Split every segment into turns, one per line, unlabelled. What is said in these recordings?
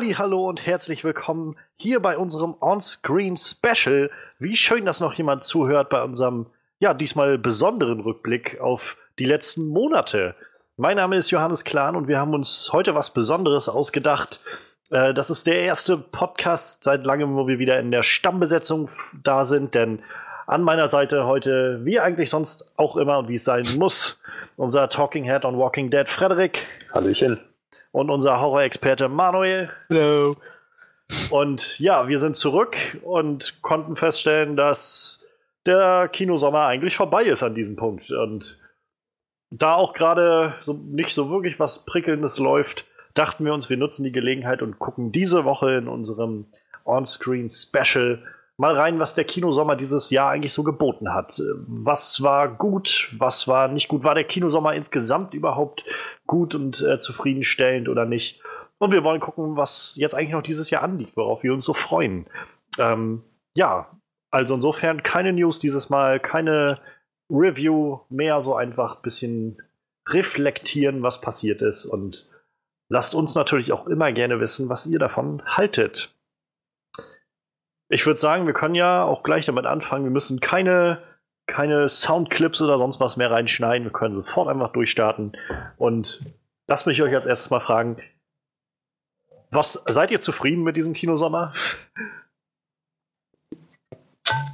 Hallo und herzlich willkommen hier bei unserem On-Screen Special. Wie schön, dass noch jemand zuhört bei unserem, ja, diesmal besonderen Rückblick auf die letzten Monate. Mein Name ist Johannes Klahn und wir haben uns heute was Besonderes ausgedacht. Äh, das ist der erste Podcast seit langem, wo wir wieder in der Stammbesetzung da sind, denn an meiner Seite heute, wie eigentlich sonst auch immer und wie es sein muss, unser Talking Head on Walking Dead, Frederik.
Hallöchen.
Und unser Horror-Experte Manuel.
Hallo.
Und ja, wir sind zurück und konnten feststellen, dass der Kinosommer eigentlich vorbei ist an diesem Punkt. Und da auch gerade so nicht so wirklich was Prickelndes läuft, dachten wir uns, wir nutzen die Gelegenheit und gucken diese Woche in unserem On-Screen Special mal rein, was der Kinosommer dieses Jahr eigentlich so geboten hat. Was war gut, was war nicht gut? War der Kinosommer insgesamt überhaupt gut und äh, zufriedenstellend oder nicht? Und wir wollen gucken, was jetzt eigentlich noch dieses Jahr anliegt, worauf wir uns so freuen. Ähm, ja, also insofern keine News dieses Mal, keine Review, mehr so einfach ein bisschen reflektieren, was passiert ist und lasst uns natürlich auch immer gerne wissen, was ihr davon haltet. Ich würde sagen, wir können ja auch gleich damit anfangen. Wir müssen keine, keine Soundclips oder sonst was mehr reinschneiden. Wir können sofort einfach durchstarten. Und lasst mich euch als erstes mal fragen, was seid ihr zufrieden mit diesem Kinosommer?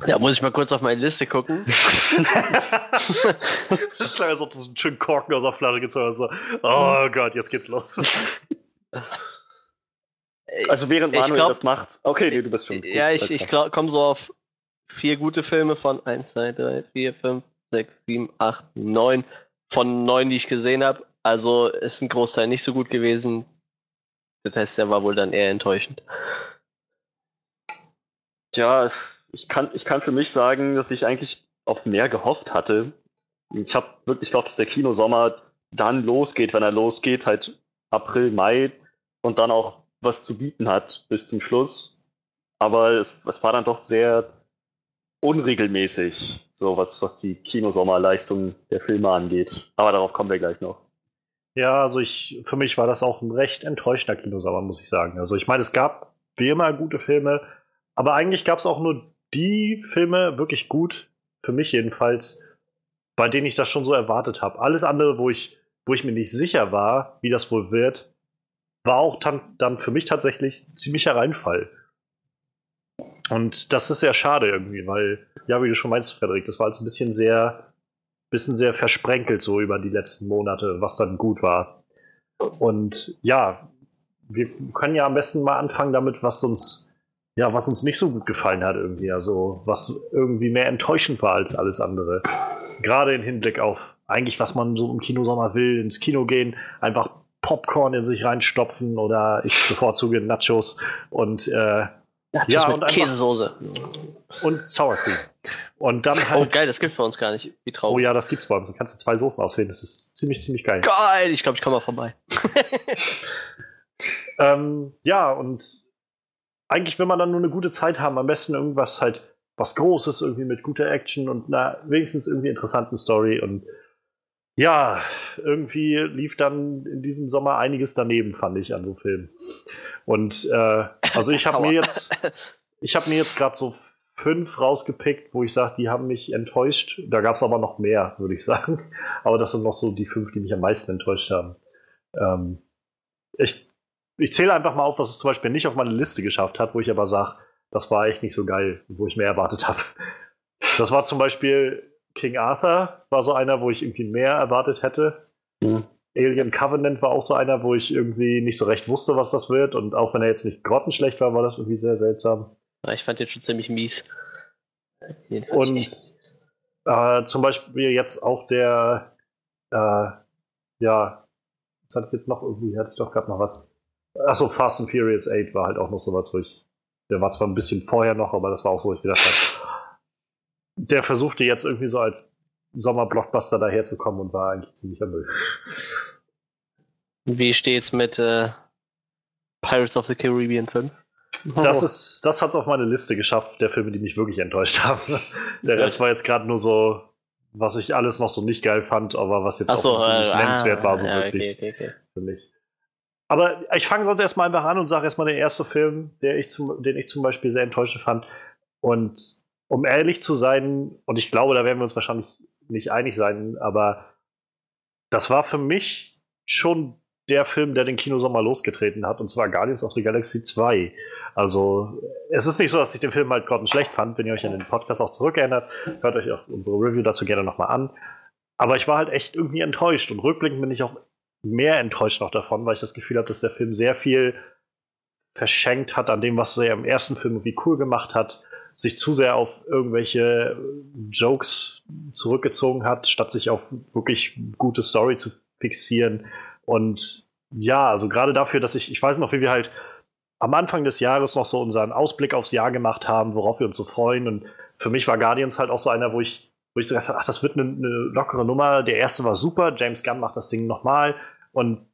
Ja, muss ich mal kurz auf meine Liste gucken.
das klang, als ob du so einen schönen Korken aus der Flasche gezogen hast. So, oh Gott, jetzt geht's los.
Also während Manuel
glaub,
das macht. Okay, nee, du bist schon.
Ja, ich, ich komme so auf vier gute Filme von 1, 2, 3, 4, 5, 6, 7, 8, 9. Von 9, die ich gesehen habe. Also ist ein Großteil nicht so gut gewesen. Der Test der war wohl dann eher enttäuschend.
Ja, ich kann, ich kann für mich sagen, dass ich eigentlich auf mehr gehofft hatte. Ich habe wirklich gehofft, dass der Kinosommer dann losgeht, wenn er losgeht, halt April, Mai und dann auch was zu bieten hat bis zum Schluss. Aber es, es war dann doch sehr unregelmäßig, so was, was die Kinosommerleistung der Filme angeht. Aber darauf kommen wir gleich noch.
Ja, also ich, für mich war das auch ein recht enttäuschender Kinosommer, muss ich sagen. Also ich meine, es gab wie immer gute Filme, aber eigentlich gab es auch nur die Filme wirklich gut, für mich jedenfalls, bei denen ich das schon so erwartet habe. Alles andere, wo ich, wo ich mir nicht sicher war, wie das wohl wird, war auch dann, für mich tatsächlich ziemlicher Reinfall. Und das ist sehr schade irgendwie, weil, ja, wie du schon meinst, Frederik, das war halt ein bisschen sehr, bisschen sehr versprenkelt so über die letzten Monate, was dann gut war. Und ja, wir können ja am besten mal anfangen damit, was uns, ja, was uns nicht so gut gefallen hat irgendwie, also was irgendwie mehr enttäuschend war als alles andere. Gerade im Hinblick auf eigentlich, was man so im Kinosommer will, ins Kino gehen, einfach Popcorn in sich reinstopfen oder ich bevorzuge Nachos und äh,
Nachos ja, und Käsesoße.
Und Sour Cream. Und dann
oh, halt. Oh, geil, das gibt's bei uns gar nicht.
Wie traurig. Oh ja, das gibt's bei uns. Da kannst du zwei Soßen auswählen. Das ist ziemlich, ziemlich geil.
Geil, ich glaube, ich komme mal vorbei.
ähm, ja, und eigentlich will man dann nur eine gute Zeit haben. Am besten irgendwas halt was Großes, irgendwie mit guter Action und einer wenigstens irgendwie interessanten Story. Und ja, irgendwie lief dann in diesem Sommer einiges daneben, fand ich, an so Filmen. Und äh, also ich habe mir jetzt, ich habe mir jetzt gerade so fünf rausgepickt, wo ich sage, die haben mich enttäuscht. Da gab es aber noch mehr, würde ich sagen. Aber das sind noch so die fünf, die mich am meisten enttäuscht haben. Ähm, ich ich zähle einfach mal auf, was es zum Beispiel nicht auf meine Liste geschafft hat, wo ich aber sage, das war echt nicht so geil, wo ich mehr erwartet habe. Das war zum Beispiel King Arthur war so einer, wo ich irgendwie mehr erwartet hätte. Mhm. Alien Covenant war auch so einer, wo ich irgendwie nicht so recht wusste, was das wird. Und auch wenn er jetzt nicht grottenschlecht war, war das irgendwie sehr seltsam.
Ja, ich fand den schon ziemlich mies.
Jedenfalls und äh, zum Beispiel jetzt auch der, äh, ja, was hatte ich jetzt noch irgendwie, hatte ich doch gerade noch was. Achso, Fast and Furious 8 war halt auch noch sowas, wo ich, der war zwar ein bisschen vorher noch, aber das war auch so, wo ich gedacht habe, der versuchte jetzt irgendwie so als Sommer-Blockbuster daherzukommen und war eigentlich ziemlicher Müll.
Wie steht's mit äh, Pirates of the Caribbean 5?
Das, ist, das hat es auf meine Liste geschafft, der Filme, die mich wirklich enttäuscht haben. Der Rest war jetzt gerade nur so, was ich alles noch so nicht geil fand, aber was jetzt
so,
auch nicht
äh,
nennenswert
ah,
war, so
ja,
wirklich
okay, okay, okay.
für mich. aber ich fange sonst erstmal einfach an und sage erstmal den ersten Film, der ich zum, den ich zum Beispiel sehr enttäuschend fand. Und um ehrlich zu sein, und ich glaube, da werden wir uns wahrscheinlich nicht einig sein, aber das war für mich schon der Film, der den Kinosommer losgetreten hat, und zwar Guardians of the Galaxy 2. Also, es ist nicht so, dass ich den Film halt schlecht fand, wenn ihr euch an den Podcast auch zurückerinnert. Hört euch auch unsere Review dazu gerne nochmal an. Aber ich war halt echt irgendwie enttäuscht und rückblickend bin ich auch mehr enttäuscht noch davon, weil ich das Gefühl habe, dass der Film sehr viel verschenkt hat an dem, was er im ersten Film irgendwie cool gemacht hat, sich zu sehr auf irgendwelche Jokes zurückgezogen hat, statt sich auf wirklich gute Story zu fixieren. Und ja, also gerade dafür, dass ich, ich weiß noch, wie wir halt am Anfang des Jahres noch so unseren Ausblick aufs Jahr gemacht haben, worauf wir uns so freuen. Und für mich war Guardians halt auch so einer, wo ich, wo ich so gedacht habe, ach, das wird eine, eine lockere Nummer. Der erste war super, James Gunn macht das Ding nochmal. Und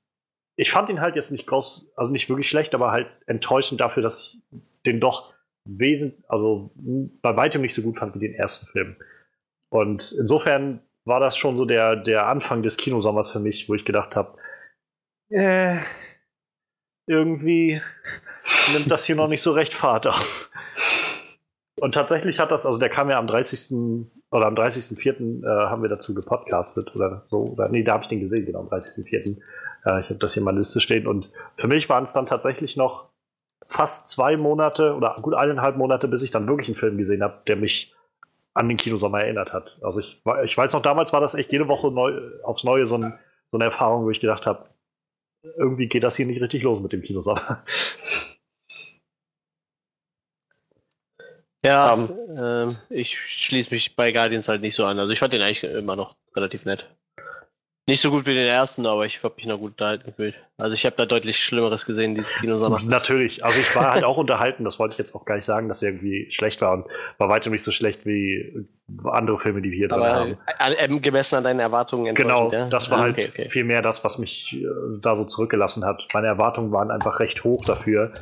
ich fand ihn halt jetzt nicht groß, also nicht wirklich schlecht, aber halt enttäuschend dafür, dass ich den doch wesentlich, also bei weitem nicht so gut fand wie den ersten Film. Und insofern war das schon so der, der Anfang des Kinosommers für mich, wo ich gedacht habe, äh, irgendwie nimmt das hier noch nicht so recht Fahrt auf. Und tatsächlich hat das, also der kam ja am 30. oder am 30.04. Äh, haben wir dazu gepodcastet oder so. Oder nee, da habe ich den gesehen, genau, am 30.04. Äh, ich habe das hier in meiner Liste stehen. Und für mich waren es dann tatsächlich noch fast zwei Monate oder gut eineinhalb Monate, bis ich dann wirklich einen Film gesehen habe, der mich an den Kinosommer erinnert hat. Also ich, ich weiß noch, damals war das echt jede Woche neu, aufs Neue so, ein, so eine Erfahrung, wo ich gedacht habe, irgendwie geht das hier nicht richtig los mit dem Kinosommer.
Ja, um, ähm, ich schließe mich bei Guardians halt nicht so an. Also ich fand den eigentlich immer noch relativ nett. Nicht so gut wie den ersten, aber ich habe mich noch gut unterhalten gefühlt. Also ich habe da deutlich Schlimmeres gesehen, diese Kinosommer.
Natürlich, also ich war halt auch unterhalten, das wollte ich jetzt auch gar nicht sagen, dass er irgendwie schlecht war und war weitem nicht so schlecht wie andere Filme, die wir hier drin haben.
An, gemessen an deinen Erwartungen
Genau, ja? das war ah, halt okay, okay. viel mehr das, was mich äh, da so zurückgelassen hat. Meine Erwartungen waren einfach recht hoch dafür,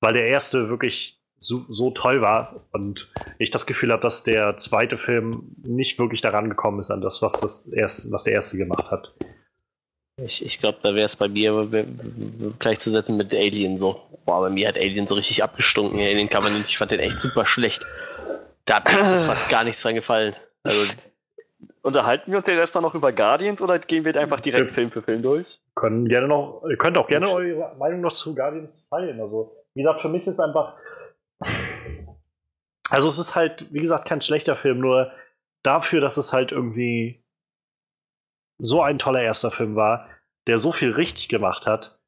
weil der erste wirklich so, so toll war und ich das Gefühl habe, dass der zweite Film nicht wirklich daran gekommen ist an das, was, das erste, was der erste gemacht hat.
Ich, ich glaube, da wäre es bei mir gleichzusetzen mit Alien so. Boah, bei mir hat Alien so richtig abgestunken. Alien kann man nicht, ich fand den echt super schlecht. Da hat mir fast gar nichts dran gefallen. Also,
Unterhalten wir uns jetzt erstmal noch über Guardians oder gehen wir einfach direkt Film für Film durch?
Können gerne noch, ihr könnt auch gerne eure Meinung noch zu Guardians teilen. Also, wie gesagt, für mich ist einfach, also es ist halt, wie gesagt, kein schlechter Film, nur dafür, dass es halt irgendwie so ein toller erster Film war, der so viel richtig gemacht hat,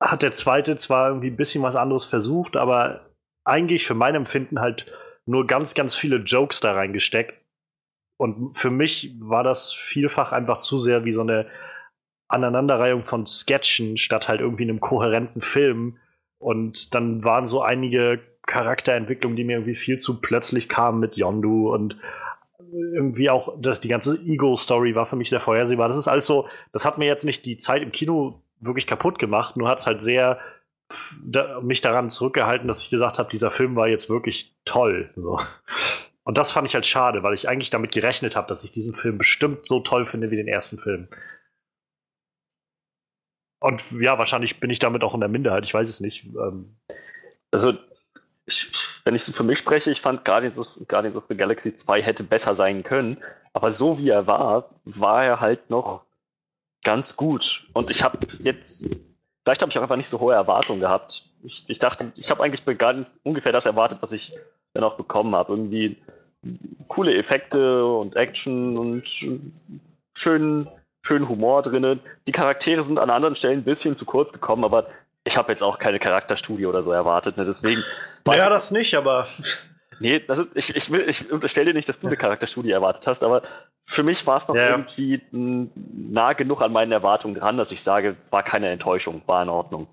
hat der zweite zwar irgendwie ein bisschen was anderes versucht, aber eigentlich für mein Empfinden halt nur ganz, ganz viele Jokes da reingesteckt. Und für mich war das vielfach einfach zu sehr wie so eine Aneinanderreihung von Sketchen statt halt irgendwie einem kohärenten Film, und dann waren so einige Charakterentwicklungen, die mir irgendwie viel zu plötzlich kamen mit Yondu und irgendwie auch, dass die ganze Ego-Story war für mich sehr vorhersehbar. Das ist alles so, das hat mir jetzt nicht die Zeit im Kino wirklich kaputt gemacht, nur hat es halt sehr da, mich daran zurückgehalten, dass ich gesagt habe, dieser Film war jetzt wirklich toll. So. Und das fand ich halt schade, weil ich eigentlich damit gerechnet habe, dass ich diesen Film bestimmt so toll finde wie den ersten Film. Und ja, wahrscheinlich bin ich damit auch in der Minderheit, ich weiß es nicht. Ähm,
also, ich, wenn ich so für mich spreche, ich fand Guardians of, Guardians of the Galaxy 2 hätte besser sein können, aber so wie er war, war er halt noch ganz gut. Und ich habe jetzt, vielleicht habe ich auch einfach nicht so hohe Erwartungen gehabt. Ich, ich dachte, ich habe eigentlich bei Guardians ungefähr das erwartet, was ich dann auch bekommen habe. Irgendwie coole Effekte und Action und schön schönen Humor drin. Die Charaktere sind an anderen Stellen ein bisschen zu kurz gekommen, aber ich habe jetzt auch keine Charakterstudie oder so erwartet. Ne? Deswegen.
Ja, das nicht, aber.
Nee, also ich, ich, will, ich unterstelle dir nicht, dass du eine Charakterstudie erwartet hast, aber für mich war es noch ja. irgendwie nah genug an meinen Erwartungen dran, dass ich sage, war keine Enttäuschung, war in Ordnung.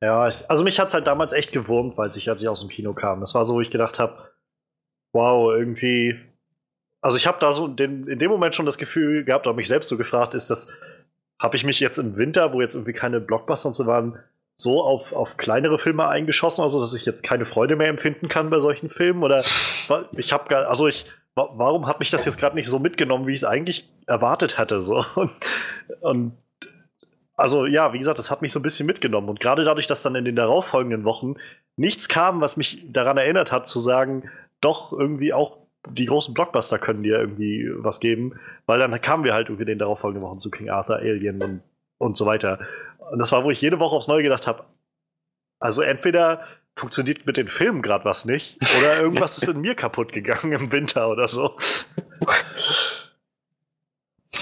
Ja, ich, also mich hat es halt damals echt gewurmt, weil ich, als ich aus dem Kino kam. Das war so, wo ich gedacht habe, wow, irgendwie also ich habe da so den, in dem Moment schon das Gefühl gehabt, oder mich selbst so gefragt, ist das, habe ich mich jetzt im Winter, wo jetzt irgendwie keine Blockbuster und so waren, so auf, auf kleinere Filme eingeschossen, also dass ich jetzt keine Freude mehr empfinden kann bei solchen Filmen? Oder ich habe also ich, warum hat mich das jetzt gerade nicht so mitgenommen, wie ich es eigentlich erwartet hatte? So? Und, und also ja, wie gesagt, das hat mich so ein bisschen mitgenommen. Und gerade dadurch, dass dann in den darauffolgenden Wochen nichts kam, was mich daran erinnert hat, zu sagen, doch irgendwie auch die großen Blockbuster können dir irgendwie was geben, weil dann kamen wir halt irgendwie den darauffolgenden Wochen zu King Arthur, Alien und, und so weiter. Und das war, wo ich jede Woche aufs Neue gedacht habe, also entweder funktioniert mit den Filmen gerade was nicht oder irgendwas ist in mir kaputt gegangen im Winter oder so.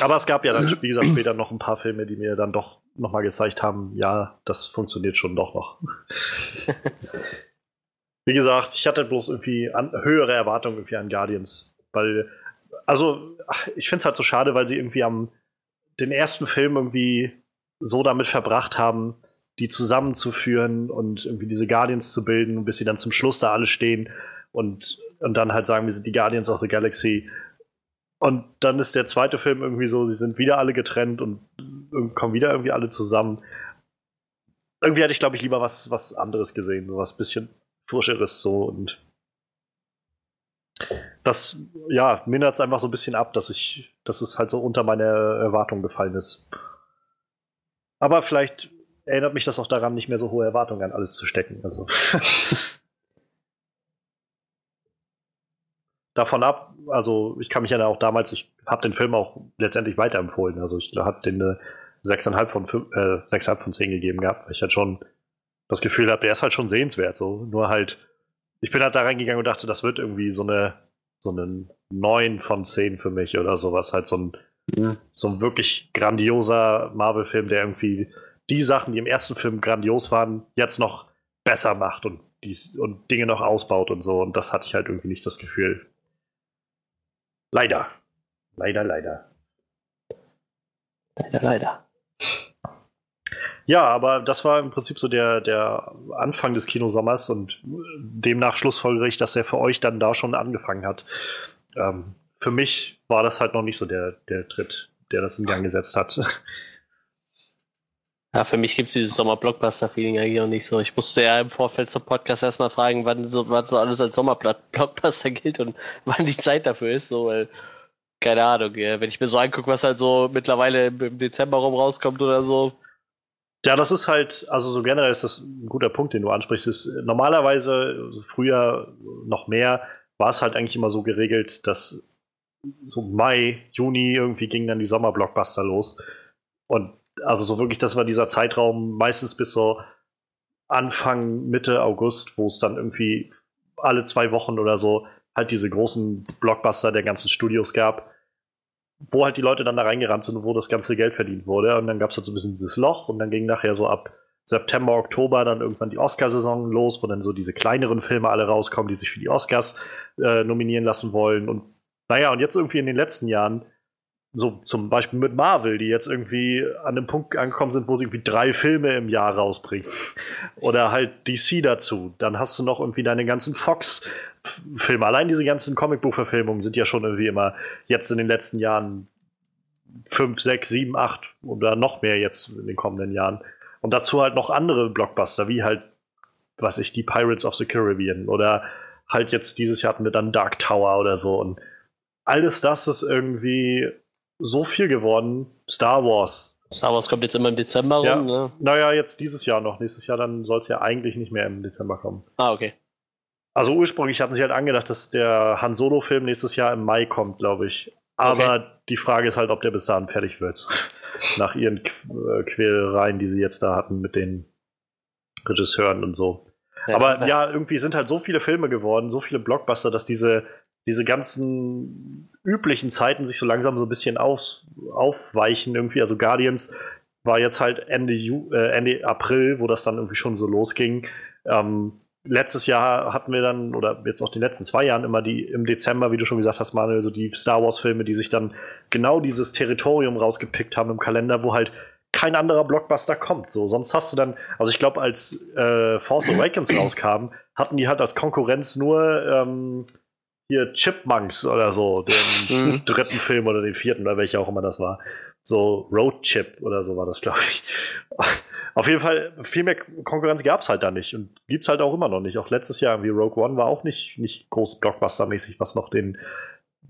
Aber es gab ja dann, wie gesagt, später noch ein paar Filme, die mir dann doch nochmal gezeigt haben, ja, das funktioniert schon doch noch. wie gesagt, ich hatte bloß irgendwie an, höhere Erwartungen irgendwie an Guardians, weil, also, ich finde es halt so schade, weil sie irgendwie am den ersten Film irgendwie so damit verbracht haben, die zusammenzuführen und irgendwie diese Guardians zu bilden, bis sie dann zum Schluss da alle stehen und, und dann halt sagen, wir sind die Guardians of the Galaxy. Und dann ist der zweite Film irgendwie so, sie sind wieder alle getrennt und kommen wieder irgendwie alle zusammen. Irgendwie hätte ich, glaube ich, lieber was, was anderes gesehen, so was bisschen frischeres so und das, ja, mindert es einfach so ein bisschen ab, dass ich, dass es halt so unter meine Erwartung gefallen ist. Aber vielleicht erinnert mich das auch daran, nicht mehr so hohe Erwartungen an alles zu stecken. Also. Davon ab, also ich kann mich ja auch damals, ich habe den Film auch letztendlich weiterempfohlen. Also ich habe den eine 6,5 von, 5, äh, 6,5 von 10 gegeben gehabt, weil ich halt schon das Gefühl habe, der ist halt schon sehenswert. So. Nur halt, ich bin halt da reingegangen und dachte, das wird irgendwie so eine so einen 9 von 10 für mich oder sowas. Halt so ein, mhm. so ein wirklich grandioser Marvel-Film, der irgendwie die Sachen, die im ersten Film grandios waren, jetzt noch besser macht und, dies, und Dinge noch ausbaut und so. Und das hatte ich halt irgendwie nicht das Gefühl. Leider. Leider, leider.
Leider, leider.
Ja, aber das war im Prinzip so der, der Anfang des Kinosommers und demnach schlussfolgere ich, dass er für euch dann da schon angefangen hat. Ähm, für mich war das halt noch nicht so der, der Tritt, der das in Gang gesetzt hat.
Ja, für mich gibt es dieses Sommer-Blockbuster-Feeling eigentlich auch nicht so. Ich musste ja im Vorfeld zum Podcast erstmal fragen, wann so, wann so alles als Sommer-Blockbuster gilt und wann die Zeit dafür ist, so, weil, keine Ahnung, ja, wenn ich mir so angucke, was halt so mittlerweile im Dezember rum rauskommt oder so.
Ja, das ist halt, also so generell ist das ein guter Punkt, den du ansprichst. Ist, normalerweise, früher noch mehr, war es halt eigentlich immer so geregelt, dass so Mai, Juni irgendwie gingen dann die Sommer-Blockbuster los. Und also so wirklich, das war dieser Zeitraum meistens bis so Anfang, Mitte August, wo es dann irgendwie alle zwei Wochen oder so halt diese großen Blockbuster der ganzen Studios gab, wo halt die Leute dann da reingerannt sind und wo das ganze Geld verdient wurde. Und dann gab es halt so ein bisschen dieses Loch und dann ging nachher so ab September, Oktober dann irgendwann die Oscarsaison los, wo dann so diese kleineren Filme alle rauskommen, die sich für die Oscars äh, nominieren lassen wollen. Und naja, und jetzt irgendwie in den letzten Jahren so zum Beispiel mit Marvel, die jetzt irgendwie an einem Punkt angekommen sind, wo sie irgendwie drei Filme im Jahr rausbringen. Oder halt DC dazu. Dann hast du noch irgendwie deine ganzen Fox-Filme. Allein diese ganzen Comicbuch-Verfilmungen sind ja schon irgendwie immer jetzt in den letzten Jahren fünf, sechs, sieben, acht oder noch mehr jetzt in den kommenden Jahren. Und dazu halt noch andere Blockbuster, wie halt, was ich, die Pirates of the Caribbean oder halt jetzt dieses Jahr hatten wir dann Dark Tower oder so. Und alles das ist irgendwie so viel geworden. Star Wars.
Star Wars kommt jetzt immer im Dezember
ja.
rum, ne?
Naja, jetzt dieses Jahr noch. Nächstes Jahr dann soll es ja eigentlich nicht mehr im Dezember kommen.
Ah, okay.
Also ursprünglich hatten sie halt angedacht, dass der Han Solo-Film nächstes Jahr im Mai kommt, glaube ich. Aber okay. die Frage ist halt, ob der bis dahin fertig wird. Nach ihren Qu äh, Quälereien, die sie jetzt da hatten mit den Regisseuren und so. Ja, Aber ja, irgendwie sind halt so viele Filme geworden, so viele Blockbuster, dass diese diese ganzen üblichen Zeiten sich so langsam so ein bisschen aus, aufweichen irgendwie. Also Guardians war jetzt halt Ende, Ju äh, Ende April, wo das dann irgendwie schon so losging. Ähm, letztes Jahr hatten wir dann, oder jetzt auch die letzten zwei Jahren immer die im Dezember, wie du schon gesagt hast, Manuel, so die Star Wars-Filme, die sich dann genau dieses Territorium rausgepickt haben im Kalender, wo halt kein anderer Blockbuster kommt. So, sonst hast du dann, also ich glaube, als äh, Force Awakens rauskam, hatten die halt als Konkurrenz nur ähm, hier Chipmunks oder so, den mhm. dritten Film oder den vierten oder welcher auch immer das war. So Road Chip oder so war das, glaube ich. Auf jeden Fall, viel mehr Konkurrenz gab es halt da nicht und gibt es halt auch immer noch nicht. Auch letztes Jahr, wie Rogue One, war auch nicht, nicht groß Blockbuster-mäßig, was noch den,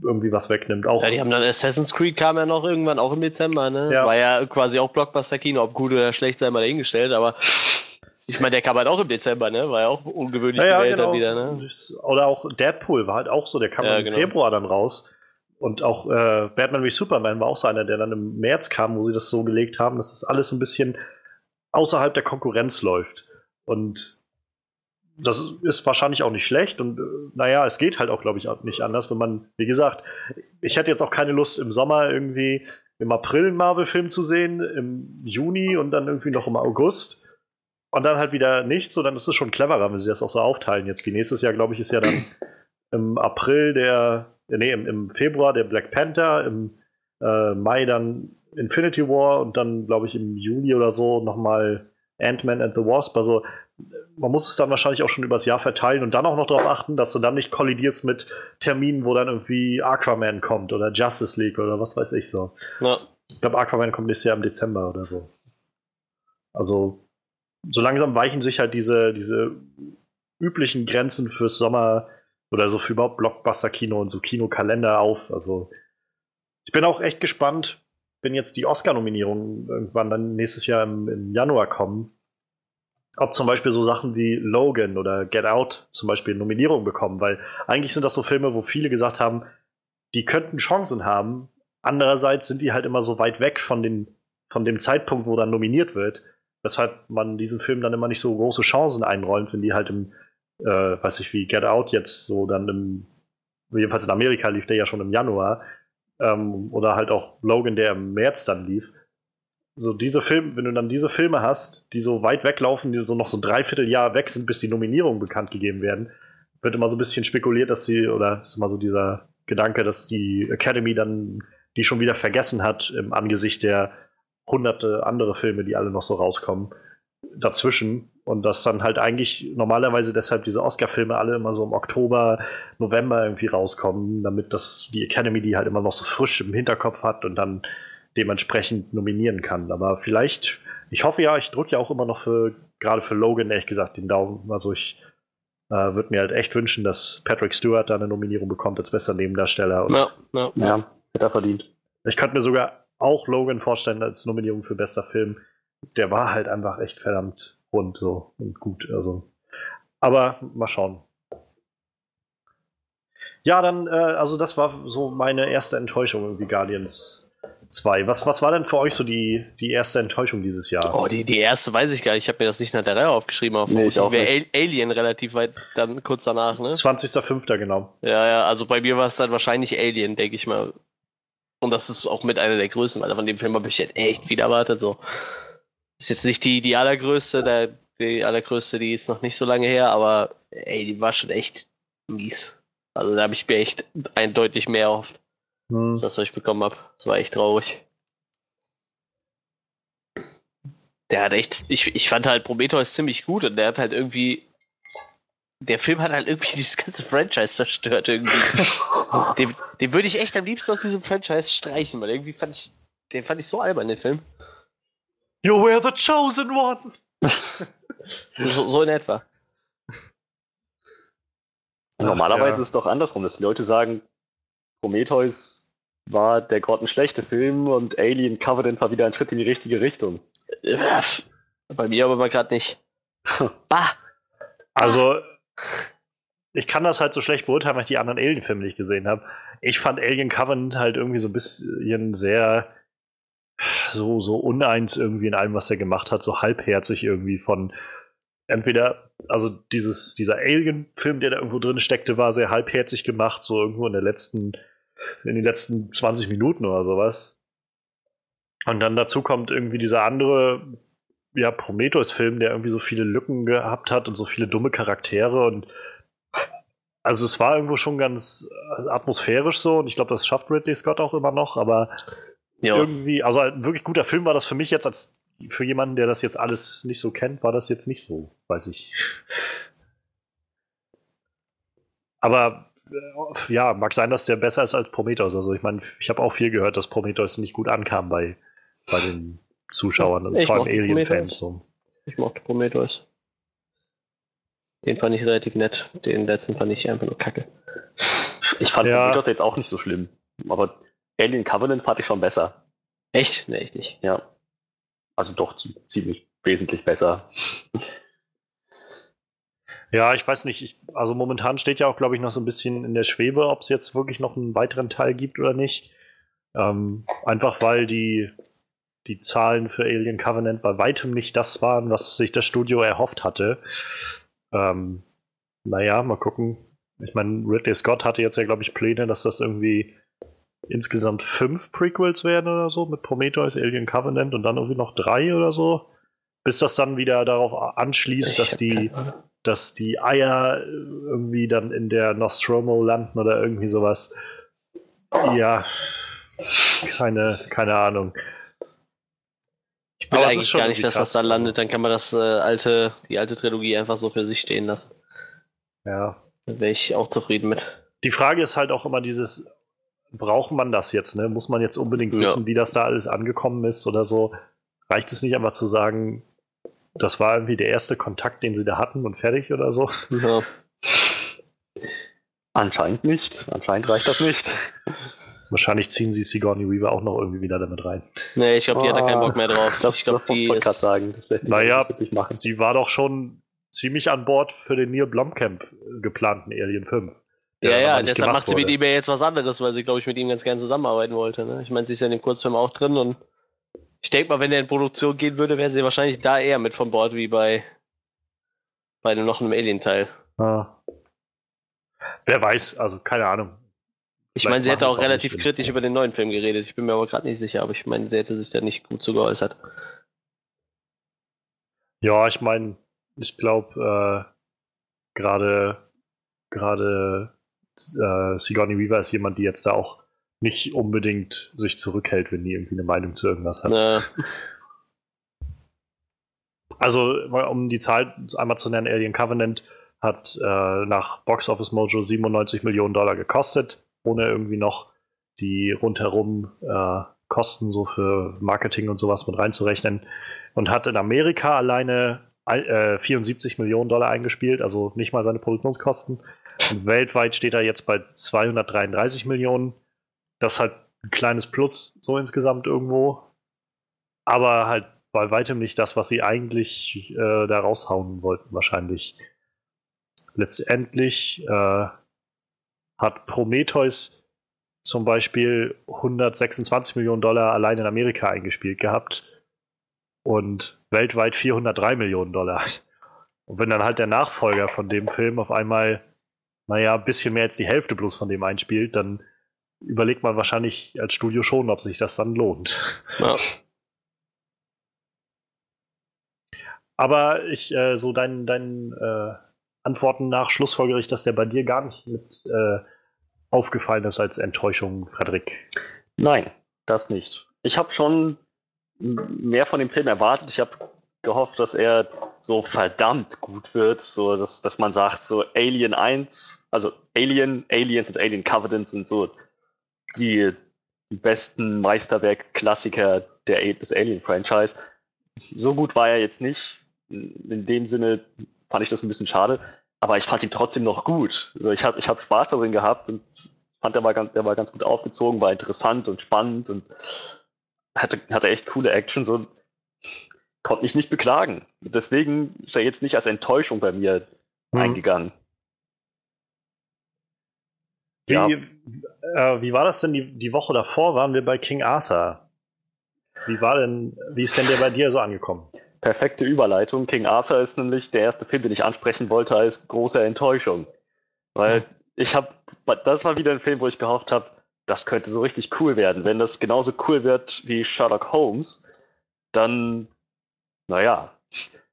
irgendwie was wegnimmt. Auch
Ja, die haben dann Assassin's Creed kam ja noch irgendwann auch im Dezember, ne?
Ja.
War ja quasi auch Blockbuster-Kino, ob gut oder schlecht sei mal dahingestellt, aber ich meine, der kam halt auch im Dezember, ne? War ja auch ungewöhnlich
Ja, ja,
gewählt
genau.
dann wieder, ne?
Oder auch Deadpool war halt auch so, der kam
Ja,
im
genau.
Februar dann raus. Und auch äh, Batman wie Superman war auch so einer, der dann im März kam, wo sie das so gelegt haben, dass das alles ein bisschen außerhalb der Konkurrenz läuft. Und das ist- wahrscheinlich auch nicht schlecht. Und äh, naja, es geht halt auch, glaube ich, auch nicht anders, wenn man, wie gesagt, ich hätte jetzt auch keine Lust im Sommer irgendwie im April einen Marvel-Film zu sehen, im Juni und dann irgendwie noch im August. Und dann halt wieder nichts, so dann ist es schon cleverer, wenn sie das auch so aufteilen. Jetzt nächstes Jahr, glaube ich, ist ja dann im April der, nee, im, im Februar der Black Panther, im äh, Mai dann Infinity War und dann, glaube ich, im Juli oder so nochmal Ant-Man and the Wasp. Also man muss es dann wahrscheinlich auch schon übers Jahr verteilen und dann auch noch darauf achten, dass du dann nicht kollidierst mit Terminen, wo dann irgendwie Aquaman kommt oder Justice League oder was weiß ich so.
Ja.
Ich glaube, Aquaman kommt nächstes Jahr im Dezember oder so. Also, so langsam weichen sich halt diese, diese üblichen Grenzen fürs Sommer oder so für überhaupt Blockbuster-Kino und so Kinokalender auf. Also, ich bin auch echt gespannt, wenn jetzt die Oscar-Nominierungen irgendwann dann nächstes Jahr im, im Januar kommen, ob zum Beispiel so Sachen wie Logan oder Get Out zum Beispiel Nominierungen bekommen, weil eigentlich sind das so Filme, wo viele gesagt haben, die könnten Chancen haben. Andererseits sind die halt immer so weit weg von, den, von dem Zeitpunkt, wo dann nominiert wird, weshalb man diesen Film dann immer nicht so große Chancen einräumt, wenn die halt im, äh, weiß ich wie Get Out jetzt so dann im, jedenfalls in Amerika lief der ja schon im Januar, ähm, oder halt auch Logan, der im März dann lief. So diese Filme, wenn du dann diese Filme hast, die so weit weglaufen, die so noch so ein Dreivierteljahr weg sind, bis die Nominierungen bekannt gegeben werden, wird immer so ein bisschen spekuliert, dass sie, oder ist immer so dieser Gedanke, dass die Academy dann die schon wieder vergessen hat im Angesicht der hunderte andere Filme, die alle noch so rauskommen, dazwischen. Und dass dann halt eigentlich normalerweise deshalb diese Oscar-Filme alle immer so im Oktober, November irgendwie rauskommen, damit das die Academy die halt immer noch so frisch im Hinterkopf hat und dann dementsprechend nominieren kann. Aber vielleicht, ich hoffe ja, ich drücke ja auch immer noch für, gerade für Logan, ehrlich gesagt, den Daumen. Also ich äh, würde mir halt echt wünschen, dass Patrick Stewart da eine Nominierung bekommt als bester Nebendarsteller.
Ja, ja.
Ja, hätte er verdient.
ich könnte mir sogar auch Logan vorstellen als Nominierung für bester Film. Der war halt einfach echt verdammt rund so und gut. Also, aber mal schauen. Ja, dann, äh, also das war so meine erste Enttäuschung irgendwie Guardians 2. Was, was war denn für euch so die, die erste Enttäuschung dieses Jahr?
Oh, die, die erste weiß ich gar nicht. Ich habe mir das nicht nach der Reihe aufgeschrieben, aber
Nee, ich auch
wäre Al- Alien relativ weit dann kurz danach, ne?
20.05. genau.
Ja, ja, also bei mir war es dann wahrscheinlich Alien, denke ich mal. Und das ist auch mit einer der größten, weil von dem Film habe ich jetzt echt viel erwartet. So. Ist jetzt nicht die, die allergrößte, der, die allergrößte, die ist noch nicht so lange her, aber ey, die war schon echt mies. Also da habe ich mir echt eindeutig mehr erhofft,
Hm.
als das, was ich bekommen habe. Das war echt traurig. Der hat echt, ich, ich fand halt Prometheus ziemlich gut und der hat halt irgendwie, der Film hat halt irgendwie dieses ganze Franchise zerstört irgendwie. Den, den würde ich echt am liebsten aus diesem Franchise streichen, weil irgendwie fand ich, den fand ich so albern, den Film.
You were the chosen one!
So, so in etwa.
Normalerweise
ja.
ist es doch andersrum, dass die Leute sagen, Prometheus war der grottenschlechte Film und Alien Covenant war wieder ein Schritt in die richtige Richtung.
Bei mir aber mal gerade nicht. Bah!
Also, ich kann das halt so schlecht beurteilen, weil ich die anderen Alien-Filme nicht gesehen habe. Ich fand Alien Covenant halt irgendwie so ein bisschen sehr so, so uneins irgendwie in allem, was er gemacht hat, so halbherzig irgendwie von entweder, also dieses, dieser Alien-Film, der da irgendwo drin steckte, war sehr halbherzig gemacht, so irgendwo in der letzten, in den letzten 20 Minuten oder sowas. Und dann dazu kommt irgendwie dieser andere, ja, Prometheus-Film, der irgendwie so viele Lücken gehabt hat und so viele dumme Charaktere und also es war irgendwo schon ganz äh, atmosphärisch so und ich glaube, das schafft Ridley Scott auch immer noch, aber
Ja.
irgendwie, also ein wirklich guter Film war das für mich jetzt als für jemanden, der das jetzt alles nicht so kennt, war das jetzt nicht so, weiß ich. Aber äh, ja, mag sein, dass der besser ist als Prometheus. Also ich meine, ich habe auch viel gehört, dass Prometheus nicht gut ankam bei, bei den Zuschauern und
Ich
vor allem Alien-Fans.
Prometheus.
So.
Ich mochte Prometheus. Den fand ich relativ nett. Den letzten fand ich einfach nur kacke.
Ich fand ja. Prometheus jetzt auch nicht so schlimm. Aber Alien Covenant fand ich schon besser.
Echt? Nee, echt nicht.
Ja. Also doch ziemlich wesentlich besser.
Ja, ich weiß nicht. Ich, also momentan steht ja auch, glaube ich, noch so ein bisschen in der Schwebe, ob es jetzt wirklich noch einen weiteren Teil gibt oder nicht. Ähm, einfach weil die, die Zahlen für Alien Covenant bei weitem nicht das waren, was sich das Studio erhofft hatte. Ähm, naja, mal gucken. Ich meine, Ridley Scott hatte jetzt ja, glaube ich, Pläne, dass das irgendwie insgesamt fünf Prequels werden oder so mit Prometheus, Alien Covenant und dann irgendwie noch drei oder so. Bis das dann wieder darauf anschließt, dass die, dass die Eier irgendwie dann in der Nostromo landen oder irgendwie sowas. Ja, keine, keine Ahnung.
Ich will Aber eigentlich gar nicht, dass krass. das da landet. Dann kann man das äh, alte, die alte Trilogie einfach so für sich stehen lassen.
Ja.
Da wäre ich auch zufrieden mit.
Die Frage ist halt auch immer dieses, braucht man das jetzt? Ne? Muss man jetzt unbedingt wissen, ja. wie das da alles angekommen ist oder so? Reicht es nicht einfach zu sagen, das war irgendwie der erste Kontakt, den sie da hatten und fertig oder so? Ja.
Anscheinend nicht. Anscheinend reicht das nicht.
Wahrscheinlich ziehen sie Sigourney Weaver auch noch irgendwie wieder damit rein.
Nee, ich glaube, die oh, hat da keinen Bock mehr drauf.
Das, ich glaube, die wollte gerade sagen. Das
lässt naja, machen. sie war doch schon ziemlich an Bord für den Neil Blomkamp geplanten Alien 5.
Ja, ja, deshalb macht sie mit ihm ja jetzt was anderes, weil sie, glaube ich, mit ihm ganz gerne zusammenarbeiten wollte. Ne? Ich meine, sie ist ja in dem Kurzfilm auch drin und ich denke mal, wenn er in Produktion gehen würde, wäre sie wahrscheinlich da eher mit von Bord wie bei, bei dem noch einem Alien-Teil. Ah.
Wer weiß, also keine Ahnung.
Ich meine, sie hätte auch relativ auch kritisch über den neuen Film geredet. Ich bin mir aber gerade nicht sicher, aber ich meine, sie hätte sich da nicht gut zu geäußert.
Ja, ich meine, ich glaube, äh, gerade gerade äh, Sigourney Weaver ist jemand, die jetzt da auch nicht unbedingt sich zurückhält, wenn die irgendwie eine Meinung zu irgendwas hat. Ja. Also, um die Zahl einmal zu nennen, Alien Covenant hat äh, nach Box Office Mojo 97 Millionen Dollar gekostet, ohne irgendwie noch die rundherum äh, Kosten so für Marketing und sowas mit reinzurechnen und hat in Amerika alleine äh, 74 Millionen Dollar eingespielt, also nicht mal seine Produktionskosten. Und weltweit steht er jetzt bei 233 Millionen. Das ist halt ein kleines Plus, so insgesamt irgendwo. Aber halt bei weitem nicht das, was sie eigentlich äh, da raushauen wollten, wahrscheinlich. Letztendlich äh, hat Prometheus zum Beispiel 126 Millionen Dollar allein in Amerika eingespielt gehabt und weltweit 403 Millionen Dollar. Und wenn dann halt der Nachfolger von dem Film auf einmal naja, ein bisschen mehr als die Hälfte bloß von dem einspielt, dann überlegt man wahrscheinlich als Studio schon, ob sich das dann lohnt. Ja. Aber ich, äh, so deinen dein, äh, Antworten nach schlussfolgere ich, dass der bei dir gar nicht mit äh, aufgefallen ist als Enttäuschung, Frederik.
Nein, das nicht. Ich habe schon mehr von dem Film erwartet. Ich habe gehofft, dass er so verdammt gut wird, so dass, dass man sagt, so Alien 1, also Alien, Aliens und Alien Covenant sind so die, besten Meisterwerk-Klassiker des Alien-Franchise. So gut war er jetzt nicht. In dem Sinne fand ich das ein bisschen schade, aber ich fand ihn trotzdem noch gut. Also ich habe ich hab Spaß darin gehabt und fand, der war, ganz, der war ganz gut aufgezogen, war interessant und spannend und hatte, hatte echt coole Action. So, konnte mich nicht beklagen. Deswegen ist er jetzt nicht als Enttäuschung bei mir mhm. eingegangen.
Wie, ja. äh, wie war das denn die, die Woche davor? Waren wir bei King Arthur? Wie war denn, wie ist denn der bei dir so angekommen?
Perfekte Überleitung. King Arthur ist nämlich der erste Film, den ich ansprechen wollte als große Enttäuschung. Weil ich habe, das war wieder ein Film, wo ich gehofft habe, das könnte so richtig cool werden. Wenn das genauso cool wird wie Sherlock Holmes, dann naja,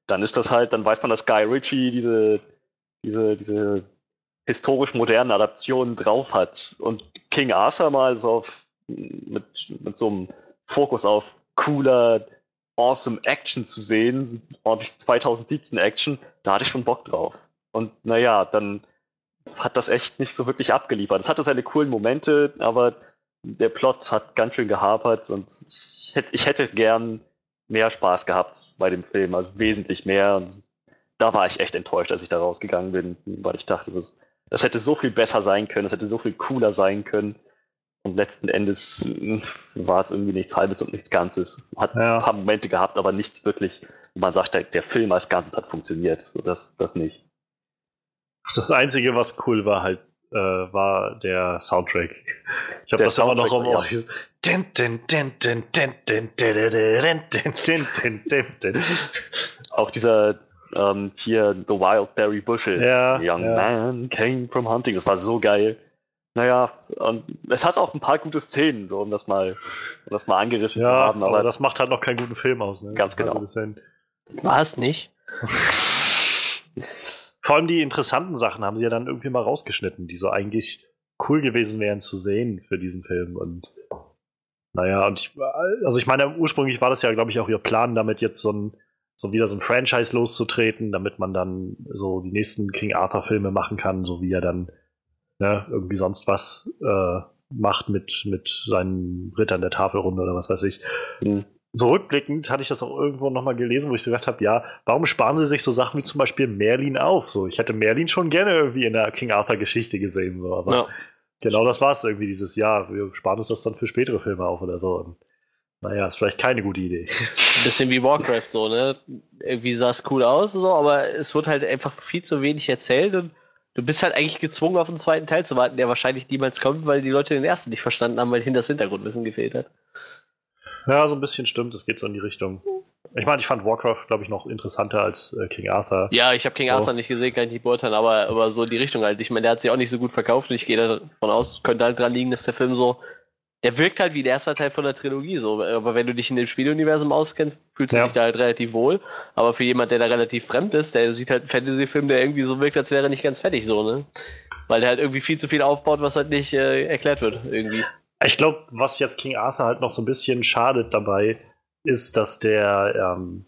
dann ist das halt, dann weiß man, dass Guy Ritchie diese, diese, diese historisch modernen Adaptionen drauf hat. Und King Arthur mal so auf, mit, mit so einem Fokus auf cooler, awesome Action zu sehen, ordentlich 2017 Action, da hatte ich schon Bock drauf. Und naja, dann hat das echt nicht so wirklich abgeliefert. Es hatte seine coolen Momente, aber der Plot hat ganz schön gehapert und ich hätte, ich hätte gern mehr Spaß gehabt bei dem Film, also wesentlich mehr. Und da war ich echt enttäuscht, als ich da rausgegangen bin, weil ich dachte, es ist das hätte so viel besser sein können, das hätte so viel cooler sein können. Und letzten Endes äh, war es irgendwie nichts Halbes und nichts Ganzes. Hat ja. ein paar Momente gehabt, aber nichts wirklich, wo man sagt, der, der Film als Ganzes hat funktioniert. So, das, das nicht.
Das Einzige, was cool war, halt, äh, war der Soundtrack. Ich habe das immer noch im Ohr.
Auch dieser ähm, hier The Wild Berry Bushes.
Ja,
Young
ja.
Man came from hunting. Das war so geil. Naja, und es hat auch ein paar gute Szenen, so, um das mal, um das mal angerissen
ja,
zu haben.
Aber, aber, das macht halt noch keinen guten Film aus. Ne?
Ganz genau.
War es nicht?
Vor allem die interessanten Sachen haben sie ja dann irgendwie mal rausgeschnitten, die so eigentlich cool gewesen wären zu sehen für diesen Film. Und naja, und ich, also ich meine, ursprünglich war das ja, glaube ich, auch ihr Plan, damit jetzt so ein, so wieder so ein Franchise loszutreten, damit man dann so die nächsten King Arthur-Filme machen kann, so wie er dann ne, irgendwie sonst was äh, macht mit, mit seinen Rittern der Tafelrunde oder was weiß ich. Mhm. So rückblickend hatte ich das auch irgendwo nochmal gelesen, wo ich so gedacht habe, ja, warum sparen sie sich so Sachen wie zum Beispiel Merlin auf? So, ich hätte Merlin schon gerne irgendwie in der King Arthur-Geschichte gesehen, so, aber ja. Genau das war es irgendwie dieses Jahr. Wir sparen uns das dann für spätere Filme auf oder so. Und, naja, ist vielleicht keine gute Idee.
Ein bisschen wie Warcraft so, ne? Irgendwie sah es cool aus, so, aber es wird halt einfach viel zu wenig erzählt und du bist halt eigentlich gezwungen, auf den zweiten Teil zu warten, der wahrscheinlich niemals kommt, weil die Leute den ersten nicht verstanden haben, weil hinter das Hintergrundwissen gefehlt hat.
Ja, so ein bisschen stimmt, es geht so in die Richtung. Ich meine, ich fand Warcraft, glaube ich, noch interessanter als äh, King Arthur.
Ja, ich habe King so. Arthur nicht gesehen, kann ich nicht beurteilen, aber, aber so in die Richtung halt. Ich meine, der hat sich auch nicht so gut verkauft und ich gehe davon aus, könnte halt dran liegen, dass der Film so. Der wirkt halt wie der erste Teil von der Trilogie so. Aber wenn du dich in dem Spieluniversum auskennst, fühlst du ja. dich da halt relativ wohl. Aber für jemand, der da relativ fremd ist, der sieht halt einen Fantasy-Film, der irgendwie so wirkt, als wäre er nicht ganz fertig so, ne? Weil der halt irgendwie viel zu viel aufbaut, was halt nicht äh, erklärt wird, irgendwie.
Ich glaube, was jetzt King Arthur halt noch so ein bisschen schadet dabei, ist, dass der, ähm,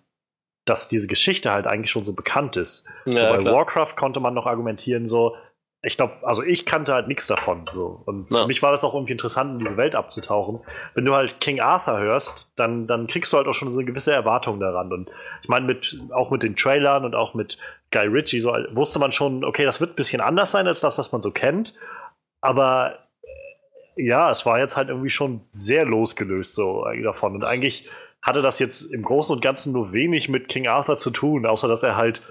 dass diese Geschichte halt eigentlich schon so bekannt ist. Ja, bei. Warcraft konnte man noch argumentieren, so, ich glaube, also ich kannte halt nichts davon. So. Und ja. für mich war das auch irgendwie interessant, in diese Welt abzutauchen. Wenn du halt King Arthur hörst, dann, dann kriegst du halt auch schon so eine gewisse Erwartung daran. Und ich meine, mit, auch mit den Trailern und auch mit Guy Ritchie, so wusste man schon, okay, das wird ein bisschen anders sein als das, was man so kennt. Aber ja, es war jetzt halt irgendwie schon sehr losgelöst so davon. Und eigentlich hatte das jetzt im Großen und Ganzen nur wenig mit King Arthur zu tun, außer dass er halt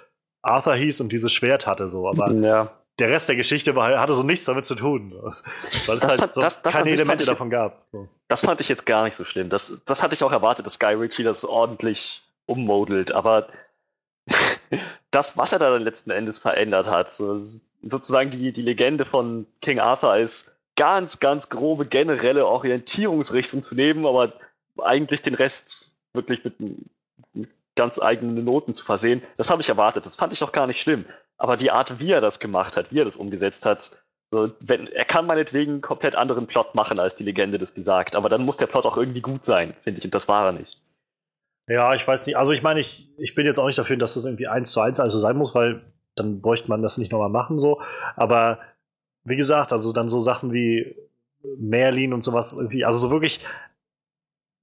Arthur hieß und dieses Schwert hatte. So. Aber ja. der Rest der Geschichte war, hatte so nichts damit zu tun. Weil es das halt fand, so das, das keine Elemente davon gab. So.
Das fand ich jetzt gar nicht so schlimm. Das, das hatte ich auch erwartet, dass Guy Ritchie das ordentlich ummodelt. Aber das, was er da dann letzten Endes verändert hat, so, sozusagen die, die Legende von King Arthur als ganz, ganz grobe generelle Orientierungsrichtung zu nehmen, aber eigentlich den Rest wirklich mit, mit ganz eigenen Noten zu versehen. Das habe ich erwartet. Das fand ich auch gar nicht schlimm. Aber die Art, wie er das gemacht hat, wie er das umgesetzt hat, so, wenn, er kann meinetwegen einen komplett anderen Plot machen, als die Legende das besagt. Aber dann muss der Plot auch irgendwie gut sein, finde ich. Und das war er nicht.
Ja, ich weiß nicht. Also ich meine, ich, ich bin jetzt auch nicht dafür, dass das irgendwie eins zu eins also sein muss, weil dann bräuchte man das nicht nochmal machen so. Aber wie gesagt, also dann so Sachen wie Merlin und sowas irgendwie, also so wirklich,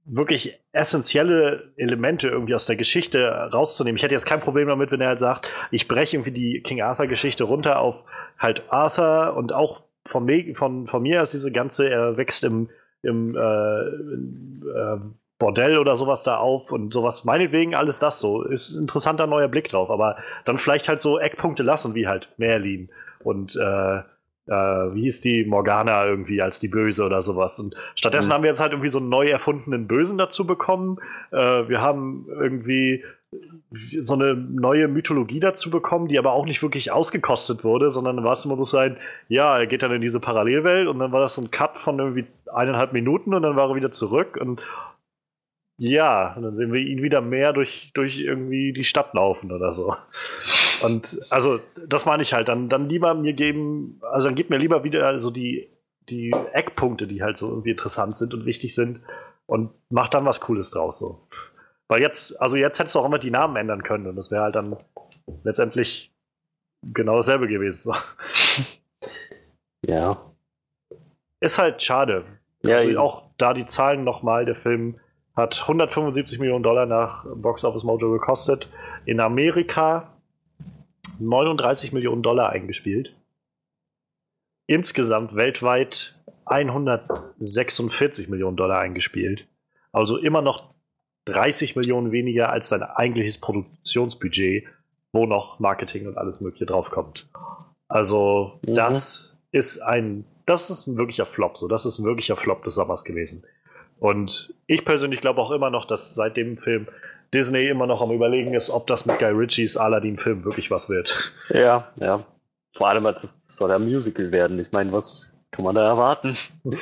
wirklich essentielle Elemente irgendwie aus der Geschichte rauszunehmen. Ich hätte jetzt kein Problem damit, wenn er halt sagt, ich breche irgendwie die King Arthur Geschichte runter auf halt Arthur und auch von, von, von mir aus diese ganze, er wächst im, im äh, äh, Bordell oder sowas da auf und sowas, meinetwegen alles das so. Ist ein interessanter neuer Blick drauf, aber dann vielleicht halt so Eckpunkte lassen, wie halt Merlin und äh, äh, wie hieß die Morgana irgendwie als die Böse oder sowas. Und stattdessen mhm. haben wir jetzt halt irgendwie so einen neu erfundenen Bösen dazu bekommen. Äh, wir haben irgendwie so eine neue Mythologie dazu bekommen, die aber auch nicht wirklich ausgekostet wurde, sondern war es immer bloß ein, ja, er geht dann in diese Parallelwelt und dann war das so ein Cut von irgendwie eineinhalb Minuten und dann war er wieder zurück und ja, und dann sehen wir ihn wieder mehr durch, durch irgendwie die Stadt laufen oder so. Und also, das meine ich halt. Dann, dann lieber mir geben, also dann gib mir lieber wieder so die, die Eckpunkte, die halt so irgendwie interessant sind und wichtig sind und mach dann was Cooles draus. So. Weil jetzt, also jetzt hättest du auch immer die Namen ändern können und das wäre halt dann letztendlich genau dasselbe gewesen. So.
Ja.
Ist halt schade. Ja, also auch da die Zahlen nochmal, der Film hat 175 Millionen Dollar nach Box Office Mojo gekostet. In Amerika 39 Millionen Dollar eingespielt. insgesamt weltweit 146 Millionen Dollar eingespielt. Also immer noch 30 Millionen weniger als sein eigentliches Produktionsbudget, wo noch Marketing und alles Mögliche draufkommt. Also, mhm. das ist ein, das ist ein wirklicher Flop. So, das ist ein wirklicher Flop des Sommers gewesen. Und ich persönlich glaube auch immer noch, dass seit dem Film Disney immer noch am Überlegen ist, ob das mit Guy Ritchies Aladdin-Film wirklich was wird.
Ja, ja. Vor allem, das soll ja ein Musical werden. Ich meine, was kann man da erwarten?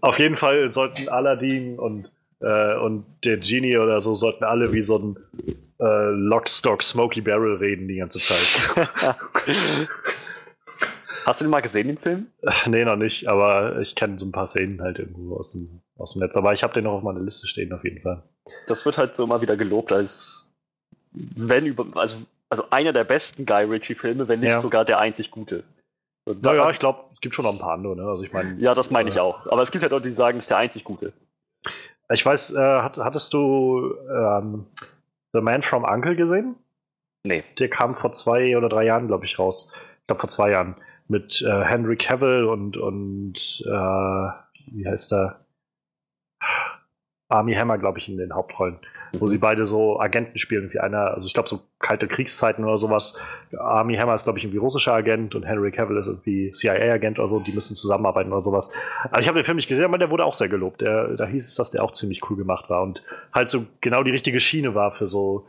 Auf jeden Fall sollten Aladdin und, äh, und der Genie oder so sollten alle wie so ein äh, Lockstock Smoky Barrel reden die ganze Zeit.
Hast du den mal gesehen, den Film?
Nee, noch nicht, aber ich kenne so ein paar Szenen halt irgendwo aus dem, aus dem Netz. Aber ich habe den noch auf meiner Liste stehen, auf jeden Fall.
Das wird halt so immer wieder gelobt als, wenn über, also, also einer der besten Guy Ritchie-Filme, wenn nicht ja. sogar der einzig gute.
naja, ich glaube, es gibt schon noch ein paar andere. Ne? Also ich mein,
ja, das meine ich äh, auch. Aber es gibt halt Leute, die sagen, es ist der einzig gute.
Ich weiß, äh, hattest du ähm, The Man from Uncle gesehen?
Nee.
Der kam vor zwei oder drei Jahren, glaube ich, raus. Ich glaube, vor zwei Jahren mit äh, Henry Cavill und, und äh, wie heißt er? Army Hammer, glaube ich, in den Hauptrollen, mhm. wo sie beide so Agenten spielen, wie einer, also ich glaube so kalte Kriegszeiten oder sowas. Army Hammer ist, glaube ich, irgendwie russischer Agent und Henry Cavill ist irgendwie CIA-Agent oder so, die müssen zusammenarbeiten oder sowas. Also ich habe den Film nicht gesehen, aber der wurde auch sehr gelobt. Der, da hieß es, dass der auch ziemlich cool gemacht war und halt so genau die richtige Schiene war für so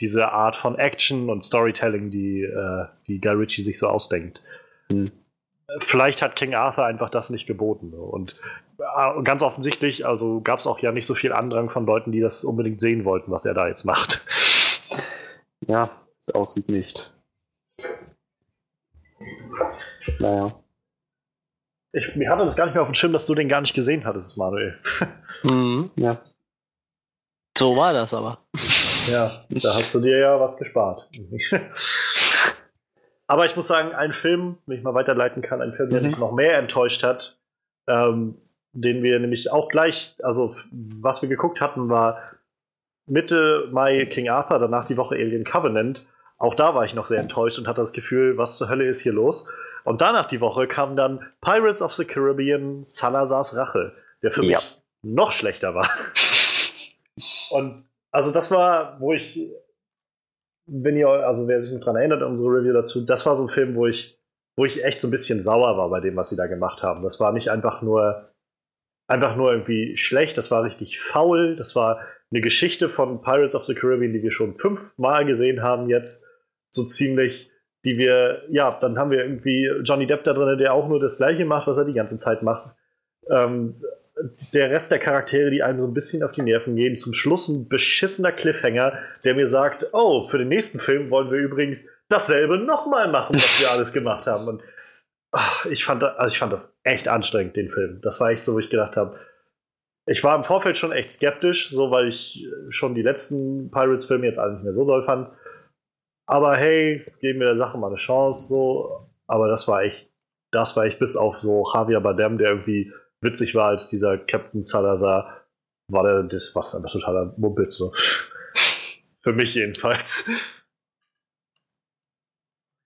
diese Art von Action und Storytelling, die, äh, die Guy Ritchie sich so ausdenkt. Mhm. Vielleicht hat King Arthur einfach das nicht geboten. Und äh, ganz offensichtlich, also gab es auch ja nicht so viel Andrang von Leuten, die das unbedingt sehen wollten, was er da jetzt macht.
Ja, es aussieht nicht. Naja.
Ich, mir hatte das gar nicht mehr auf dem Schirm, dass du den gar nicht gesehen hattest, Manuel.
Mhm, ja. So war das aber.
Ja, da hast du dir ja was gespart. Aber ich muss sagen, ein Film, wenn ich mal weiterleiten kann, ein Film, der mhm. mich noch mehr enttäuscht hat, ähm, den wir nämlich auch gleich, also was wir geguckt hatten, war Mitte Mai King Arthur, danach die Woche Alien Covenant. Auch da war ich noch sehr enttäuscht und hatte das Gefühl, was zur Hölle ist hier los? Und danach die Woche kam dann Pirates of the Caribbean Salazars Rache, der für ja. mich noch schlechter war. Und also das war, wo ich wenn ihr, also wer sich noch daran erinnert, unsere Review dazu, das war so ein Film, wo ich, wo ich echt so ein bisschen sauer war bei dem, was sie da gemacht haben. Das war nicht einfach nur, einfach nur irgendwie schlecht, das war richtig faul, das war eine Geschichte von Pirates of the Caribbean, die wir schon fünfmal gesehen haben jetzt, so ziemlich, die wir, ja, dann haben wir irgendwie Johnny Depp da drin, der auch nur das Gleiche macht, was er die ganze Zeit macht. Ähm, der Rest der Charaktere, die einem so ein bisschen auf die Nerven gehen. Zum Schluss ein beschissener Cliffhanger, der mir sagt, oh, für den nächsten Film wollen wir übrigens dasselbe nochmal machen, was wir alles gemacht haben. Und ach, ich, fand das, also ich fand das echt anstrengend, den Film. Das war echt so, wo ich gedacht habe, ich war im Vorfeld schon echt skeptisch, so weil ich schon die letzten Pirates-Filme jetzt alle nicht mehr so doll fand. Aber hey, geben wir der Sache mal eine Chance, so. Aber das war echt, das war echt bis auf so Javier Bardem, der irgendwie witzig war als dieser Captain Salazar, war der, das war einfach totaler Mumpitz. So. Für mich jedenfalls.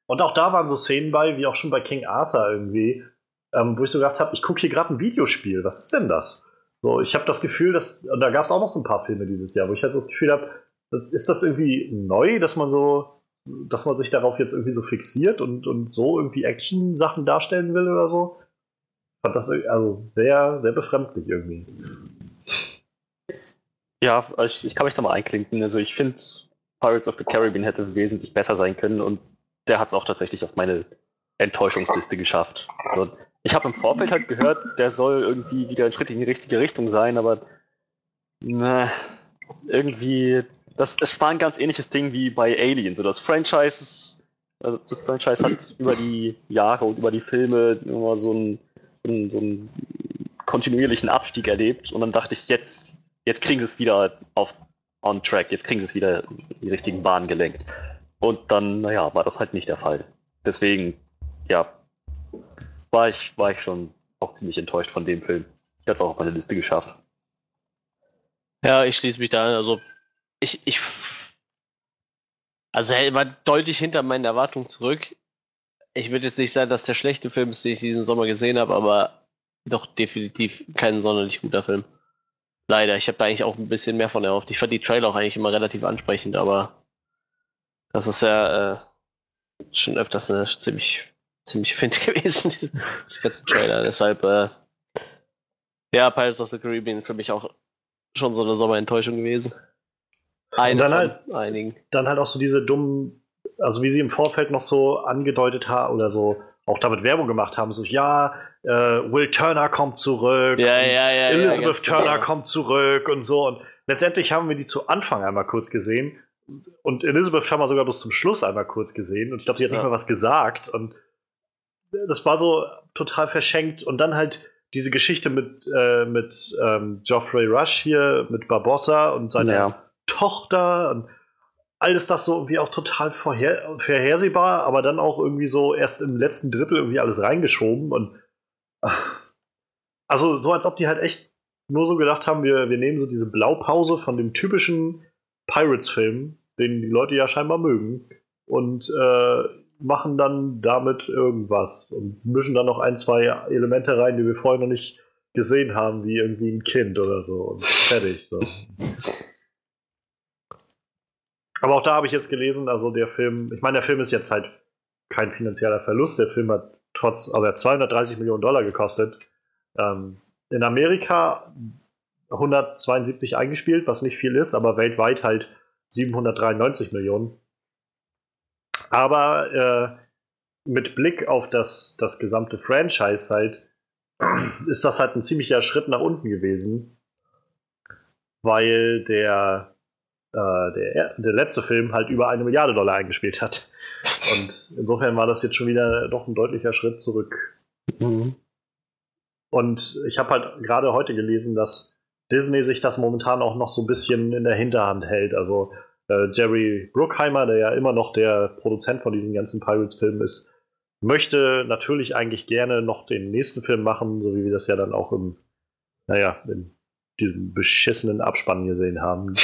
Und auch da waren so Szenen bei, wie auch schon bei King Arthur irgendwie, ähm, wo ich so gedacht habe, ich gucke hier gerade ein Videospiel, was ist denn das? So, ich habe das Gefühl, dass, und da gab es auch noch so ein paar Filme dieses Jahr, wo ich halt so das Gefühl habe, ist das irgendwie neu, dass man so, dass man sich darauf jetzt irgendwie so fixiert und, und so irgendwie Action-Sachen darstellen will oder so? Fand das also sehr, sehr befremdlich irgendwie.
Ja, ich, ich kann mich da mal einklinken. Also ich finde, Pirates of the Caribbean hätte wesentlich besser sein können und der hat es auch tatsächlich auf meine Enttäuschungsliste geschafft. Also, ich habe im Vorfeld halt gehört, der soll irgendwie wieder ein Schritt in die richtige Richtung sein, aber na, irgendwie, das, es war ein ganz ähnliches Ding wie bei Alien. So das Franchise, also das Franchise hat über die Jahre und über die Filme immer so ein einen, so einen kontinuierlichen Abstieg erlebt und dann dachte ich, jetzt, jetzt kriegen sie es wieder auf on track, jetzt kriegen sie es wieder in die richtigen Bahnen gelenkt. Und dann, naja, war das halt nicht der Fall. Deswegen, ja, war ich, war ich schon auch ziemlich enttäuscht von dem Film. Ich hatte es auch auf meine Liste geschafft.
Ja, ich schließe mich da an. Also, ich, ich, also er war deutlich hinter meinen Erwartungen zurück ich würde jetzt nicht sagen, dass der schlechte Film ist, den ich diesen Sommer gesehen habe, aber doch definitiv kein sonderlich guter Film. Leider, ich habe da eigentlich auch ein bisschen mehr von erhofft. Ich fand die Trailer auch eigentlich immer relativ ansprechend, aber das ist ja äh, schon öfters eine ziemlich, ziemlich Find gewesen, die ganze Trailer. Deshalb, äh, ja, Pirates of the Caribbean für mich auch schon so eine Sommerenttäuschung gewesen.
Eine dann halt, einigen. Dann halt auch so diese dummen, also wie sie im Vorfeld noch so angedeutet haben oder so auch damit Werbung gemacht haben, so ja, äh, Will Turner kommt zurück,
ja, ja, ja,
Elizabeth Turner genau. kommt zurück und so. Und letztendlich haben wir die zu Anfang einmal kurz gesehen. Und Elizabeth haben wir sogar bis zum Schluss einmal kurz gesehen. Und ich glaube, sie hat nicht mal was gesagt. Und das war so total verschenkt. Und dann halt diese Geschichte mit, äh, mit ähm, Geoffrey Rush hier, mit Barbossa und seiner Tochter. Und alles das so irgendwie auch total vorher vorhersehbar, aber dann auch irgendwie so erst im letzten Drittel irgendwie alles reingeschoben und also so als ob die halt echt nur so gedacht haben, wir, wir nehmen so diese Blaupause von dem typischen Pirates-Film, den die Leute ja scheinbar mögen, und äh, machen dann damit irgendwas und mischen dann noch ein, zwei Elemente rein, die wir vorher noch nicht gesehen haben, wie irgendwie ein Kind oder so und fertig. So. Aber auch da habe ich jetzt gelesen, also der Film, ich meine, der Film ist jetzt halt kein finanzieller Verlust. Der Film hat trotz, also er hat 230 Millionen Dollar gekostet. Ähm, in Amerika 172 eingespielt, was nicht viel ist, aber weltweit halt 793 Millionen. Aber äh, mit Blick auf das, das gesamte Franchise halt, ist das halt ein ziemlicher Schritt nach unten gewesen, weil der der, der letzte Film halt über eine Milliarde Dollar eingespielt hat. Und insofern war das jetzt schon wieder doch ein deutlicher Schritt zurück. Mhm. Und ich habe halt gerade heute gelesen, dass Disney sich das momentan auch noch so ein bisschen in der Hinterhand hält. Also äh, Jerry Bruckheimer, der ja immer noch der Produzent von diesen ganzen Pirates-Filmen ist, möchte natürlich eigentlich gerne noch den nächsten Film machen, so wie wir das ja dann auch im, naja, in diesem beschissenen Abspann gesehen haben.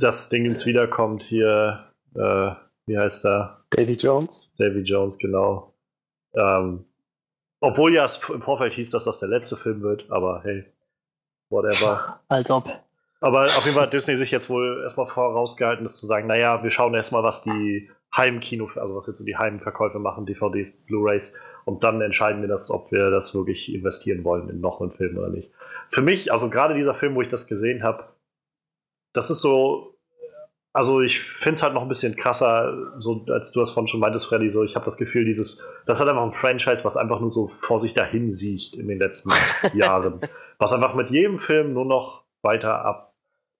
Das Ding ins Wiederkommt hier, äh, wie heißt er?
Davy Jones.
Davy Jones, genau. Ähm, obwohl ja es im Vorfeld hieß, dass das der letzte Film wird, aber hey, whatever.
Als ob.
Aber auf jeden Fall hat Disney sich jetzt wohl erstmal vorausgehalten, das zu sagen, naja, wir schauen erstmal, was die Heimkino, also was jetzt so die Heimverkäufe machen, DVDs, Blu-Rays, und dann entscheiden wir das, ob wir das wirklich investieren wollen in noch einen Film oder nicht. Für mich, also gerade dieser Film, wo ich das gesehen habe, das ist so, also ich finde es halt noch ein bisschen krasser, so als du das von schon meintest, Freddy, so ich habe das Gefühl, dieses, das hat einfach ein Franchise, was einfach nur so vor sich dahin sieht in den letzten Jahren. Was einfach mit jedem Film nur noch weiter ab,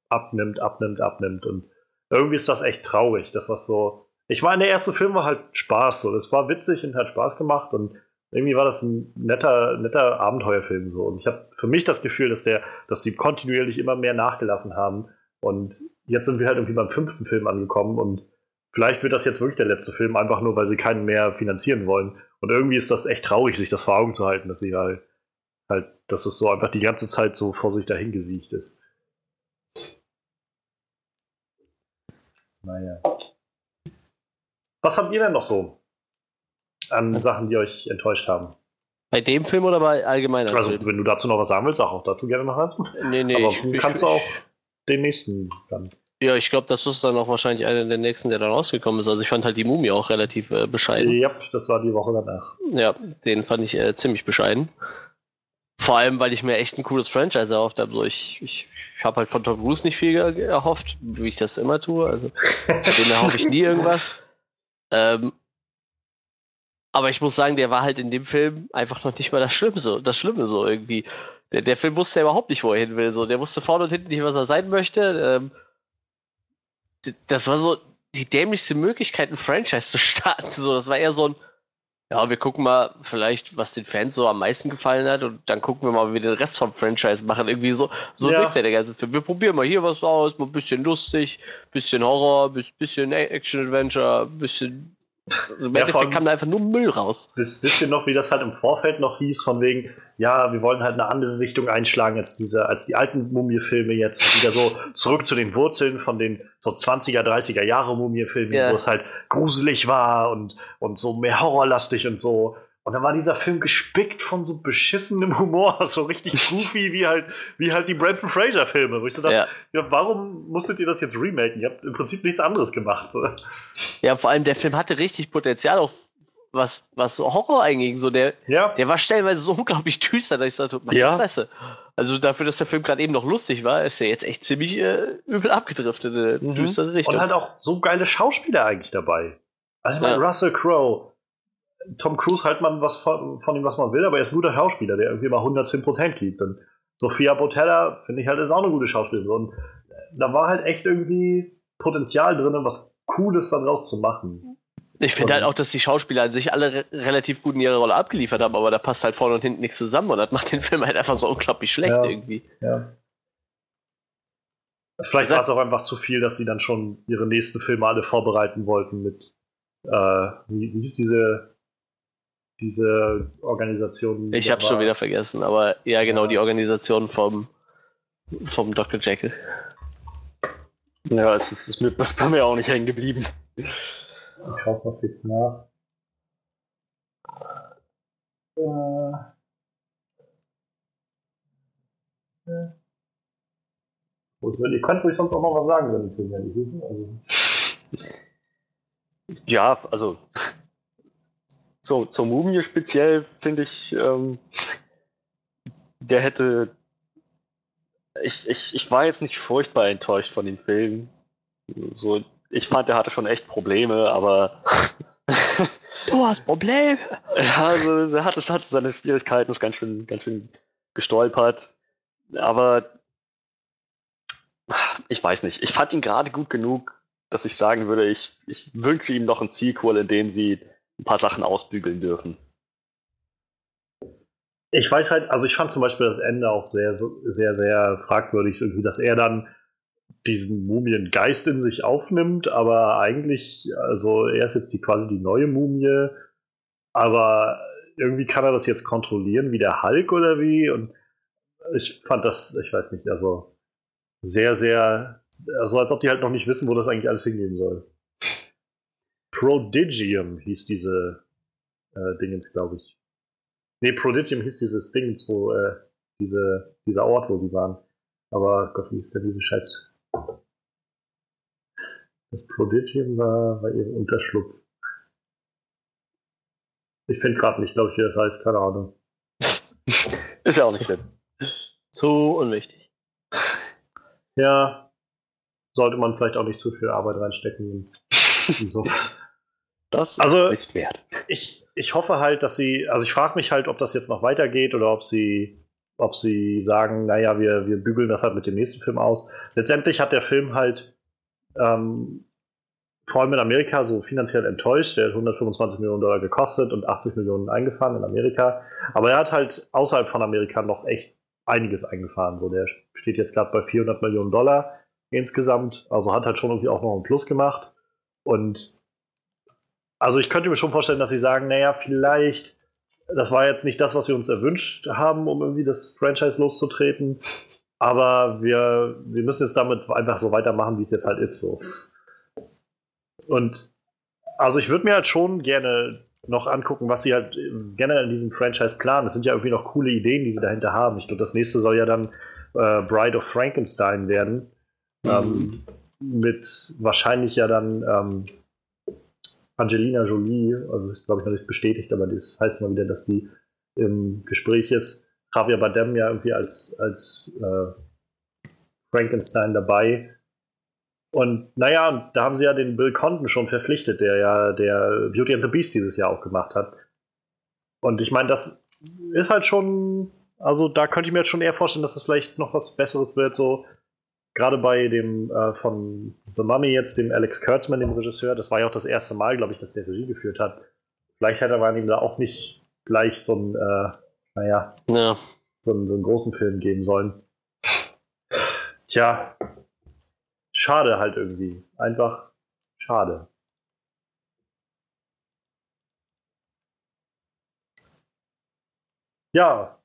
abnimmt, abnimmt, abnimmt. Und irgendwie ist das echt traurig, das was so. Ich meine, der erste Film war halt Spaß, so. Das war witzig und hat Spaß gemacht und irgendwie war das ein netter, netter Abenteuerfilm so. Und ich habe für mich das Gefühl, dass der, dass sie kontinuierlich immer mehr nachgelassen haben und jetzt sind wir halt irgendwie beim fünften Film angekommen und vielleicht wird das jetzt wirklich der letzte Film, einfach nur, weil sie keinen mehr finanzieren wollen. Und irgendwie ist das echt traurig, sich das vor Augen zu halten, dass sie halt, halt, dass es so einfach die ganze Zeit so vor sich dahin gesiegt ist. Naja. Was habt ihr denn noch so an Sachen, die euch enttäuscht haben?
Bei dem Film oder bei allgemein?
Also, Film? wenn du dazu noch was sagen willst, sag auch dazu gerne noch was.
Nee, nee.
Aber ich, kannst ich, du auch den nächsten dann.
Ja, ich glaube, das ist dann auch wahrscheinlich einer der nächsten, der dann rausgekommen ist. Also ich fand halt die Mumie auch relativ äh, bescheiden.
Ja, das war die Woche danach.
Ja, den fand ich äh, ziemlich bescheiden. Vor allem, weil ich mir echt ein cooles Franchise erhofft habe. So, ich, ich, ich habe halt von Tom Cruise nicht viel erhofft, wie ich das immer tue. Also von dem erhoffe ich nie irgendwas. Ähm, aber ich muss sagen, der war halt in dem Film einfach noch nicht mal das Schlimme so, das Schlimme so irgendwie. Der, der Film wusste ja überhaupt nicht, wo er hin will. So. Der wusste vorne und hinten nicht, was er sein möchte. Ähm, das war so die dämlichste Möglichkeit, ein Franchise zu starten. So, das war eher so ein, ja, wir gucken mal vielleicht, was den Fans so am meisten gefallen hat und dann gucken wir mal, wie wir den Rest vom Franchise machen. Irgendwie so, so ja. wirkt der, der ganze Film. Wir probieren mal hier was aus, mal ein bisschen lustig, bisschen Horror, bisschen Action-Adventure, bisschen Im ja, Endeffekt kam da einfach nur Müll raus.
Wisst, wisst ihr noch, wie das halt im Vorfeld noch hieß, von wegen, ja, wir wollen halt eine andere Richtung einschlagen als diese, als die alten Mumie-Filme jetzt, wieder so zurück zu den Wurzeln von den so 20er, 30er Jahre Mumie-Filmen, yeah. wo es halt gruselig war und, und so mehr horrorlastig und so. Und dann war dieser Film gespickt von so beschissenem Humor, so richtig goofy wie halt, wie halt die Brandon Fraser-Filme, wo ich so dachte, ja. ja. warum musstet ihr das jetzt remaken? Ihr habt im Prinzip nichts anderes gemacht.
Ja, vor allem der Film hatte richtig Potenzial, auch was, was Horror einging. So der, ja. der war stellenweise so unglaublich düster, dass ich sagte, meine ja. Fresse. Also dafür, dass der Film gerade eben noch lustig war, ist er jetzt echt ziemlich äh, übel abgedriftet in eine mhm. düstere Richtung.
Und halt auch so geile Schauspieler eigentlich dabei. Also ja. Russell Crowe, Tom Cruise halt man was von, von, ihm, was man will, aber er ist ein guter Schauspieler, der irgendwie mal 110% gibt. Und Sophia Botella, finde ich halt, ist auch eine gute Schauspielerin. Und da war halt echt irgendwie Potenzial drin, was Cooles daraus zu machen.
Ich finde halt auch, dass die Schauspieler an sich alle re relativ gut in ihre Rolle abgeliefert haben, aber da passt halt vorne und hinten nichts zusammen und das macht den Film halt einfach so unglaublich schlecht ja, irgendwie. Ja.
Vielleicht war es auch einfach zu viel, dass sie dann schon ihre nächsten Filme alle vorbereiten wollten mit, äh, wie, wie hieß diese diese Organisation.
Ich habe schon wieder vergessen, aber ja, genau, ja. die Organisation vom, vom Dr. Jekyll.
Ja, es ist, mir, das bei mir auch nicht hängen geblieben.
Ich schaue mal fix nach. Äh. Ihr könnt ruhig sonst auch noch was sagen, wenn ich suchen. Also.
Ja, also so, zur Mumie speziell finde ich, ähm, der hätte. Ich, ich, ich war jetzt nicht furchtbar enttäuscht von dem Film. So, ich fand, der hatte schon echt Probleme, aber.
du hast Probleme!
Ja, also, er hatte, hatte seine Schwierigkeiten, ist ganz schön, ganz schön gestolpert. Aber. Ich weiß nicht. Ich fand ihn gerade gut genug, dass ich sagen würde, ich, ich wünsche ihm noch ein Sequel, in dem sie ein paar Sachen ausbügeln dürfen.
Ich weiß halt, also ich fand zum Beispiel das Ende auch sehr, sehr, sehr fragwürdig, irgendwie, dass er dann diesen Mumiengeist in sich aufnimmt, aber eigentlich, also er ist jetzt die, quasi die neue Mumie, aber irgendwie kann er das jetzt kontrollieren wie der Hulk oder wie und ich fand das, ich weiß nicht, also sehr, sehr, also als ob die halt noch nicht wissen, wo das eigentlich alles hingehen soll. Prodigium hieß diese äh, Dingens, glaube ich. Nee, Prodigium hieß dieses Dingens, wo äh, diese, dieser Ort, wo sie waren. Aber Gott, wie ist denn diese Scheiß? Das Prodigium war, war ihr Unterschlupf. Ich finde gerade nicht, glaube ich, wie das heißt, keine Ahnung.
ist ja auch nicht schlimm.
So unwichtig.
Ja, sollte man vielleicht auch nicht zu viel Arbeit reinstecken in sowas.
Das
also, ist nicht wert. Ich, ich hoffe halt, dass sie, also ich frage mich halt, ob das jetzt noch weitergeht oder ob sie, ob sie sagen, naja, wir, wir bügeln das halt mit dem nächsten Film aus. Letztendlich hat der Film halt ähm, vor allem in Amerika so finanziell enttäuscht. Der hat 125 Millionen Dollar gekostet und 80 Millionen eingefahren in Amerika. Aber er hat halt außerhalb von Amerika noch echt einiges eingefahren. So, der steht jetzt gerade bei 400 Millionen Dollar insgesamt. Also hat halt schon irgendwie auch noch einen Plus gemacht. Und also ich könnte mir schon vorstellen, dass sie sagen, naja, vielleicht, das war jetzt nicht das, was wir uns erwünscht haben, um irgendwie das Franchise loszutreten. Aber wir, wir müssen jetzt damit einfach so weitermachen, wie es jetzt halt ist. So. Und also ich würde mir halt schon gerne noch angucken, was sie halt generell in diesem Franchise planen. Das sind ja irgendwie noch coole Ideen, die sie dahinter haben. Ich glaube, das nächste soll ja dann äh, Bride of Frankenstein werden. Mhm. Ähm, mit wahrscheinlich ja dann ähm, Angelina Jolie, also ist glaube ich noch nicht bestätigt, aber das heißt mal wieder, dass die im Gespräch ist. Javier Bardem ja irgendwie als, als äh, Frankenstein dabei. Und naja, da haben sie ja den Bill Condon schon verpflichtet, der ja der Beauty and the Beast dieses Jahr auch gemacht hat. Und ich meine, das ist halt schon, also da könnte ich mir jetzt schon eher vorstellen, dass das vielleicht noch was Besseres wird, so gerade bei dem äh, von The Mummy jetzt, dem Alex Kurtzman, dem Regisseur, das war ja auch das erste Mal, glaube ich, dass der Regie geführt hat. Vielleicht hätte man ihm da auch nicht gleich so einen, äh, naja, ja. so, einen, so einen großen Film geben sollen. Tja, schade halt irgendwie. Einfach schade. Ja,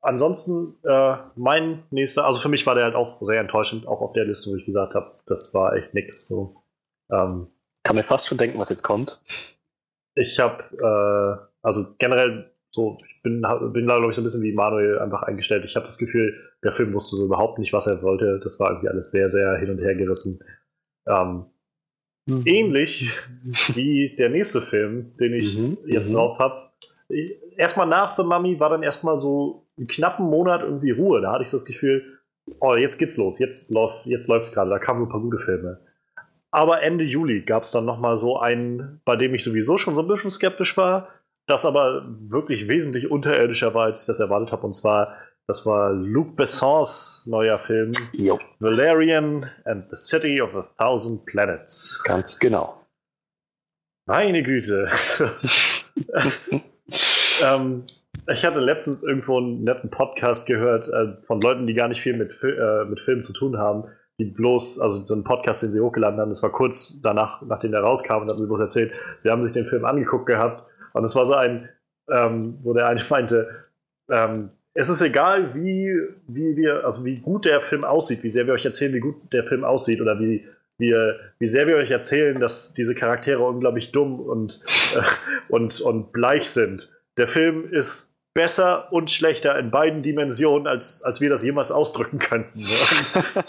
ansonsten äh, mein nächster, also für mich war der halt auch sehr enttäuschend, auch auf der Liste, wo ich gesagt habe, das war echt nix. So. Ähm,
Kann mir fast schon denken, was jetzt kommt.
Ich habe, äh, also generell so, ich bin, bin da, glaube ich, so ein bisschen wie Manuel einfach eingestellt. Ich habe das Gefühl, der Film wusste so überhaupt nicht, was er wollte. Das war irgendwie alles sehr, sehr hin und her gerissen. Ähm, mhm. Ähnlich wie der nächste Film, den ich mhm. jetzt mhm. drauf habe. Erstmal nach The Mummy war dann erstmal so einen knappen Monat irgendwie Ruhe. Da hatte ich so das Gefühl, oh, jetzt geht's los, jetzt, läuft jetzt läuft's gerade, da kamen ein paar gute Filme. Aber Ende Juli gab es dann nochmal so einen, bei dem ich sowieso schon so ein bisschen skeptisch war, das aber wirklich wesentlich unterirdischer war, als ich das erwartet habe. Und zwar, das war Luc Bessons neuer Film
jo.
Valerian and the City of a Thousand Planets.
Ganz genau.
Meine Güte. ähm, ich hatte letztens irgendwo einen netten Podcast gehört äh, von Leuten, die gar nicht viel mit, äh, mit Filmen zu tun haben, die bloß, also so einen Podcast, den sie hochgeladen haben, das war kurz danach, nachdem der rauskam, und hatten sie bloß erzählt, sie haben sich den Film angeguckt gehabt und es war so ein, ähm, wo der eine meinte, ähm, es ist egal, wie, wie wir, also wie gut der Film aussieht, wie sehr wir euch erzählen, wie gut der Film aussieht oder wie, wie, wie sehr wir euch erzählen, dass diese Charaktere unglaublich dumm und, äh, und, und bleich sind. Der Film ist besser und schlechter in beiden Dimensionen, als, als wir das jemals ausdrücken könnten. Ne?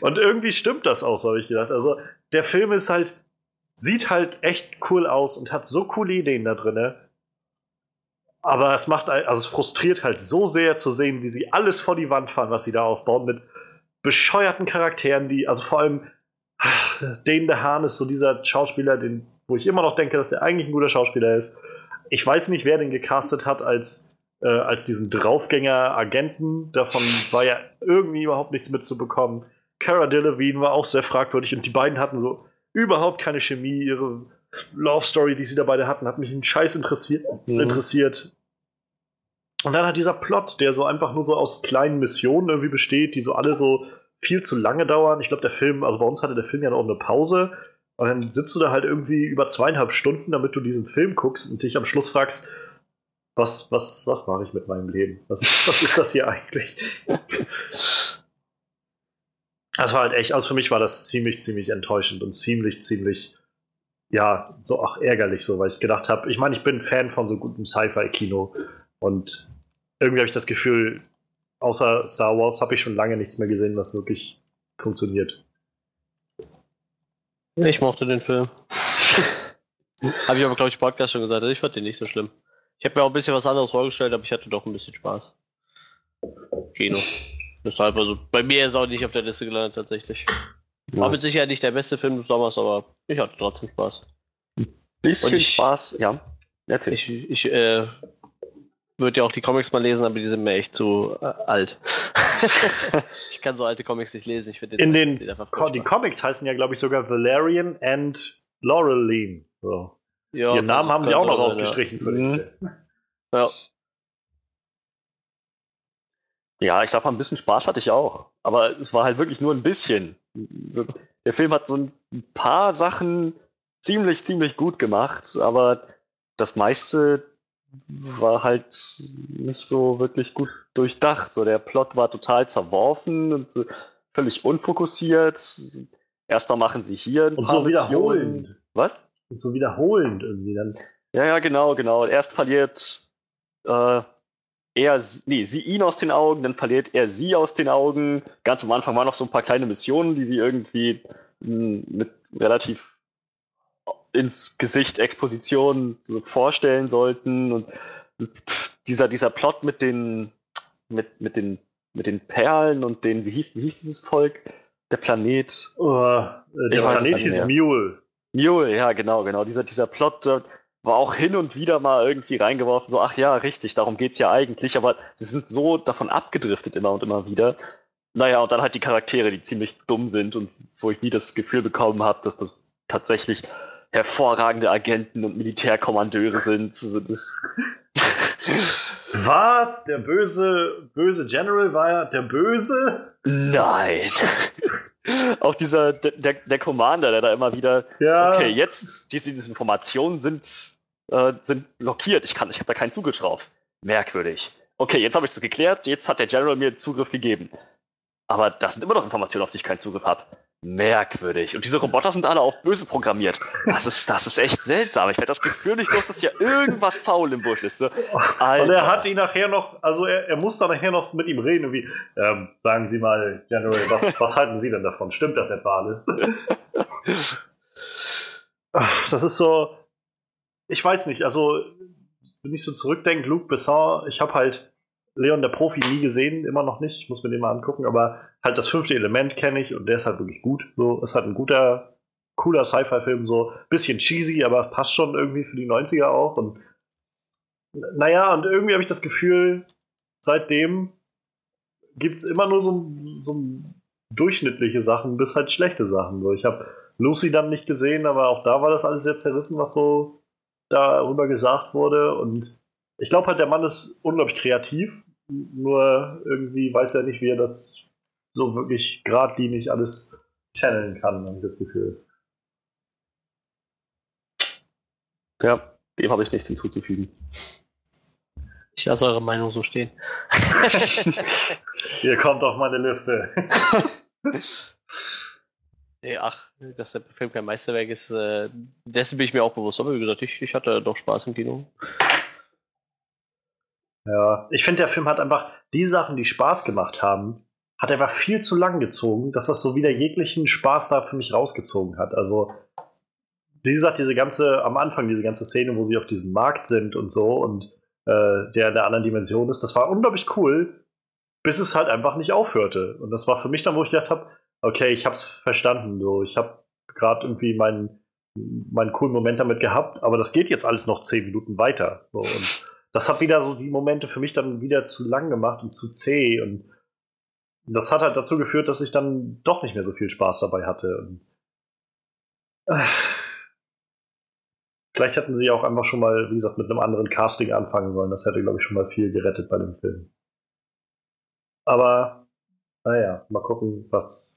Und, irgendwie stimmt das auch, so habe ich gedacht. Also der Film ist halt sieht halt echt cool aus und hat so coole Ideen da drin. Aber es macht, also es frustriert halt so sehr zu sehen, wie sie alles vor die Wand fahren, was sie da aufbauen, mit bescheuerten Charakteren, die, also vor allem Dane DeHaan ist so dieser Schauspieler, den, wo ich immer noch denke, dass der eigentlich ein guter Schauspieler ist. Ich weiß nicht, wer den gecastet hat als, äh, als diesen Draufgänger-Agenten. Davon war ja irgendwie überhaupt nichts mitzubekommen. Cara Delevingne war auch sehr fragwürdig und die beiden hatten so überhaupt keine Chemie. Ihre Love Story, die sie da beide hatten, hat mich einen Scheiß interessiert. Mhm. interessiert. Und dann hat dieser Plot, der so einfach nur so aus kleinen Missionen irgendwie besteht, die so alle so viel zu lange dauern. Ich glaube, der Film, also bei uns hatte der Film ja noch eine Pause. Und dann sitzt du da halt irgendwie über zweieinhalb Stunden, damit du diesen Film guckst und dich am Schluss fragst, was, was, was mache ich mit meinem Leben? Was, was ist das hier eigentlich? Das war halt echt, also für mich war das ziemlich, ziemlich enttäuschend und ziemlich, ziemlich, ja, so auch ärgerlich so, weil ich gedacht habe, ich meine, ich bin Fan von so gutem Sci-Fi-Kino und irgendwie habe ich das Gefühl, außer Star Wars habe ich schon lange nichts mehr gesehen, was wirklich funktioniert.
Ich mochte den Film. habe ich aber, glaube ich, Podcast schon gesagt. Ich fand den nicht so schlimm. Ich habe mir auch ein bisschen was anderes vorgestellt, aber ich hatte doch ein bisschen Spaß. Kino. Deshalb, also bei mir ist auch nicht auf der Liste gelandet tatsächlich. War mit Sicherheit nicht der beste Film des Sommers, aber ich hatte trotzdem Spaß.
Bisschen ich, Spaß, ja.
Natürlich. Ich, ich äh, würde ja auch die Comics mal lesen, aber die sind mir echt zu äh, alt. ich kann so alte Comics nicht lesen. Ich
den In den die Comics heißen ja, glaube ich, sogar Valerian and Laureline. So. Ja, Ihren Namen haben sie auch noch rausgestrichen. Ja. Mhm.
ja. Ja, ich sag mal, ein bisschen Spaß hatte ich auch. Aber es war halt wirklich nur ein bisschen. Der Film hat so ein paar Sachen ziemlich, ziemlich gut gemacht, aber das meiste war halt nicht so wirklich gut durchdacht. So, der Plot war total zerworfen und völlig unfokussiert. Erstmal machen sie hier
ein und paar so wiederholend.
Was?
Und so wiederholend irgendwie dann.
Ja, ja, genau, genau. Erst verliert äh, er, nee, sie ihn aus den Augen, dann verliert er sie aus den Augen. Ganz am Anfang waren noch so ein paar kleine Missionen, die sie irgendwie hm, mit relativ ins Gesicht Exposition so vorstellen sollten. Und dieser, dieser Plot mit den, mit, mit den, mit den Perlen und den, wie hieß, wie hieß dieses Volk? Der Planet.
Oh, der Planet hieß Mule.
Mule, ja, genau, genau. Dieser, dieser Plot, war auch hin und wieder mal irgendwie reingeworfen, so, ach ja, richtig, darum geht's ja eigentlich, aber sie sind so davon abgedriftet immer und immer wieder. Naja, und dann halt die Charaktere, die ziemlich dumm sind und wo ich nie das Gefühl bekommen habe, dass das tatsächlich hervorragende Agenten und Militärkommandeure sind. Das
Was? Der böse, böse General war ja der Böse?
Nein. Auch dieser, der, der Commander, der da immer wieder, ja. okay, jetzt, diese, diese Informationen sind, äh, sind blockiert, ich, kann, ich habe da keinen Zugriff drauf. Merkwürdig. Okay, jetzt habe ich es geklärt, jetzt hat der General mir Zugriff gegeben. Aber das sind immer noch Informationen, auf die ich keinen Zugriff habe. Merkwürdig. Und diese Roboter sind alle auf böse programmiert. Das ist, das ist echt seltsam. Ich werde das Gefühl nicht los, dass hier irgendwas faul im Busch ist. Ne?
Und er hat ihn nachher noch, also er, er muss dann nachher noch mit ihm reden, wie, ähm, sagen Sie mal, General, was, was halten Sie denn davon? Stimmt das etwa alles? das ist so, ich weiß nicht, also wenn ich so zurückdenke, Luc Besson, ich habe halt Leon der Profi nie gesehen, immer noch nicht, ich muss mir den mal angucken, aber halt das fünfte Element kenne ich und der ist halt wirklich gut. So, ist halt ein guter, cooler Sci-Fi-Film, so bisschen cheesy, aber passt schon irgendwie für die 90er auch. Und naja, und irgendwie habe ich das Gefühl, seitdem gibt es immer nur so, so durchschnittliche Sachen bis halt schlechte Sachen. So, ich habe Lucy dann nicht gesehen, aber auch da war das alles sehr zerrissen, was so darüber gesagt wurde. Und ich glaube halt, der Mann ist unglaublich kreativ, nur irgendwie weiß er nicht, wie er das so wirklich geradlinig alles channeln kann, habe ich das Gefühl.
Ja, dem habe ich nichts hinzuzufügen.
Ich lasse eure Meinung so stehen.
Hier kommt auf meine Liste.
nee, ach, dass der Film kein Meisterwerk ist, äh, dessen bin ich mir auch bewusst. Aber wie gesagt, ich, ich hatte doch Spaß im Kino.
Ja, ich finde, der Film hat einfach die Sachen, die Spaß gemacht haben, hat einfach viel zu lang gezogen, dass das so wieder jeglichen Spaß da für mich rausgezogen hat. Also, wie gesagt, diese ganze, am Anfang, diese ganze Szene, wo sie auf diesem Markt sind und so und äh, der in der anderen Dimension ist, das war unglaublich cool, bis es halt einfach nicht aufhörte. Und das war für mich dann, wo ich gedacht habe, okay, ich hab's verstanden. So, ich habe gerade irgendwie meinen meinen coolen Moment damit gehabt, aber das geht jetzt alles noch zehn Minuten weiter. So, und das hat wieder so die Momente für mich dann wieder zu lang gemacht und zu zäh und das hat halt dazu geführt, dass ich dann doch nicht mehr so viel Spaß dabei hatte. Und, äh, vielleicht hätten sie auch einfach schon mal, wie gesagt, mit einem anderen Casting anfangen sollen. Das hätte, glaube ich, schon mal viel gerettet bei dem Film. Aber, naja, mal gucken, was,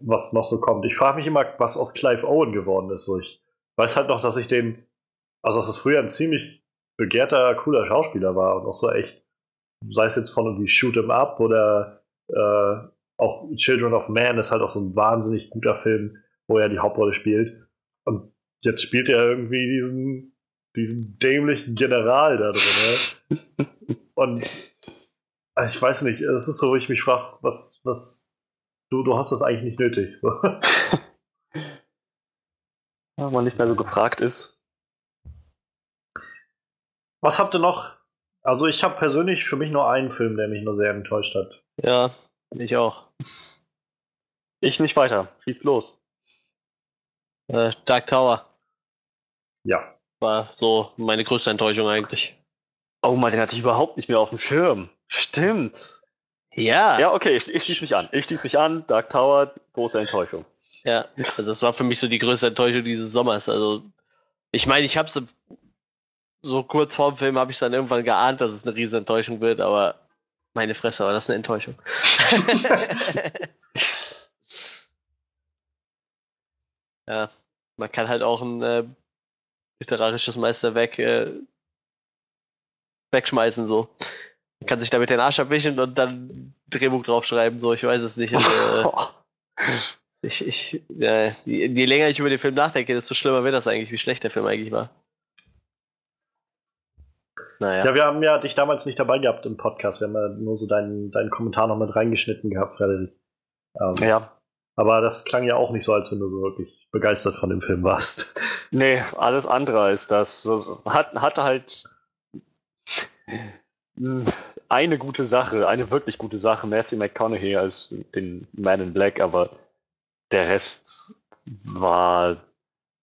was noch so kommt. Ich frage mich immer, was aus Clive Owen geworden ist. So, ich weiß halt noch, dass ich den, also das früher ein ziemlich begehrter, cooler Schauspieler war und auch so echt, sei es jetzt von irgendwie Shoot 'em Up oder äh, auch Children of Man ist halt auch so ein wahnsinnig guter Film, wo er die Hauptrolle spielt. Und jetzt spielt er irgendwie diesen, diesen dämlichen General da drin. Ne? und also ich weiß nicht, es ist so, wo ich mich frage, was, was, du, du hast das eigentlich nicht nötig. So.
ja, wenn man nicht mehr so gefragt ist.
Was habt ihr noch? Also ich habe persönlich für mich nur einen Film, der mich nur sehr enttäuscht hat.
Ja, ich auch.
Ich nicht weiter. Schießt los.
Äh, Dark Tower.
Ja.
War so meine größte Enttäuschung eigentlich.
Oh Mann, den hatte ich überhaupt nicht mehr auf dem Schirm. Stimmt.
Ja.
Ja, okay, ich, ich schließe mich an. Ich schließe mich an. Dark Tower, große Enttäuschung.
Ja, also das war für mich so die größte Enttäuschung dieses Sommers. Also, ich meine, ich habe so kurz vorm Film habe ich dann irgendwann geahnt, dass es eine riesen Enttäuschung wird, aber meine Fresse, war das eine Enttäuschung. ja, man kann halt auch ein äh, literarisches Meisterwerk äh, wegschmeißen, so. Man kann sich damit den Arsch abwischen und dann Drehbuch draufschreiben, so, ich weiß es nicht. Und, äh, ich, ich, ja, je, je länger ich über den Film nachdenke, desto schlimmer wird das eigentlich, wie schlecht der Film eigentlich war.
Naja. Ja, wir haben ja dich damals nicht dabei gehabt im Podcast. Wir haben ja nur so deinen, deinen Kommentar noch mit reingeschnitten gehabt, Frederik.
Ähm, ja.
Aber das klang ja auch nicht so, als wenn du so wirklich begeistert von dem Film warst.
Nee, alles andere als das. Es hat, hatte halt eine gute Sache, eine wirklich gute Sache, Matthew McConaughey als den Man in Black, aber der Rest war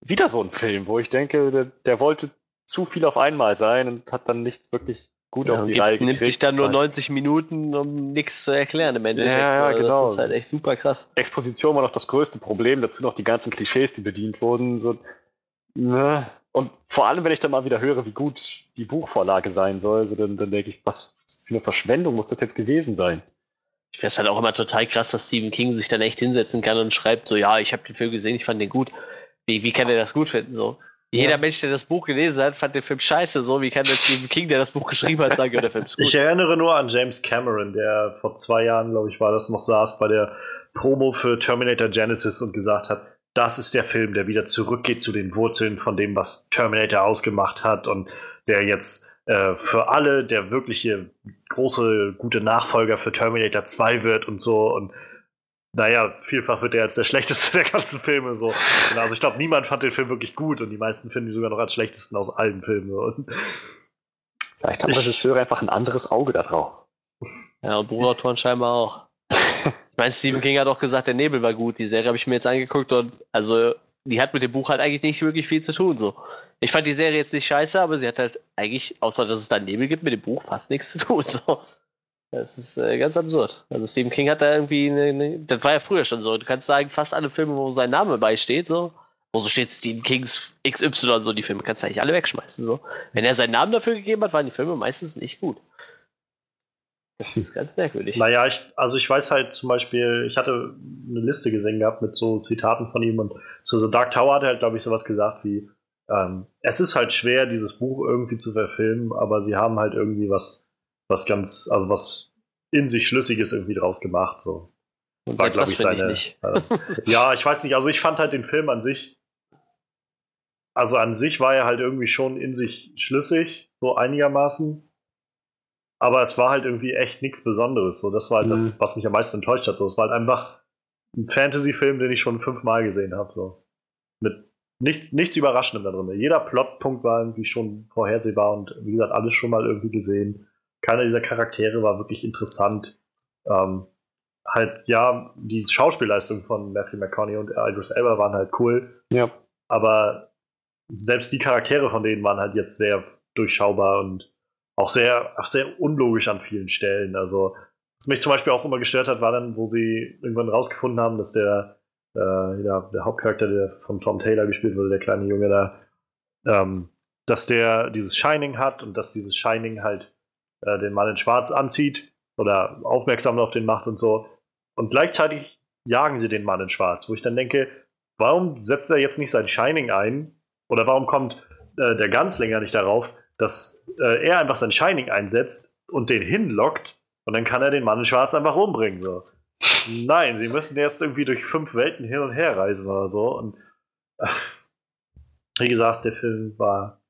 wieder so ein Film, wo ich denke, der, der wollte zu viel auf einmal sein und hat dann nichts wirklich gut ja, auf die gibt, Reihe gekriegt.
Nimmt sich dann nur 90 Minuten, um nichts zu erklären im Endeffekt.
Ja, ja, genau.
Das ist halt echt super krass.
Exposition war noch das größte Problem, dazu noch die ganzen Klischees, die bedient wurden. So, ne? Und vor allem, wenn ich dann mal wieder höre, wie gut die Buchvorlage sein soll, so, dann, dann denke ich, was für eine Verschwendung muss das jetzt gewesen sein?
Ich finde es halt auch immer total krass, dass Stephen King sich dann echt hinsetzen kann und schreibt so, ja, ich habe den Film gesehen, ich fand den gut. Wie, wie kann er das gut finden? So, Jeder
Ja.
Mensch, der das Buch gelesen hat, fand den Film scheiße. So wie kann jetzt Stephen King, der das Buch geschrieben hat, sagen, ja, der Film ist gut.
Ich erinnere nur an James Cameron, der vor zwei Jahren, glaube ich, war das noch saß bei der Promo für Terminator Genesis und gesagt hat, das ist der Film, der wieder zurückgeht zu den Wurzeln von dem, was Terminator ausgemacht hat und der jetzt äh, für alle der wirkliche große, gute Nachfolger für Terminator 2 wird und so und naja, vielfach wird er als der schlechteste der ganzen Filme so. Also ich glaube, niemand fand den Film wirklich gut und die meisten finden ihn sogar noch als schlechtesten aus allen Filmen. Und
Vielleicht haben Regisseure einfach ein anderes Auge da drauf.
Ja, und Buchautoren scheinbar auch. Ich meine, Stephen King hat auch gesagt, der Nebel war gut. Die Serie habe ich mir jetzt angeguckt und also die hat mit dem Buch halt eigentlich nicht wirklich viel zu tun. So. Ich fand die Serie jetzt nicht scheiße, aber sie hat halt eigentlich, außer dass es da Nebel gibt, mit dem Buch fast nichts zu tun. So. Das ist äh, ganz absurd. Also Stephen King hat da irgendwie eine, eine, das war ja früher schon so. Du kannst sagen, fast alle Filme, wo sein Name beisteht, so, wo so steht Stephen Kings XY, so die Filme kannst du eigentlich alle wegschmeißen. So. Wenn er seinen Namen dafür gegeben hat, waren die Filme meistens nicht gut. Das ist ganz merkwürdig.
Naja, ich, also ich weiß halt zum Beispiel, ich hatte eine Liste gesehen gehabt mit so Zitaten von ihm und zu The Dark Tower hat er halt, glaube ich, sowas gesagt wie, ähm, es ist halt schwer, dieses Buch irgendwie zu verfilmen, aber sie haben halt irgendwie was, was ganz, also was in sich Schlüssiges irgendwie draus gemacht. So.
Und
War, glaube ich, seine.
ich nicht.
Äh, ja, ich weiß nicht, also ich fand halt den Film an sich, also an sich war er halt irgendwie schon in sich schlüssig, so einigermaßen. Aber es war halt irgendwie echt nichts Besonderes. So, das war halt
Mhm.
das, was mich am meisten enttäuscht hat. So, es war halt einfach ein Fantasy-Film, den ich schon fünfmal gesehen habe. So. Mit nichts, nichts Überraschendem da drin. Jeder Plotpunkt war irgendwie schon vorhersehbar und wie gesagt, alles schon mal irgendwie gesehen. Keiner dieser Charaktere war wirklich interessant. Ähm, halt, ja, die Schauspielleistung von Matthew McConaughey und Idris Elba waren halt cool,
Ja.
aber selbst die Charaktere von denen waren halt jetzt sehr durchschaubar und auch sehr, auch sehr unlogisch an vielen Stellen. Also, was mich zum Beispiel auch immer gestört hat, war dann, wo sie irgendwann rausgefunden haben, dass der, äh, ja, der Hauptcharakter, der von Tom Taylor gespielt wurde, der kleine Junge da, ähm, dass der dieses Shining hat und dass dieses Shining halt äh, den Mann in Schwarz anzieht oder aufmerksam auf den macht und so. Und gleichzeitig jagen sie den Mann in Schwarz, wo ich dann denke, warum setzt er jetzt nicht sein Shining ein? Oder warum kommt äh, der Ganzlinger nicht darauf, dass äh, er einfach sein Shining einsetzt und den hinlockt und dann kann er den Mann in Schwarz einfach umbringen. So. Nein, sie müssen erst irgendwie durch fünf Welten hin und her reisen oder so. Und äh, wie gesagt, der Film war,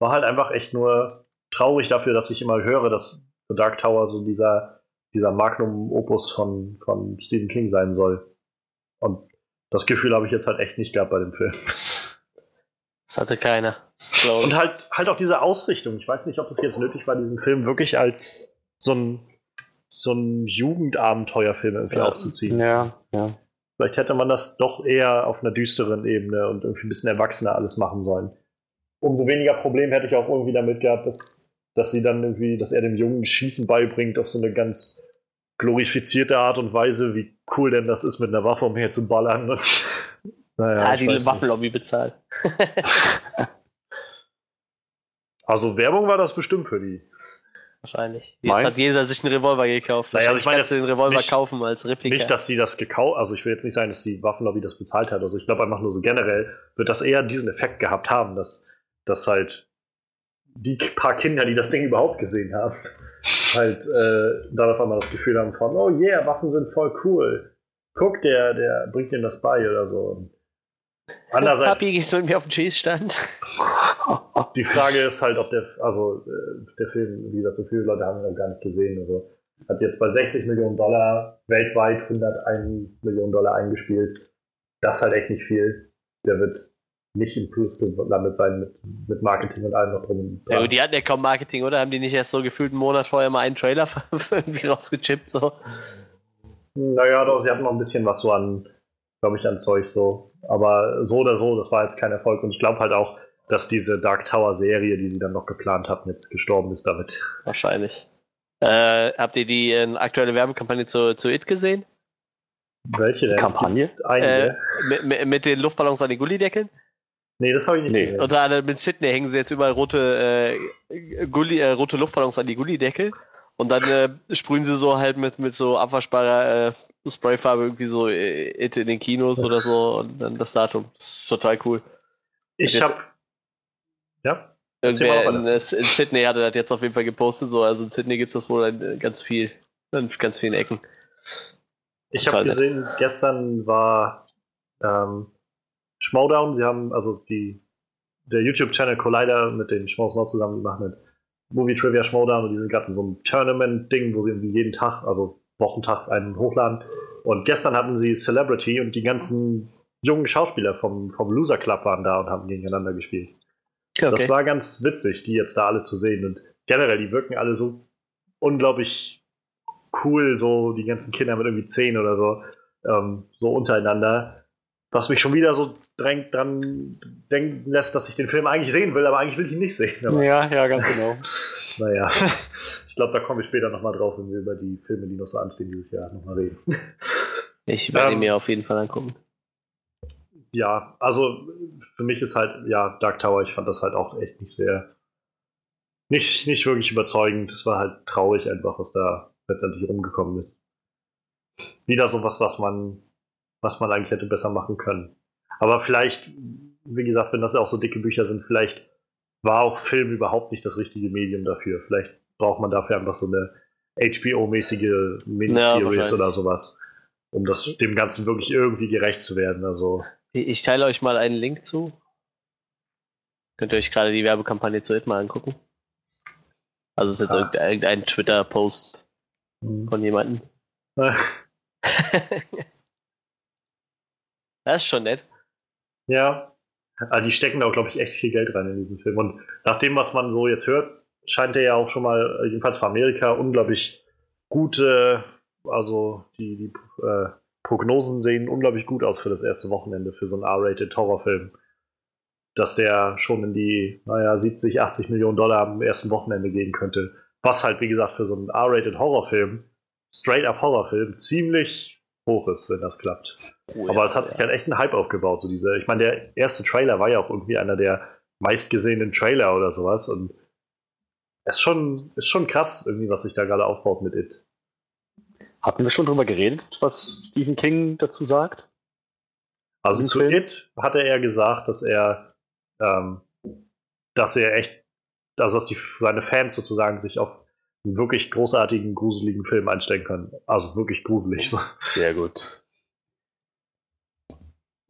war halt einfach echt nur traurig dafür, dass ich immer höre, dass The Dark Tower so dieser, dieser Magnum Opus von, von Stephen King sein soll. Und das Gefühl habe ich jetzt halt echt nicht gehabt bei dem Film.
Das hatte keiner.
Und halt, halt auch diese Ausrichtung. Ich weiß nicht, ob es jetzt nötig war, diesen Film wirklich als so ein, so ein Jugendabenteuerfilm irgendwie
Ja.
aufzuziehen.
Ja, ja.
Vielleicht hätte man das doch eher auf einer düsteren Ebene und irgendwie ein bisschen erwachsener alles machen sollen. Umso weniger Problem hätte ich auch irgendwie damit gehabt, dass, dass sie dann irgendwie, dass er dem Jungen Schießen beibringt auf so eine ganz glorifizierte Art und Weise, wie cool denn das ist, mit einer Waffe umherzuballern. Naja, ich
die. Waffenlobby bezahlt.
Also Werbung war das bestimmt für die.
Wahrscheinlich. Jetzt
Meinst?
hat jeder sich einen Revolver gekauft.
Naja, also ich meine
den Revolver
nicht-
kaufen als Replika.
Nicht, dass sie das gekauft, also ich will jetzt nicht sagen, dass die Waffenlobby das bezahlt hat. Also ich glaube einfach nur so generell wird das eher diesen Effekt gehabt haben, dass, dass halt die paar Kinder, die das Ding überhaupt gesehen haben, halt äh, dann auf einmal das Gefühl haben von, oh yeah, Waffen sind voll cool. Guck, der, der bringt ihnen das bei oder so. Andererseits,
Papi, gehst du mit mir auf den Cheese-Stand?
die Frage ist halt, ob der, also äh, der Film, wie gesagt, so viele Leute haben ihn noch gar nicht gesehen. Also hat jetzt bei 60 Millionen Dollar weltweit 101 Millionen Dollar eingespielt. Das ist halt echt nicht viel. Der wird nicht im Plus gelandet sein mit, mit Marketing und allem noch drum.
Ja, die hatten ja kaum Marketing, oder? Haben die nicht erst so gefühlt einen Monat vorher mal einen Trailer irgendwie rausgechippt? So?
Naja, doch, sie hatten noch ein bisschen was so an, glaube ich, an Zeug so. Aber so oder so, das war jetzt kein Erfolg. Und ich glaube halt auch, dass diese Dark Tower Serie, die sie dann noch geplant hatten, jetzt gestorben ist damit.
Wahrscheinlich. Äh, habt ihr die äh, aktuelle Werbekampagne zu, zu It gesehen?
Welche denn?
Kampagne?
Äh, mit, mit, mit den Luftballons an den Gullideckeln?
Nee, das habe ich nicht
nee.
gesehen.
Unter anderem mit Sydney hängen sie jetzt überall rote, äh, Gulli, äh, rote Luftballons an die Gullideckel. Und dann äh, sprühen sie so halt mit, mit so abwaschbarer äh, Sprayfarbe irgendwie so äh, in den Kinos oder so und dann das Datum. Das ist total cool.
Ich habe Ja?
Irgendwer in, in, Sydney hatte das jetzt auf jeden Fall gepostet, so. Also in Sydney gibt es das wohl in ganz viel, in ganz vielen Ecken.
Ich habe gesehen, gestern war ähm, Schmowdown, sie haben also die der YouTube-Channel Collider mit den Schmaus noch zusammen gemacht mit Movie Trivia Schmowdown und die sind gerade in so einem Tournament-Ding, wo sie irgendwie jeden Tag, also wochentags einen hochladen. Und gestern hatten sie Celebrity und die ganzen jungen Schauspieler vom, vom Loser Club waren da und haben gegeneinander gespielt. Okay. Das war ganz witzig, die jetzt da alle zu sehen. Und generell, die wirken alle so unglaublich cool, so die ganzen Kinder mit irgendwie zehn oder so, ähm, so untereinander. Was mich schon wieder so drängt dran denken lässt, dass ich den Film eigentlich sehen will, aber eigentlich will ich ihn nicht sehen. Aber
ja, ja, ganz genau.
naja, ich glaube, da komme ich später nochmal drauf, wenn wir über die Filme, die noch so anstehen dieses Jahr, nochmal reden.
Ich werde ähm, mir auf jeden Fall angucken.
Ja, also für mich ist halt, ja, Dark Tower, ich fand das halt auch echt nicht sehr, nicht, nicht wirklich überzeugend. Es war halt traurig einfach, was da letztendlich rumgekommen ist. Wieder sowas, was man, was man eigentlich hätte besser machen können. Aber vielleicht, wie gesagt, wenn das auch so dicke Bücher sind, vielleicht war auch Film überhaupt nicht das richtige Medium dafür. Vielleicht braucht man dafür einfach so eine HBO-mäßige Miniseries ja, oder sowas, um das dem Ganzen wirklich irgendwie gerecht zu werden. Also
ich teile euch mal einen Link zu. Könnt ihr euch gerade die Werbekampagne zu It mal angucken? Also es ist jetzt ah. irgendein Twitter-Post hm. von jemandem. das ist schon nett.
Ja. Also die stecken da auch, glaube ich, echt viel Geld rein in diesen Film. Und nach dem, was man so jetzt hört, scheint er ja auch schon mal, jedenfalls für Amerika, unglaublich gute, also die, die äh, Prognosen sehen unglaublich gut aus für das erste Wochenende für so einen R-rated Horrorfilm. Dass der schon in die, naja, 70, 80 Millionen Dollar am ersten Wochenende gehen könnte. Was halt, wie gesagt, für so einen R-rated Horrorfilm, straight-up Horrorfilm, ziemlich hoch ist, wenn das klappt. Oh, Aber ja, es hat ja. sich halt echt ein Hype aufgebaut. So diese, ich meine, der erste Trailer war ja auch irgendwie einer der meistgesehenen Trailer oder sowas. Und es ist schon, ist schon krass, irgendwie, was sich da gerade aufbaut mit It.
Hatten wir schon drüber geredet, was Stephen King dazu sagt?
Also zu Film? It hatte er gesagt, dass er, ähm, dass er echt, also dass die, seine Fans sozusagen sich auf wirklich großartigen, gruseligen Film einstellen können. Also wirklich gruselig. So.
Sehr gut.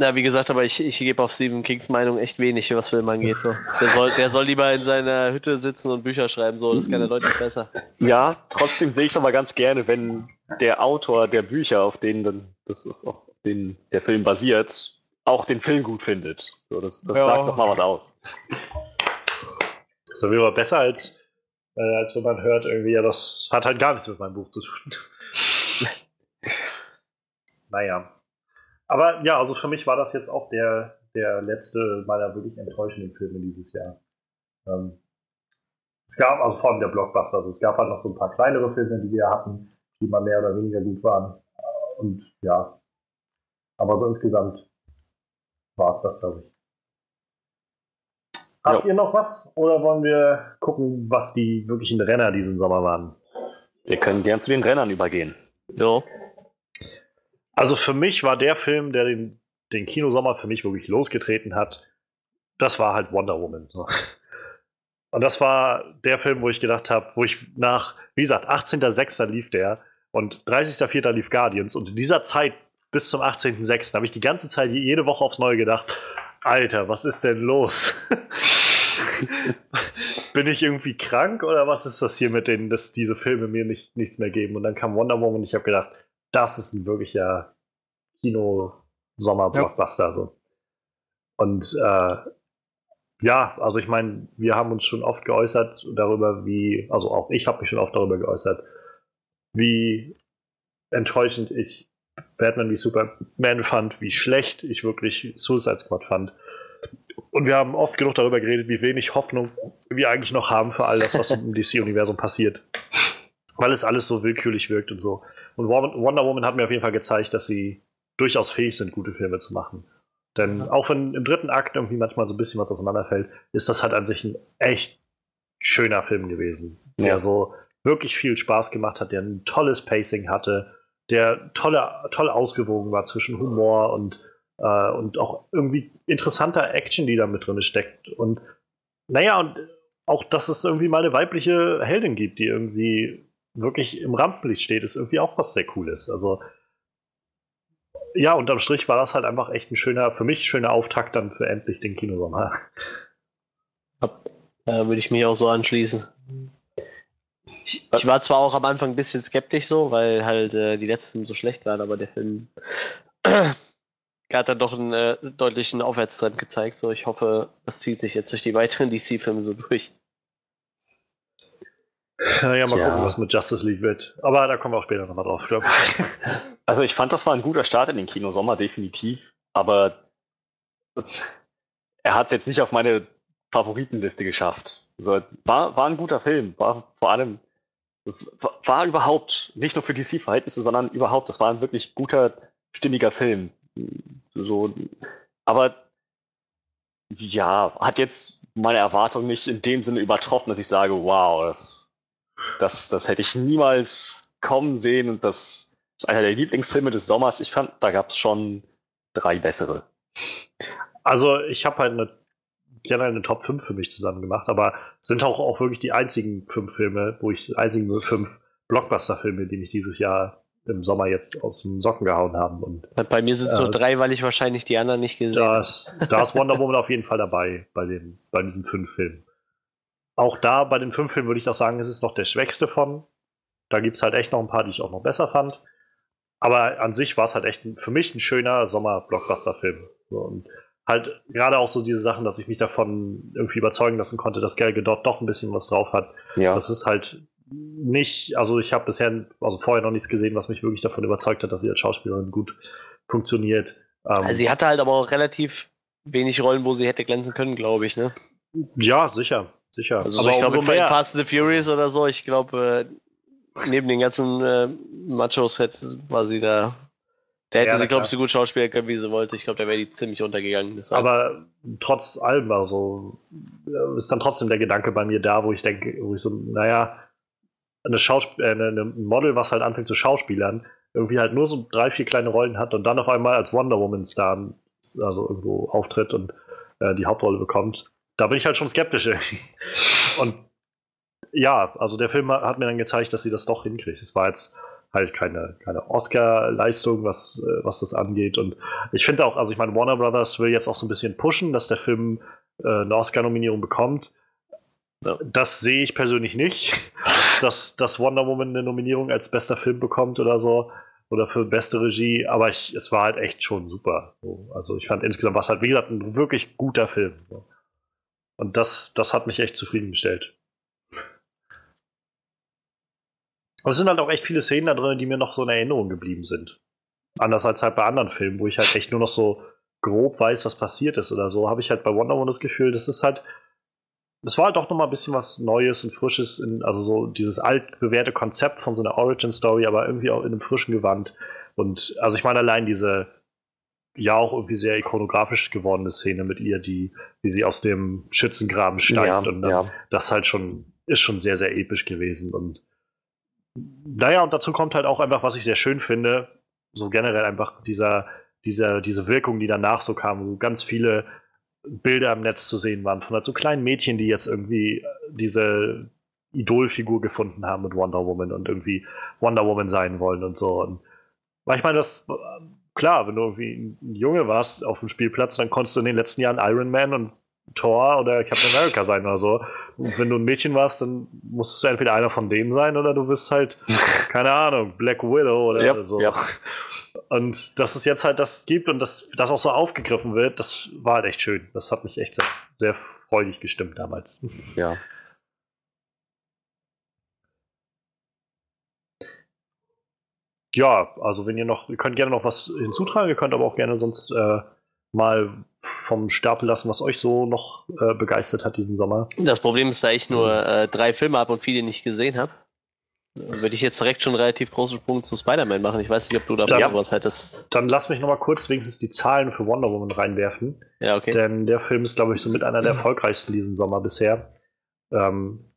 Na, wie gesagt, aber ich, ich gebe auf Stephen Kings Meinung echt wenig, was Film angeht. So. Der, soll, der soll lieber in seiner Hütte sitzen und Bücher schreiben, so. Das kann er deutlich besser.
Ja, trotzdem sehe ich es aber ganz gerne, wenn der Autor der Bücher, auf denen, das, auf denen der Film basiert, auch den Film gut findet. So, das das ja. sagt doch mal was aus.
Das wäre besser, als, äh, als wenn man hört, irgendwie, ja, das hat halt gar nichts mit meinem Buch zu tun. naja. Aber ja, also für mich war das jetzt auch der, der letzte meiner wirklich enttäuschenden Filme dieses Jahr. Ähm, es gab, also vor allem der Blockbuster, also es gab halt noch so ein paar kleinere Filme, die wir hatten, die mal mehr oder weniger gut waren. Und ja, aber so insgesamt war es das, glaube ich. Habt ihr noch was oder wollen wir gucken, was die wirklichen Renner diesen Sommer waren?
Wir können gern zu den Rennern übergehen.
Ja.
Also für mich war der Film, der den, den Kinosommer für mich wirklich losgetreten hat, das war halt Wonder Woman. Und das war der Film, wo ich gedacht habe, wo ich nach, wie gesagt, 18.06. lief der und 30.04. lief Guardians und in dieser Zeit bis zum 18.06. habe ich die ganze Zeit jede Woche aufs Neue gedacht, Alter, was ist denn los? Bin ich irgendwie krank oder was ist das hier mit denen, dass diese Filme mir nicht, nichts mehr geben? Und dann kam Wonder Woman und ich habe gedacht, das ist ein wirklicher Kino-Sommer-Blockbuster. Ja. So. Und äh, ja, also ich meine, wir haben uns schon oft geäußert darüber, wie, also auch ich habe mich schon oft darüber geäußert, wie enttäuschend ich Batman wie Superman fand, wie schlecht ich wirklich Suicide Squad fand. Und wir haben oft genug darüber geredet, wie wenig Hoffnung wir eigentlich noch haben für all das, was im DC-Universum passiert. Weil es alles so willkürlich wirkt und so. Und Wonder Woman hat mir auf jeden Fall gezeigt, dass sie durchaus fähig sind, gute Filme zu machen. Denn ja. auch wenn im dritten Akt irgendwie manchmal so ein bisschen was auseinanderfällt, ist das halt an sich ein echt schöner Film gewesen. Ja. Der so wirklich viel Spaß gemacht hat, der ein tolles Pacing hatte, der tolle, toll ausgewogen war zwischen Humor und, äh, und auch irgendwie interessanter Action, die da mit drin steckt. Und naja, und auch, dass es irgendwie mal eine weibliche Heldin gibt, die irgendwie wirklich im Rampenlicht steht, ist irgendwie auch was sehr Cooles. Also, ja, unterm Strich war das halt einfach echt ein schöner, für mich schöner Auftakt dann für endlich den Kinosommer.
Da würde ich mich auch so anschließen. Ich, ich, war zwar auch am Anfang ein bisschen skeptisch so, weil halt äh, die letzten Filme so schlecht waren, aber der Film hat dann doch einen äh, deutlichen Aufwärtstrend gezeigt. So, ich hoffe, das zieht sich jetzt durch die weiteren DC-Filme so durch.
Ja, mal ja. gucken, was mit Justice League wird. Aber da kommen wir auch später nochmal drauf, glaube ich.
Also ich fand, das war ein guter Start in den Kinosommer, definitiv. Aber er hat es jetzt nicht auf meine Favoritenliste geschafft. Also, war, war ein guter Film. War vor allem, war überhaupt, nicht nur für DC-Verhältnisse, sondern überhaupt, das war ein wirklich guter, stimmiger Film. So, aber ja, hat jetzt meine Erwartung nicht in dem Sinne übertroffen, dass ich sage, wow, das das, das hätte ich niemals kommen sehen und das ist einer der Lieblingsfilme des Sommers. Ich fand, da gab es schon drei bessere.
Also ich habe halt eine, gerne eine Top 5 für mich zusammen gemacht, aber sind auch, auch wirklich die einzigen fünf Filme, wo ich, die einzigen fünf Blockbuster-Filme, die mich dieses Jahr im Sommer jetzt aus dem Socken gehauen haben. Und,
Bei mir sind es äh, nur drei, weil ich wahrscheinlich die anderen nicht gesehen habe.
Da ist Wonder Woman auf jeden Fall dabei bei, den, bei diesen fünf Filmen. Auch da bei den fünf Filmen würde ich auch sagen, es ist noch der schwächste von. Da gibt es halt echt noch ein paar, die ich auch noch besser fand. Aber an sich war es halt echt ein, für mich ein schöner Sommer-Blockbuster-Film. und halt gerade auch so diese Sachen, dass ich mich davon irgendwie überzeugen lassen konnte, dass Gal Gadot doch ein bisschen was drauf hat. Ja. Das ist halt nicht, also ich habe bisher, also vorher noch nichts gesehen, was mich wirklich davon überzeugt hat, dass sie als Schauspielerin gut funktioniert.
Ähm, also sie hatte halt aber auch relativ wenig Rollen, wo sie hätte glänzen können, glaube ich, ne?
Ja, sicher sicher.
Also aber ich glaube, so in Fast and the Furious oder so, ich glaube, äh, neben den ganzen äh, Machos hätte, war sie da. Der hätte ja, sie, glaube ich, so gut schauspielen können, wie sie wollte. Ich glaube, da wäre die ziemlich untergegangen.
Deshalb. Aber trotz allem, also ist dann trotzdem der Gedanke bei mir da, wo ich denke, wo ich so, naja, eine, Schausp äh, eine, eine Model, was halt anfängt zu Schauspielern, irgendwie halt nur so drei, vier kleine Rollen hat und dann auf einmal als Wonder Woman Star also irgendwo auftritt und äh, die Hauptrolle bekommt da bin ich halt schon skeptisch. Und ja, also der Film hat mir dann gezeigt, dass sie das doch hinkriegt. Es war jetzt halt keine, keine Oscar-Leistung, was, äh, was das angeht. Und ich finde auch, also ich meine, Warner Brothers will jetzt auch so ein bisschen pushen, dass der Film äh, eine Oscar-Nominierung bekommt. Das sehe ich persönlich nicht, dass, dass Wonder Woman eine Nominierung als bester Film bekommt oder so. Oder für beste Regie, aber ich, es war halt echt schon super. Also ich fand insgesamt war es halt, wie gesagt, ein wirklich guter Film. Und das, das hat mich echt zufriedengestellt. Aber es sind halt auch echt viele Szenen da drin, die mir noch so in Erinnerung geblieben sind. Anders als halt bei anderen Filmen, wo ich halt echt nur noch so grob weiß, was passiert ist oder so, habe ich halt bei Wonder Woman das Gefühl, das ist halt, es war halt doch noch mal ein bisschen was Neues und Frisches, in, also so dieses altbewährte Konzept von so einer Origin-Story, aber irgendwie auch in einem frischen Gewand. Und also ich meine allein diese, ja auch irgendwie sehr ikonografisch gewordene Szene mit ihr, die, wie sie aus dem Schützengraben steigt. Ja, und ja. das halt schon, ist schon sehr, sehr episch gewesen. Und naja, und dazu kommt halt auch einfach, was ich sehr schön finde, so generell einfach dieser, dieser, diese Wirkung, die danach so kam, wo ganz viele Bilder im Netz zu sehen waren von halt so kleinen Mädchen, die jetzt irgendwie diese Idolfigur gefunden haben mit Wonder Woman und irgendwie Wonder Woman sein wollen und so. Und ich meine, das klar, wenn du irgendwie ein Junge warst auf dem Spielplatz, dann konntest du in den letzten Jahren Iron Man und Thor oder Captain America sein oder so. Und wenn du ein Mädchen warst, dann musstest du entweder einer von denen sein oder du bist halt, keine Ahnung, Black Widow oder yep, so. Yep. Und dass es jetzt halt das gibt und dass das auch so aufgegriffen wird, das war halt echt schön. Das hat mich echt sehr, sehr freudig gestimmt damals.
Ja.
ja, also wenn ihr noch, ihr könnt gerne noch was hinzutragen, ihr könnt aber auch gerne sonst äh, mal vom Stapel lassen, was euch so noch äh, begeistert hat diesen Sommer.
Das Problem ist, da ich nur äh, drei Filme habe und viele nicht gesehen habe, würde ich jetzt direkt schon relativ großen Sprung zu Spider-Man machen. Ich weiß nicht, ob du da dann, was hättest.
Dann lass mich noch mal kurz wenigstens die Zahlen für Wonder Woman reinwerfen.
Ja, okay.
Denn der Film ist, glaube ich, so mit einer der erfolgreichsten diesen Sommer bisher. Ähm,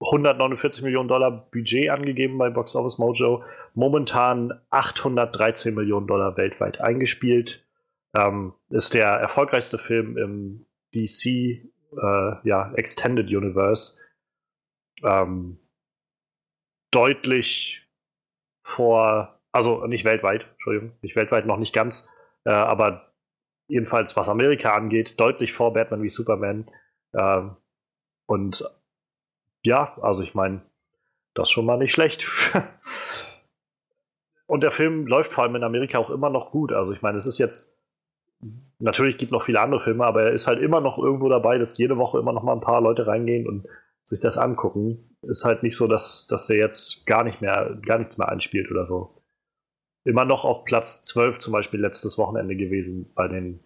149 Millionen Dollar Budget angegeben bei Box Office Mojo. Momentan 813 Millionen Dollar weltweit eingespielt. Ähm, ist der erfolgreichste Film im DC äh, ja, Extended Universe ähm, deutlich vor, also nicht weltweit, Entschuldigung, nicht weltweit, noch nicht ganz, äh, aber jedenfalls was Amerika angeht, deutlich vor Batman wie Superman. Äh, und ja, also ich meine, das ist schon mal nicht schlecht. und der Film läuft vor allem in Amerika auch immer noch gut. Also ich meine, es ist jetzt natürlich gibt es noch viele andere Filme, aber er ist halt immer noch irgendwo dabei, dass jede Woche immer noch mal ein paar Leute reingehen und sich das angucken. Ist halt nicht so, dass, dass er jetzt gar nicht mehr, gar nichts mehr einspielt oder so. Immer noch auf Platz 12 zum Beispiel letztes Wochenende gewesen bei den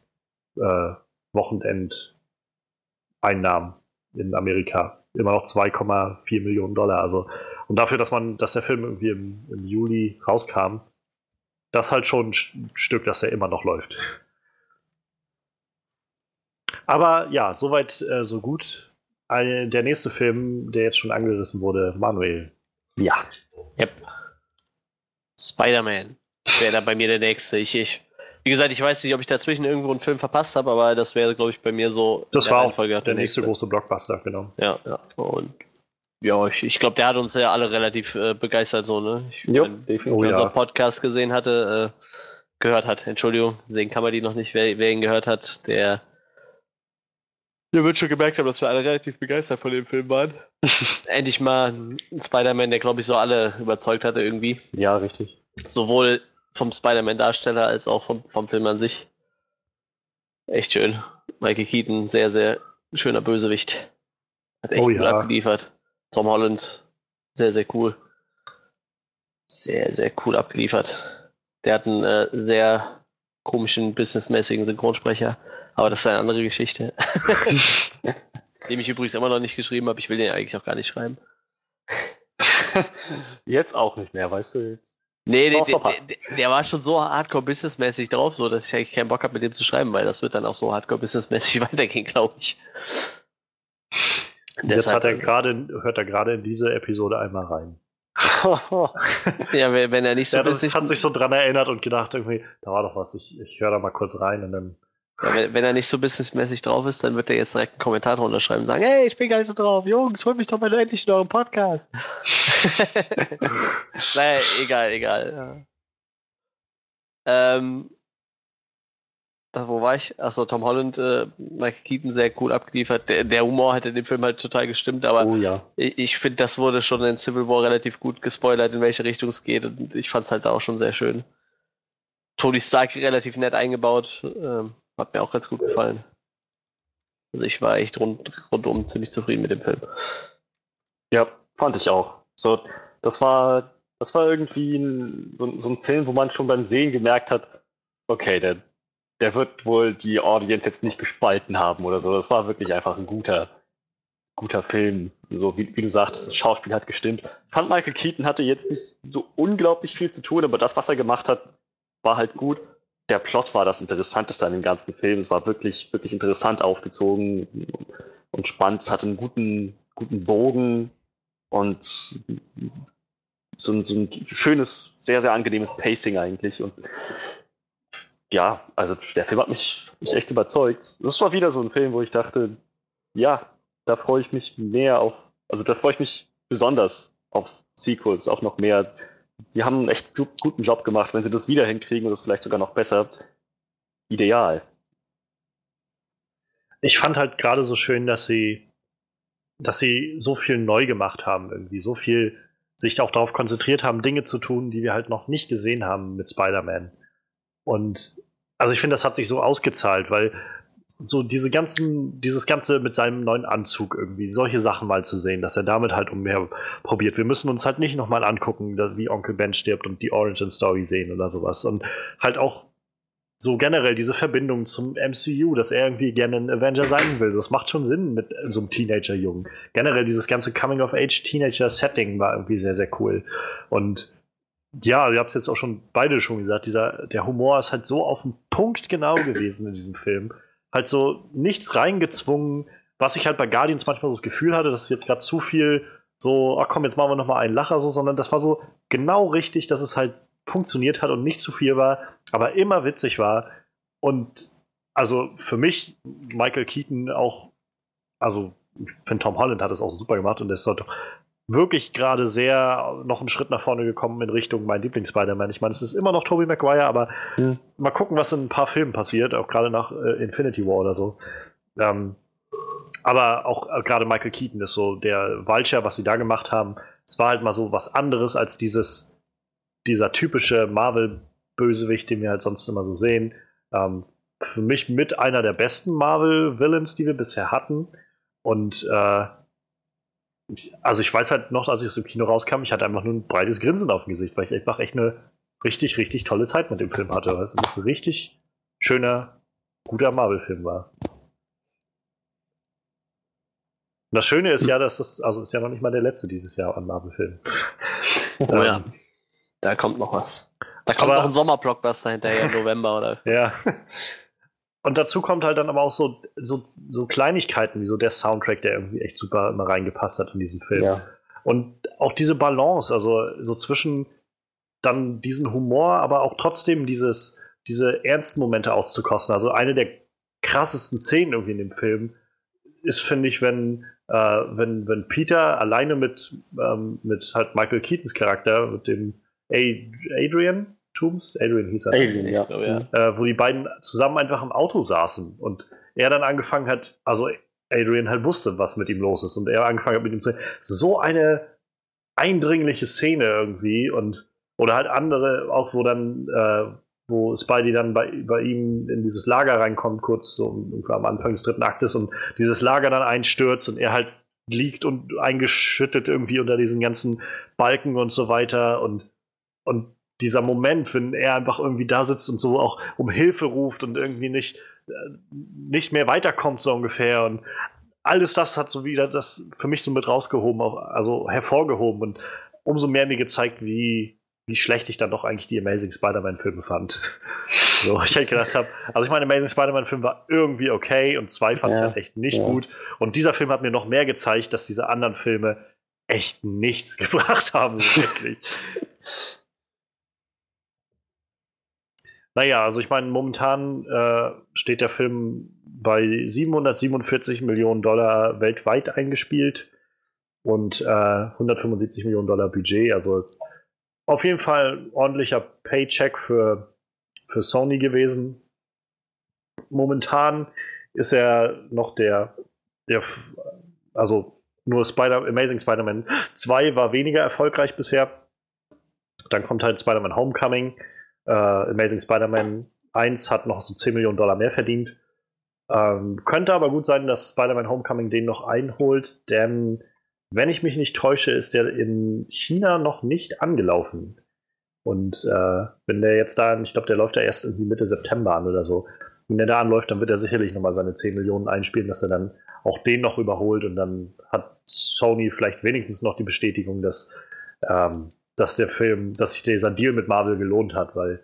äh, Wochenendeinnahmen in Amerika. Immer noch 2,4 Millionen Dollar. Also, und dafür, dass man, dass der Film irgendwie im, im Juli rauskam, das halt schon ein Stück, dass er immer noch läuft. Aber ja, soweit, äh, so gut. Ein, der nächste Film, der jetzt schon angerissen wurde, Manuel.
Ja. Yep. Spider-Man wäre da bei mir der nächste. Ich, ich, wie gesagt, ich weiß nicht, ob ich dazwischen irgendwo einen Film verpasst habe, aber das wäre, glaube ich, bei mir so.
Das war auch der, der nächste, nächste große Blockbuster, genau.
Ja, ja. Und ja, ich, ich glaube, der hat uns ja alle relativ äh, begeistert, so, ne? Ich,
jo, wenn, definitiv.
Oh, ja. Podcast gesehen hatte, äh, gehört hat, Entschuldigung, sehen kann man die noch nicht, wer, wer ihn gehört hat, der
wir wird schon gemerkt haben, dass wir alle relativ begeistert von dem Film waren.
Endlich mal ein Spider-Man, der, glaube ich, so alle überzeugt hatte irgendwie.
Ja, richtig.
Sowohl vom Spider-Man-Darsteller als auch vom, vom Film an sich. Echt schön. Michael Keaton, sehr, sehr schöner Bösewicht. Hat echt oh, gut ja. abgeliefert. Tom Holland, sehr, sehr cool. Sehr, sehr cool abgeliefert. Der hat einen äh, sehr komischen, businessmäßigen Synchronsprecher. Aber das ist eine andere Geschichte. Den ich übrigens immer noch nicht geschrieben habe. Ich will den eigentlich auch gar nicht schreiben.
Jetzt auch nicht mehr, weißt du?
Nee, der, der, der, war schon so hardcore businessmäßig drauf, so dass ich eigentlich keinen Bock habe, mit dem zu schreiben, weil das wird dann auch so hardcore businessmäßig weitergehen, glaube ich.
Jetzt hat er grade, hört er gerade in diese Episode einmal rein.
ja, wenn er nicht so.
Ja, das hat sich so dran erinnert und gedacht, irgendwie, da war doch was, ich, ich höre da mal kurz rein und dann
ja, wenn, wenn, er nicht so businessmäßig drauf ist, dann wird er jetzt direkt einen Kommentar drunter schreiben und sagen, hey, ich bin gar nicht so drauf, Jungs, holt mich doch mal endlich in euren Podcast. naja, egal, egal. Ja. Ähm, wo war ich? Achso, Tom Holland, äh, Michael Keaton sehr cool abgeliefert. Der, der, Humor hat in dem Film halt total gestimmt, aber
oh, ja.
ich, ich finde, das wurde schon in Civil War relativ gut gespoilert, in welche Richtung es geht und ich fand es halt da auch schon sehr schön. Tony Stark relativ nett eingebaut. Ähm, hat mir auch ganz gut gefallen. Also ich war echt rund, rundum ziemlich zufrieden mit dem Film.
Ja, fand ich auch. So, das war, das war irgendwie ein, so, so ein Film, wo man schon beim Sehen gemerkt hat, okay, der, der wird wohl die Audience jetzt nicht gespalten haben oder so. Das war wirklich einfach ein guter, guter Film. So, wie, wie du sagtest, das Schauspiel hat gestimmt. Ich fand Michael Keaton hatte jetzt nicht so unglaublich viel zu tun, aber das, was er gemacht hat, war halt gut der Plot war das Interessanteste an dem ganzen Film. Es war wirklich, wirklich interessant aufgezogen und spannend. Es hatte einen guten, guten Bogen und so ein, so ein schönes, sehr, sehr angenehmes Pacing eigentlich. Und ja, also der Film hat mich, mich echt überzeugt. Das war wieder so ein Film, wo ich dachte, ja, da freue ich mich mehr auf, also da freue ich mich besonders auf Sequels, auch noch mehr die haben einen echt guten Job gemacht. Wenn sie das wieder hinkriegen oder vielleicht sogar noch besser, ideal.
Ich fand halt gerade so schön, dass sie, dass sie so viel neu gemacht haben, irgendwie, so viel sich auch darauf konzentriert haben, Dinge zu tun, die wir halt noch nicht gesehen haben mit Spider-Man. Und also ich finde, das hat sich so ausgezahlt, weil so diese ganzen, dieses Ganze mit seinem neuen Anzug irgendwie, solche Sachen mal zu sehen, dass er damit halt um mehr probiert. Wir müssen uns halt nicht nochmal angucken, wie Onkel Ben stirbt und die Origin Story sehen oder sowas. Und halt auch so generell diese Verbindung zum MCU, dass er irgendwie gerne ein Avenger sein will. Das macht schon Sinn mit so einem Teenager-Jungen. Generell dieses ganze Coming-of-Age-Teenager-Setting war irgendwie sehr, sehr cool. Und ja, ihr habt es jetzt auch schon beide schon gesagt, dieser, der Humor ist halt so auf den Punkt genau gewesen in diesem Film halt so nichts reingezwungen, was ich halt bei Guardians manchmal so das Gefühl hatte, dass es jetzt gerade zu viel so, ach komm, jetzt machen wir noch mal einen Lacher so, sondern das war so genau richtig, dass es halt funktioniert hat und nicht zu viel war, aber immer witzig war. Und also für mich Michael Keaton auch also ich finde Tom Holland hat es auch super gemacht und ist doch wirklich gerade sehr noch einen Schritt nach vorne gekommen in Richtung mein Lieblings-Spider-Man. Ich meine, es ist immer noch Tobey Maguire, aber mhm. mal gucken, was in ein paar Filmen passiert, auch gerade nach äh, Infinity War oder so. Ähm, aber auch äh, gerade Michael Keaton ist so der Vulture, was sie da gemacht haben. Es war halt mal so was anderes als dieses, dieser typische Marvel-Bösewicht, den wir halt sonst immer so sehen. Ähm, für mich mit einer der besten Marvel-Villains, die wir bisher hatten. Und äh, also ich weiß halt noch, als ich aus dem Kino rauskam, ich hatte einfach nur ein breites Grinsen auf dem Gesicht, weil ich einfach echt eine richtig, richtig tolle Zeit mit dem Film hatte. Weil es ein richtig schöner, guter Marvel-Film war. Und das Schöne ist ja, dass das, also ist ja noch nicht mal der letzte dieses Jahr an Marvel-Filmen.
Oh ähm, ja. Da kommt noch was. Da kommt aber, noch ein Sommerblockbuster hinterher im November, oder?
Ja. Und dazu kommt halt dann aber auch so, so, so Kleinigkeiten, wie so der Soundtrack, der irgendwie echt super immer reingepasst hat in diesen Film. Ja. Und auch diese Balance, also so zwischen dann diesen Humor, aber auch trotzdem dieses, diese ernsten Momente auszukosten. Also eine der krassesten Szenen irgendwie in dem Film ist, finde ich, wenn, äh, wenn, wenn Peter alleine mit, ähm, mit halt Michael Keatons Charakter, mit dem Adrian, Tooms, Adrian hieß er. Adrian, ja. Glaube, ja. Äh, wo die beiden zusammen einfach im Auto saßen und er dann angefangen hat, also Adrian halt wusste, was mit ihm los ist und er angefangen hat mit ihm zu so eine eindringliche Szene irgendwie und oder halt andere auch, wo dann äh, wo Spidey dann bei, bei ihm in dieses Lager reinkommt, kurz so am Anfang des dritten Aktes und dieses Lager dann einstürzt und er halt liegt und eingeschüttet irgendwie unter diesen ganzen Balken und so weiter und und dieser Moment, wenn er einfach irgendwie da sitzt und so auch um Hilfe ruft und irgendwie nicht, äh, nicht mehr weiterkommt, so ungefähr. Und alles das hat so wieder das für mich so mit rausgehoben, auch, also hervorgehoben und umso mehr mir gezeigt, wie, wie schlecht ich dann doch eigentlich die Amazing Spider-Man-Filme fand. so, ich halt gedacht habe, also ich meine, Amazing Spider-Man-Film war irgendwie okay und zwei fand ja, ich halt echt nicht ja. gut. Und dieser Film hat mir noch mehr gezeigt, dass diese anderen Filme echt nichts gebracht haben, wirklich. Naja, also ich meine, momentan äh, steht der Film bei 747 Millionen Dollar weltweit eingespielt und äh, 175 Millionen Dollar Budget. Also ist auf jeden Fall ein ordentlicher Paycheck für, für Sony gewesen. Momentan ist er noch der, der also nur Spider Amazing Spider-Man 2 war weniger erfolgreich bisher. Dann kommt halt Spider-Man Homecoming äh, Amazing Spider-Man 1 hat noch so 10 Millionen Dollar mehr verdient. Ähm, könnte aber gut sein, dass Spider-Man Homecoming den noch einholt, denn wenn ich mich nicht täusche, ist der in China noch nicht angelaufen. Und äh, wenn der jetzt da, ich glaube, der läuft ja erst irgendwie Mitte September an oder so. Wenn der da anläuft, dann wird er sicherlich nochmal seine 10 Millionen einspielen, dass er dann auch den noch überholt und dann hat Sony vielleicht wenigstens noch die Bestätigung, dass ähm, dass der Film, dass sich dieser Deal mit Marvel gelohnt hat, weil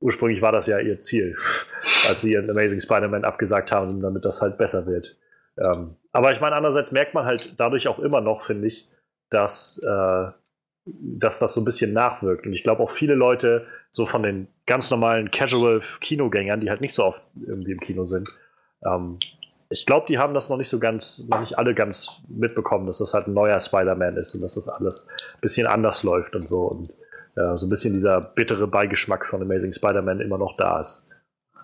ursprünglich war das ja ihr Ziel, als sie ihren Amazing Spider-Man abgesagt haben, damit das halt besser wird. Ähm, aber ich meine, andererseits merkt man halt dadurch auch immer noch, finde ich, dass, äh, dass das so ein bisschen nachwirkt. Und ich glaube auch viele Leute, so von den ganz normalen Casual-Kinogängern, die halt nicht so oft irgendwie im Kino sind, ähm, ich glaube, die haben das noch nicht so ganz, noch nicht alle ganz mitbekommen, dass das halt ein neuer Spider-Man ist und dass das alles ein bisschen anders läuft und so. Und äh, so ein bisschen dieser bittere Beigeschmack von Amazing Spider-Man immer noch da ist.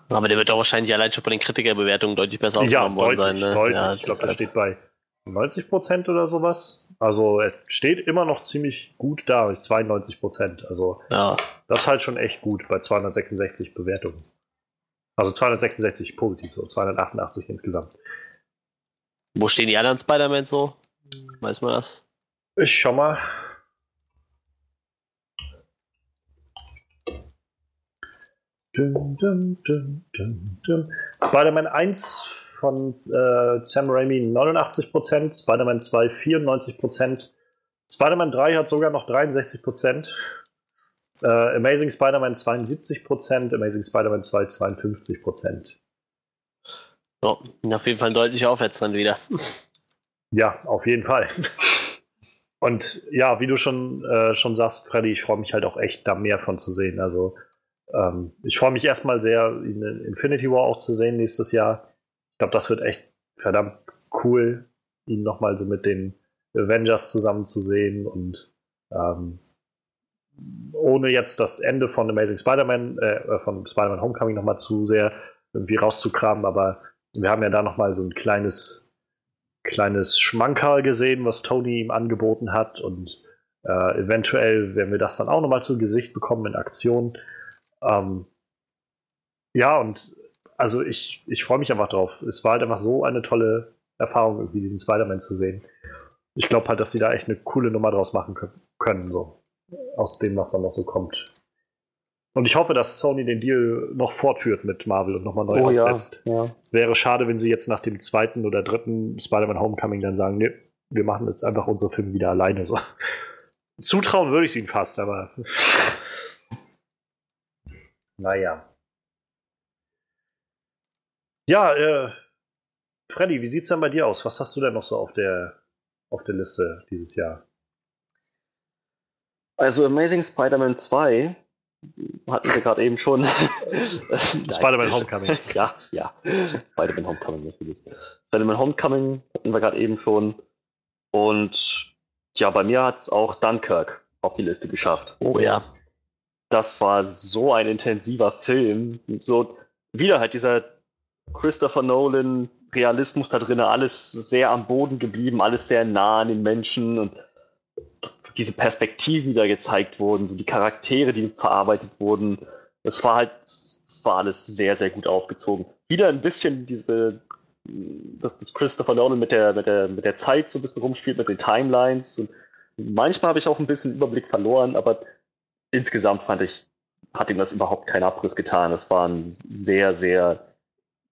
Aber der wird doch wahrscheinlich allein schon von den Kritikerbewertungen deutlich besser aufgenommen
ja, worden sein. Ne? Deutlich. Ja, ich glaube, der steht bei 90 Prozent oder sowas. Also er steht immer noch ziemlich gut da, 92 Prozent. Also ja. das ist halt schon echt gut bei 266 Bewertungen. Also 266 positiv, so 288 insgesamt.
Wo stehen die anderen Spider-Man so? Weiß man das?
Ich schau mal. Spider-Man 1 von äh, Sam Raimi 89%, Spider-Man 2 94%, Spider-Man 3 hat sogar noch 63%. Äh, Amazing Spider-Man 72%, Amazing Spider-Man 2 52%.
So, auf jeden Fall ein deutlicher Aufwärtstrend wieder.
Ja, auf jeden Fall. Und ja, wie du schon, äh, schon sagst, Freddy, ich freue mich halt auch echt, da mehr von zu sehen. Also ähm, ich freue mich erstmal sehr, in Infinity War auch zu sehen nächstes Jahr. Ich glaube, das wird echt verdammt cool. ihn nochmal so mit den Avengers zusammen zu sehen und ähm, ohne jetzt das Ende von Amazing Spider-Man, äh, von Spider-Man Homecoming nochmal zu sehr irgendwie rauszukramen, aber wir haben ja da nochmal so ein kleines, kleines Schmankerl gesehen, was Tony ihm angeboten hat und äh, eventuell werden wir das dann auch nochmal zu Gesicht bekommen in Aktion. Ähm, ja, und also ich, ich freue mich einfach drauf. Es war halt einfach so eine tolle Erfahrung, irgendwie diesen Spider-Man zu sehen. Ich glaube halt, dass sie da echt eine coole Nummer draus machen können, so aus dem, was dann noch so kommt. Und ich hoffe, dass Sony den Deal noch fortführt mit Marvel und nochmal neu
Oh ja,
aufsetzt.
ja.
Es wäre schade, wenn sie jetzt nach dem zweiten oder dritten Spider-Man Homecoming dann sagen, nee, wir machen jetzt einfach unsere Filme wieder alleine. So. Zutrauen würde ich es ihnen fast, aber. naja. Ja, äh, Freddy, wie sieht's denn bei dir aus? Was hast du denn noch so auf der, auf der Liste dieses Jahr?
Also Amazing Spider-Man 2 hatten wir gerade eben schon.
Spider-Man Homecoming.
Ja, ja. Spider-Man Homecoming natürlich. Spider-Man Homecoming hatten wir gerade eben schon. Und ja, bei mir hat es auch Dunkirk auf die Liste geschafft.
Oh ja.
Das war so ein intensiver Film. So wieder halt dieser Christopher Nolan Realismus da drin, alles sehr am Boden geblieben, alles sehr nah an den Menschen und diese Perspektiven, die da gezeigt wurden, so die Charaktere, die verarbeitet wurden, es war halt, es war alles sehr, sehr gut aufgezogen. Wieder ein bisschen diese, dass das Christopher Nolan mit der, mit der, mit der Zeit so ein bisschen rumspielt, mit den Timelines. Und manchmal habe ich auch ein bisschen Überblick verloren, aber insgesamt fand ich, hat ihm das überhaupt keinen Abriss getan. Es war ein sehr, sehr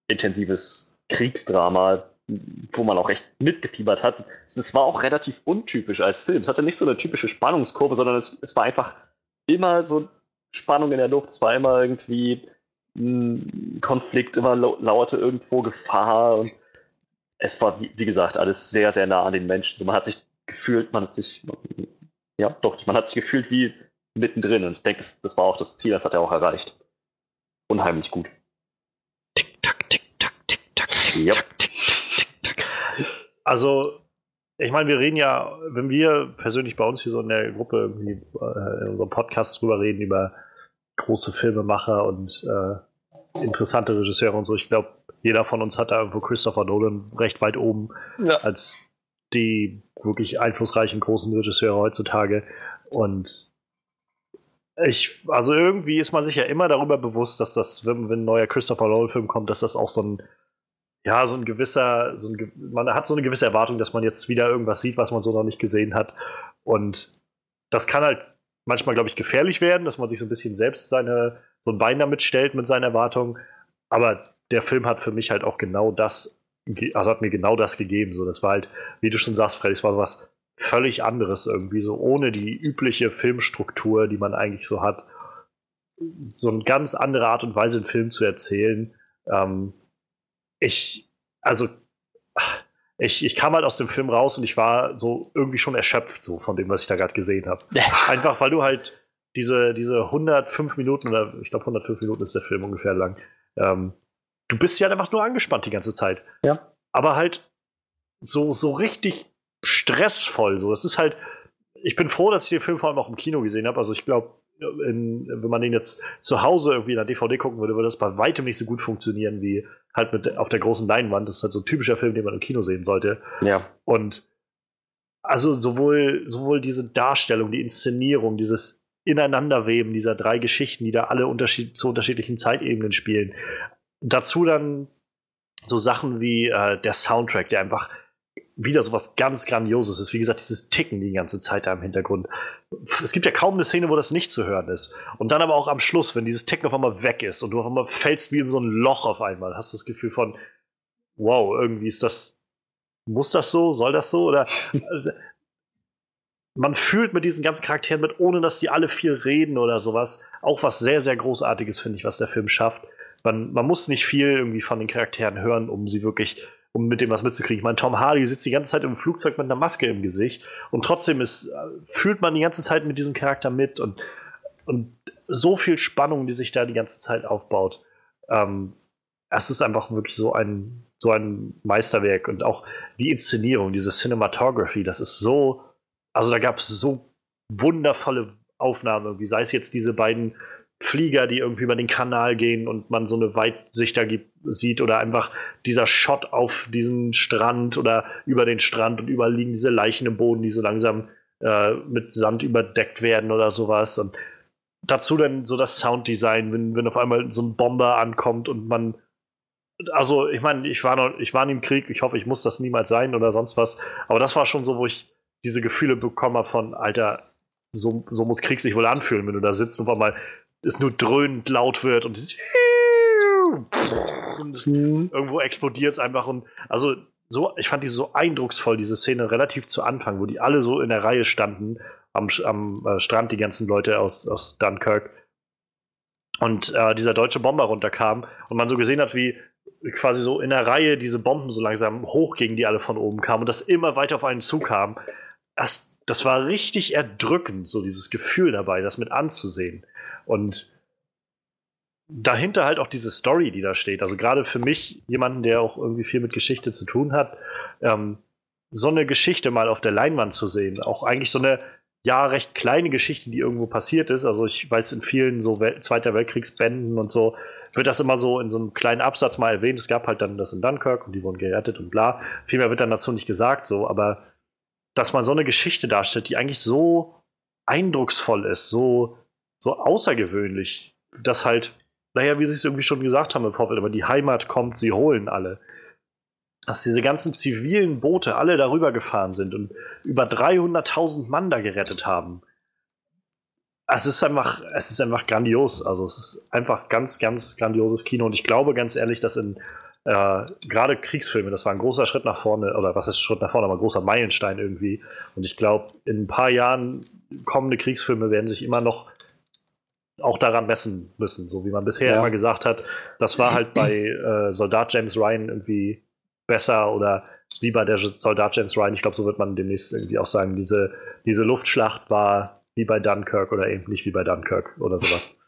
intensives Kriegsdrama, wo man auch echt mitgefiebert hat. Es war auch relativ untypisch als Film. Es hatte nicht so eine typische Spannungskurve, sondern es, es war einfach immer so Spannung in der Luft. Es war immer irgendwie ein Konflikt, immer lauerte irgendwo Gefahr. Und es war, wie, wie gesagt, alles sehr, sehr nah an den Menschen. Also man hat sich gefühlt, man hat sich, ja, doch, man hat sich gefühlt wie mittendrin. Und ich denke, das, das war auch das Ziel, das hat er auch erreicht. Unheimlich gut.
Tick, tack, tick, tack, tick, tack, tick,
Yep.
tack, tick, tick, tick, tack. Also, ich meine, wir reden ja, wenn wir persönlich bei uns hier so in der Gruppe äh, in unserem Podcast drüber reden, über große Filmemacher und äh, interessante Regisseure und so, ich glaube, jeder von uns hat da irgendwo Christopher Nolan recht weit oben
Ja.
als die wirklich einflussreichen großen Regisseure heutzutage. Und ich, also irgendwie ist man sich ja immer darüber bewusst, dass das, wenn, wenn ein neuer Christopher Nolan-Film kommt, dass das auch so ein, ja, so ein gewisser, so ein, man hat so eine gewisse Erwartung, dass man jetzt wieder irgendwas sieht, was man so noch nicht gesehen hat. Und das kann halt manchmal, glaube ich, gefährlich werden, dass man sich so ein bisschen selbst seine, so ein Bein damit stellt mit seinen Erwartungen. Aber der Film hat für mich halt auch genau das, also hat mir genau das gegeben. So, das war halt, wie du schon sagst, Freddy, es war so was völlig anderes irgendwie, so ohne die übliche Filmstruktur, die man eigentlich so hat. So eine ganz andere Art und Weise, einen Film zu erzählen. Ähm, ich, also, ich, ich kam halt aus dem Film raus und ich war so irgendwie schon erschöpft, so von dem, was ich da gerade gesehen habe. Einfach weil du halt diese, diese 105 Minuten, oder ich glaube 105 Minuten ist der Film ungefähr lang, ähm, du bist ja einfach nur angespannt die ganze Zeit.
Ja.
Aber halt so, so richtig stressvoll. So. Das ist halt, ich bin froh, dass ich den Film vor allem auch im Kino gesehen habe. Also ich glaube, wenn man den jetzt zu Hause irgendwie in der DVD gucken würde, würde das bei weitem nicht so gut funktionieren wie halt mit auf der großen Leinwand. Das ist halt so ein typischer Film, den man im Kino sehen sollte.
Ja.
Und also sowohl, sowohl diese Darstellung, die Inszenierung, dieses Ineinanderweben dieser drei Geschichten, die da alle unterschied zu unterschiedlichen Zeitebenen spielen. Dazu dann so Sachen wie äh, der Soundtrack, der einfach wieder so was ganz Grandioses ist. Wie gesagt, dieses Ticken die ganze Zeit da im Hintergrund. Es gibt ja kaum eine Szene, wo das nicht zu hören ist. Und dann aber auch am Schluss, wenn dieses Ticken auf einmal weg ist und du auf einmal fällst wie in so ein Loch auf einmal, hast du das Gefühl von, wow, irgendwie ist das, muss das so, soll das so? Oder also, man fühlt mit diesen ganzen Charakteren mit, ohne dass die alle viel reden oder sowas. Auch was sehr, sehr Großartiges, finde ich, was der Film schafft. Man, man muss nicht viel irgendwie von den Charakteren hören, um sie wirklich, um mit dem was mitzukriegen. Ich meine, Tom Hardy sitzt die ganze Zeit im Flugzeug mit einer Maske im Gesicht und trotzdem ist, fühlt man die ganze Zeit mit diesem Charakter mit und, und so viel Spannung, die sich da die ganze Zeit aufbaut. Ähm, es ist einfach wirklich so ein, so ein Meisterwerk und auch die Inszenierung, diese Cinematography, das ist so, also da gab es so wundervolle Aufnahmen, wie sei es jetzt diese beiden Flieger, die irgendwie über den Kanal gehen und man so eine Weitsicht da gibt, sieht oder einfach dieser Shot auf diesen Strand oder über den Strand und überall liegen diese Leichen im Boden, die so langsam äh, mit Sand überdeckt werden oder sowas. Und dazu dann so das Sounddesign, wenn, wenn auf einmal so ein Bomber ankommt und man also ich meine, ich war noch, ich war nie im Krieg, ich hoffe, ich muss das niemals sein oder sonst was. Aber das war schon so, wo ich diese Gefühle bekommen habe von, Alter, so, so muss Krieg sich wohl anfühlen, wenn du da sitzt und auf einmal es nur dröhnend laut wird und, und mhm. irgendwo explodiert es einfach und also so, ich fand die so eindrucksvoll, diese Szene relativ zu Anfang, wo die alle so in der Reihe standen am, am äh, Strand, die ganzen Leute aus, aus Dunkirk und äh, dieser deutsche Bomber runterkam und man so gesehen hat, wie quasi so in der Reihe diese Bomben so langsam hochgingen, die alle von oben kamen und das immer weiter auf einen zukam. Das, das war richtig erdrückend, so dieses Gefühl dabei, das mit anzusehen. Und dahinter halt auch diese Story, die da steht. Also gerade für mich, jemanden, der auch irgendwie viel mit Geschichte zu tun hat, ähm, so eine Geschichte mal auf der Leinwand zu sehen, auch eigentlich so eine ja recht kleine Geschichte, die irgendwo passiert ist. Also ich weiß in vielen so Wel Zweiter Weltkriegsbänden und so wird das immer so in so einem kleinen Absatz mal erwähnt. Es gab halt dann das in Dunkirk und die wurden gerettet und bla. Viel mehr wird dann dazu nicht gesagt, so, aber dass man so eine Geschichte darstellt, die eigentlich so eindrucksvoll ist, so, so außergewöhnlich, dass halt, naja, wie sie es irgendwie schon gesagt haben im Vorfeld, aber die Heimat kommt, sie holen alle. Dass diese ganzen zivilen Boote alle darüber gefahren sind und über 300.000 Mann da gerettet haben es ist einfach, es ist einfach grandios. Also es ist einfach ganz, ganz grandioses Kino. Und ich glaube ganz ehrlich, dass in äh, gerade Kriegsfilme, das war ein großer Schritt nach vorne, oder was ist Schritt nach vorne, aber ein großer Meilenstein irgendwie. Und ich glaube, in ein paar Jahren kommende Kriegsfilme werden sich immer noch auch daran messen müssen, so wie man bisher ja. immer gesagt hat. Das war halt bei äh, Soldat James Ryan irgendwie besser oder wie bei der Soldat James Ryan. Ich glaube, so wird man demnächst irgendwie auch sagen, diese, diese Luftschlacht war wie bei Dunkirk oder eben nicht wie bei Dunkirk oder sowas.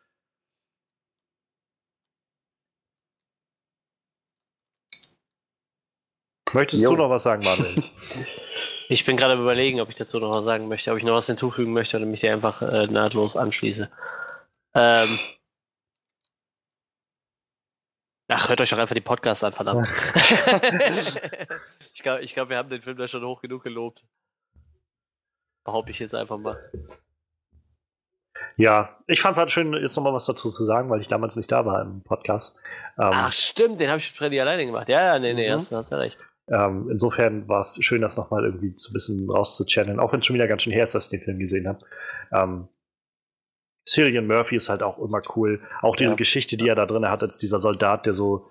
Möchtest jo. du noch was sagen, Manuel?
Ich bin gerade überlegen, ob ich dazu noch was sagen möchte, ob ich noch was hinzufügen möchte oder mich dir einfach äh, nahtlos anschließe. Ähm. Ach, hört euch doch einfach die Podcasts an, verdammt. ich glaube, ich glaub, wir haben den Film da schon hoch genug gelobt. Behaupte ich jetzt einfach mal.
Ja, ich fand es halt schön, jetzt nochmal was dazu zu sagen, weil ich damals nicht da war im Podcast.
Ähm, Ach, stimmt, den habe ich mit Freddy alleine gemacht. Ja, ja, nee, nee, mhm. hast, hast ja recht.
Ähm, insofern war es schön, das nochmal irgendwie zu ein bisschen rauszuchanneln, auch wenn es schon wieder ganz schön her ist, dass ich den Film gesehen habe. Ähm, Cillian Murphy ist halt auch immer cool. Auch diese ja. Geschichte, die er da drin hat, als dieser Soldat, der so,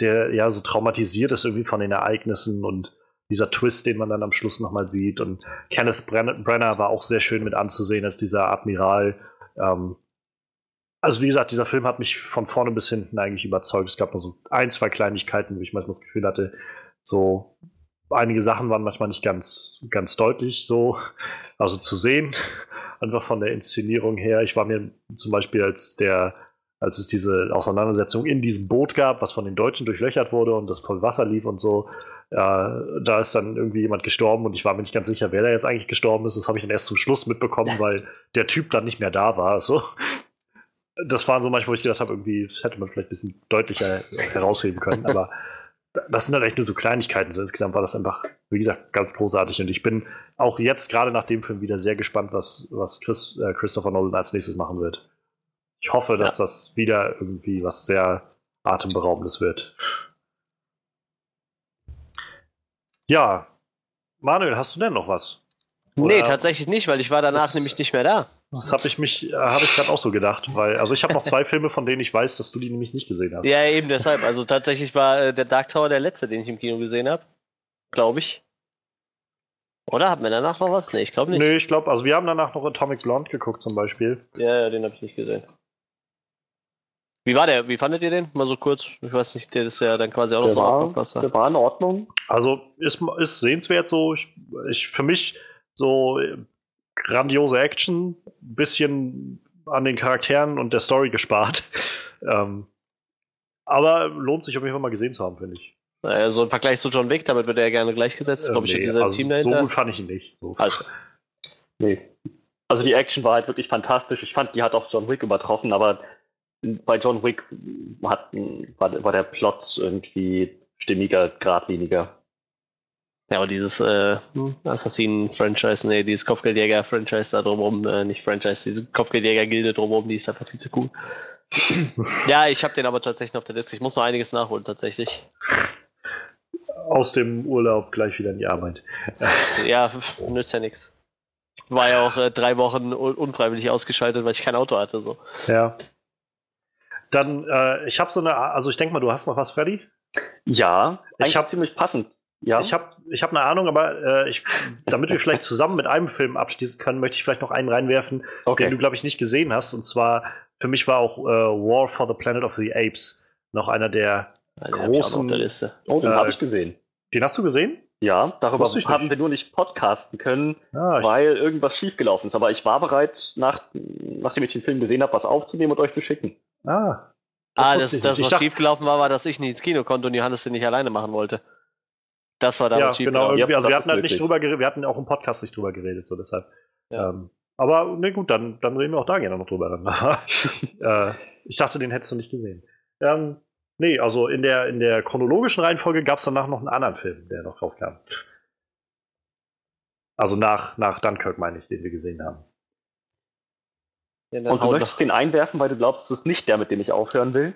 der ja so traumatisiert ist irgendwie von den Ereignissen und dieser Twist, den man dann am Schluss nochmal sieht. Und Kenneth Brenner war auch sehr schön mit anzusehen als dieser Admiral. Ähm, also wie gesagt, dieser Film hat mich von vorne bis hinten eigentlich überzeugt. Es gab nur so ein, zwei Kleinigkeiten, wo ich manchmal das Gefühl hatte, so einige Sachen waren manchmal nicht ganz, ganz deutlich so, also zu sehen. Einfach von der Inszenierung her. Ich war mir zum Beispiel als der als es diese Auseinandersetzung in diesem Boot gab, was von den Deutschen durchlöchert wurde und das voll Wasser lief und so, ja, da ist dann irgendwie jemand gestorben und ich war mir nicht ganz sicher, wer da jetzt eigentlich gestorben ist. Das habe ich dann erst zum Schluss mitbekommen, weil der Typ dann nicht mehr da war. So. Das waren so manchmal, wo ich gedacht habe, irgendwie, das hätte man vielleicht ein bisschen deutlicher herausheben können, aber das sind halt echt nur so Kleinigkeiten. So insgesamt war das einfach, wie gesagt, ganz großartig. Und ich bin auch jetzt gerade nach dem Film wieder sehr gespannt, was, was Chris, äh, Christopher Nolan als nächstes machen wird. Ich hoffe, dass ja. das wieder irgendwie was sehr atemberaubendes wird. Ja. Manuel, hast du denn noch was?
Oder? Nee, tatsächlich nicht, weil ich war danach das, nämlich nicht mehr da.
Das habe ich mich, äh, habe ich gerade auch so gedacht, weil, also ich habe noch zwei Filme, von denen ich weiß, dass du die nämlich nicht gesehen hast.
Ja, eben deshalb. Also tatsächlich war äh, der Dark Tower der letzte, den ich im Kino gesehen habe. Glaube ich. Oder haben wir danach noch was? Nee, ich glaube nicht.
Nee, ich glaube, also wir haben danach noch Atomic Blonde geguckt zum Beispiel.
Ja, ja, den habe ich nicht gesehen. Wie war der? Wie fandet ihr den? Mal so kurz. Ich weiß nicht, der ist ja dann quasi auch der noch so
war. Der war in Ordnung.
Also ist, ist sehenswert so. Ich, ich für mich so grandiose Action, bisschen an den Charakteren und der Story gespart. ähm, aber lohnt sich auf jeden Fall mal gesehen zu haben, finde ich.
Also im Vergleich zu John Wick, damit wird er gerne gleichgesetzt, glaube ich,
nee,
dieser
also
Team
so
dahinter.
gut fand ich ihn nicht. So.
Also,
Nee. Also die Action war halt wirklich fantastisch. Ich fand, die hat auch John Wick übertroffen, aber bei John Wick hat, war, war der Plot irgendwie stimmiger, geradliniger.
Ja, aber dieses äh, hm, Assassinen-Franchise, nee, dieses Kopfgeldjäger-Franchise da drumherum, äh, nicht Franchise, diese Kopfgeldjäger-Gilde drumherum, die ist einfach viel zu cool. ja, ich habe den aber tatsächlich noch auf der Liste. Ich muss noch einiges nachholen, tatsächlich.
Aus dem Urlaub gleich wieder in die Arbeit.
Ja, nützt ja nichts. Ich war ja auch äh, drei Wochen un unfreiwillig ausgeschaltet, weil ich kein Auto hatte. So.
Ja. Dann, äh, ich habe so eine, also ich denke mal, du hast noch was, Freddy?
Ja,
Ich
eigentlich
hab-
ziemlich passend. Ja.
Ich habe ich hab eine Ahnung, aber äh, ich, damit wir vielleicht zusammen mit einem Film abschließen können, möchte ich vielleicht noch einen reinwerfen, den du,
okay.
glaube ich, nicht gesehen hast. Und zwar, für mich war auch äh, War for the Planet of the Apes noch einer der.
Ja,
Großen-
auf der Liste.
Oh, den
äh,
habe ich gesehen.
Den hast du gesehen?
Ja, darüber haben
nicht.
wir nur nicht podcasten können,
Ah,
weil irgendwas schiefgelaufen ist. Aber ich war bereit, nach, nachdem ich den Film gesehen habe, was aufzunehmen und euch zu schicken.
ah,
ah, das,
ich
das
nicht. Ich
was
dachte-
schiefgelaufen war, war, dass ich nie ins Kino konnte und Johannes den nicht alleine machen wollte. Das war
ja,
damals
genau.
schiefgelaufen.
Irgendwie,
Ja,
also wir hatten halt nicht drüber geredet, wir hatten auch im Podcast nicht drüber geredet, so deshalb.
Ja.
Ähm, aber ne gut, dann, dann reden wir auch da gerne noch drüber. Dann. Äh, ich dachte, den hättest du nicht gesehen. Ähm, nee, also in der, in der chronologischen Reihenfolge gab es danach noch einen anderen Film, der noch rauskam. Also nach, nach Dunkirk, meine ich, den wir gesehen haben.
Ja, dann
Und du möchtest den einwerfen, weil du glaubst, es ist nicht der, mit dem ich aufhören will?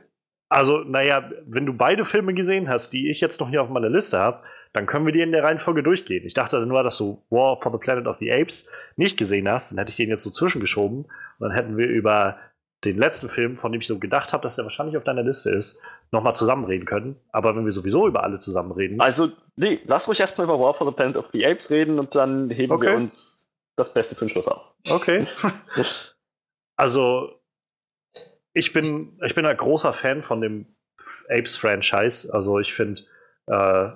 Also, naja, wenn du beide Filme gesehen hast, die ich jetzt noch hier auf meiner Liste habe, dann können wir die in der Reihenfolge durchgehen. Ich dachte nur, dass du War for the Planet of the Apes nicht gesehen hast, dann hätte ich den jetzt so zwischengeschoben und dann hätten wir über den letzten Film, von dem ich so gedacht habe, dass der wahrscheinlich auf deiner Liste ist, nochmal zusammenreden können. Aber wenn wir sowieso über alle zusammenreden,
Also, nee, lass ruhig erstmal über War for the Planet of the Apes reden und dann heben
Okay.
wir uns das Beste für den Schluss auf.
okay. Also, ich bin, ich bin ein großer Fan von dem Apes-Franchise. Also, ich finde, äh,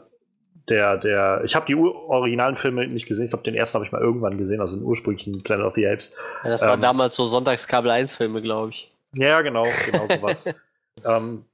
der, der, ich habe die originalen Filme nicht gesehen. Ich glaube, den ersten habe ich mal irgendwann gesehen, also den ursprünglichen Planet of the Apes.
Ja, das waren
ähm,
damals so Sonntagskabel 1 Filme, glaube ich.
Ja, genau, genau sowas. ähm,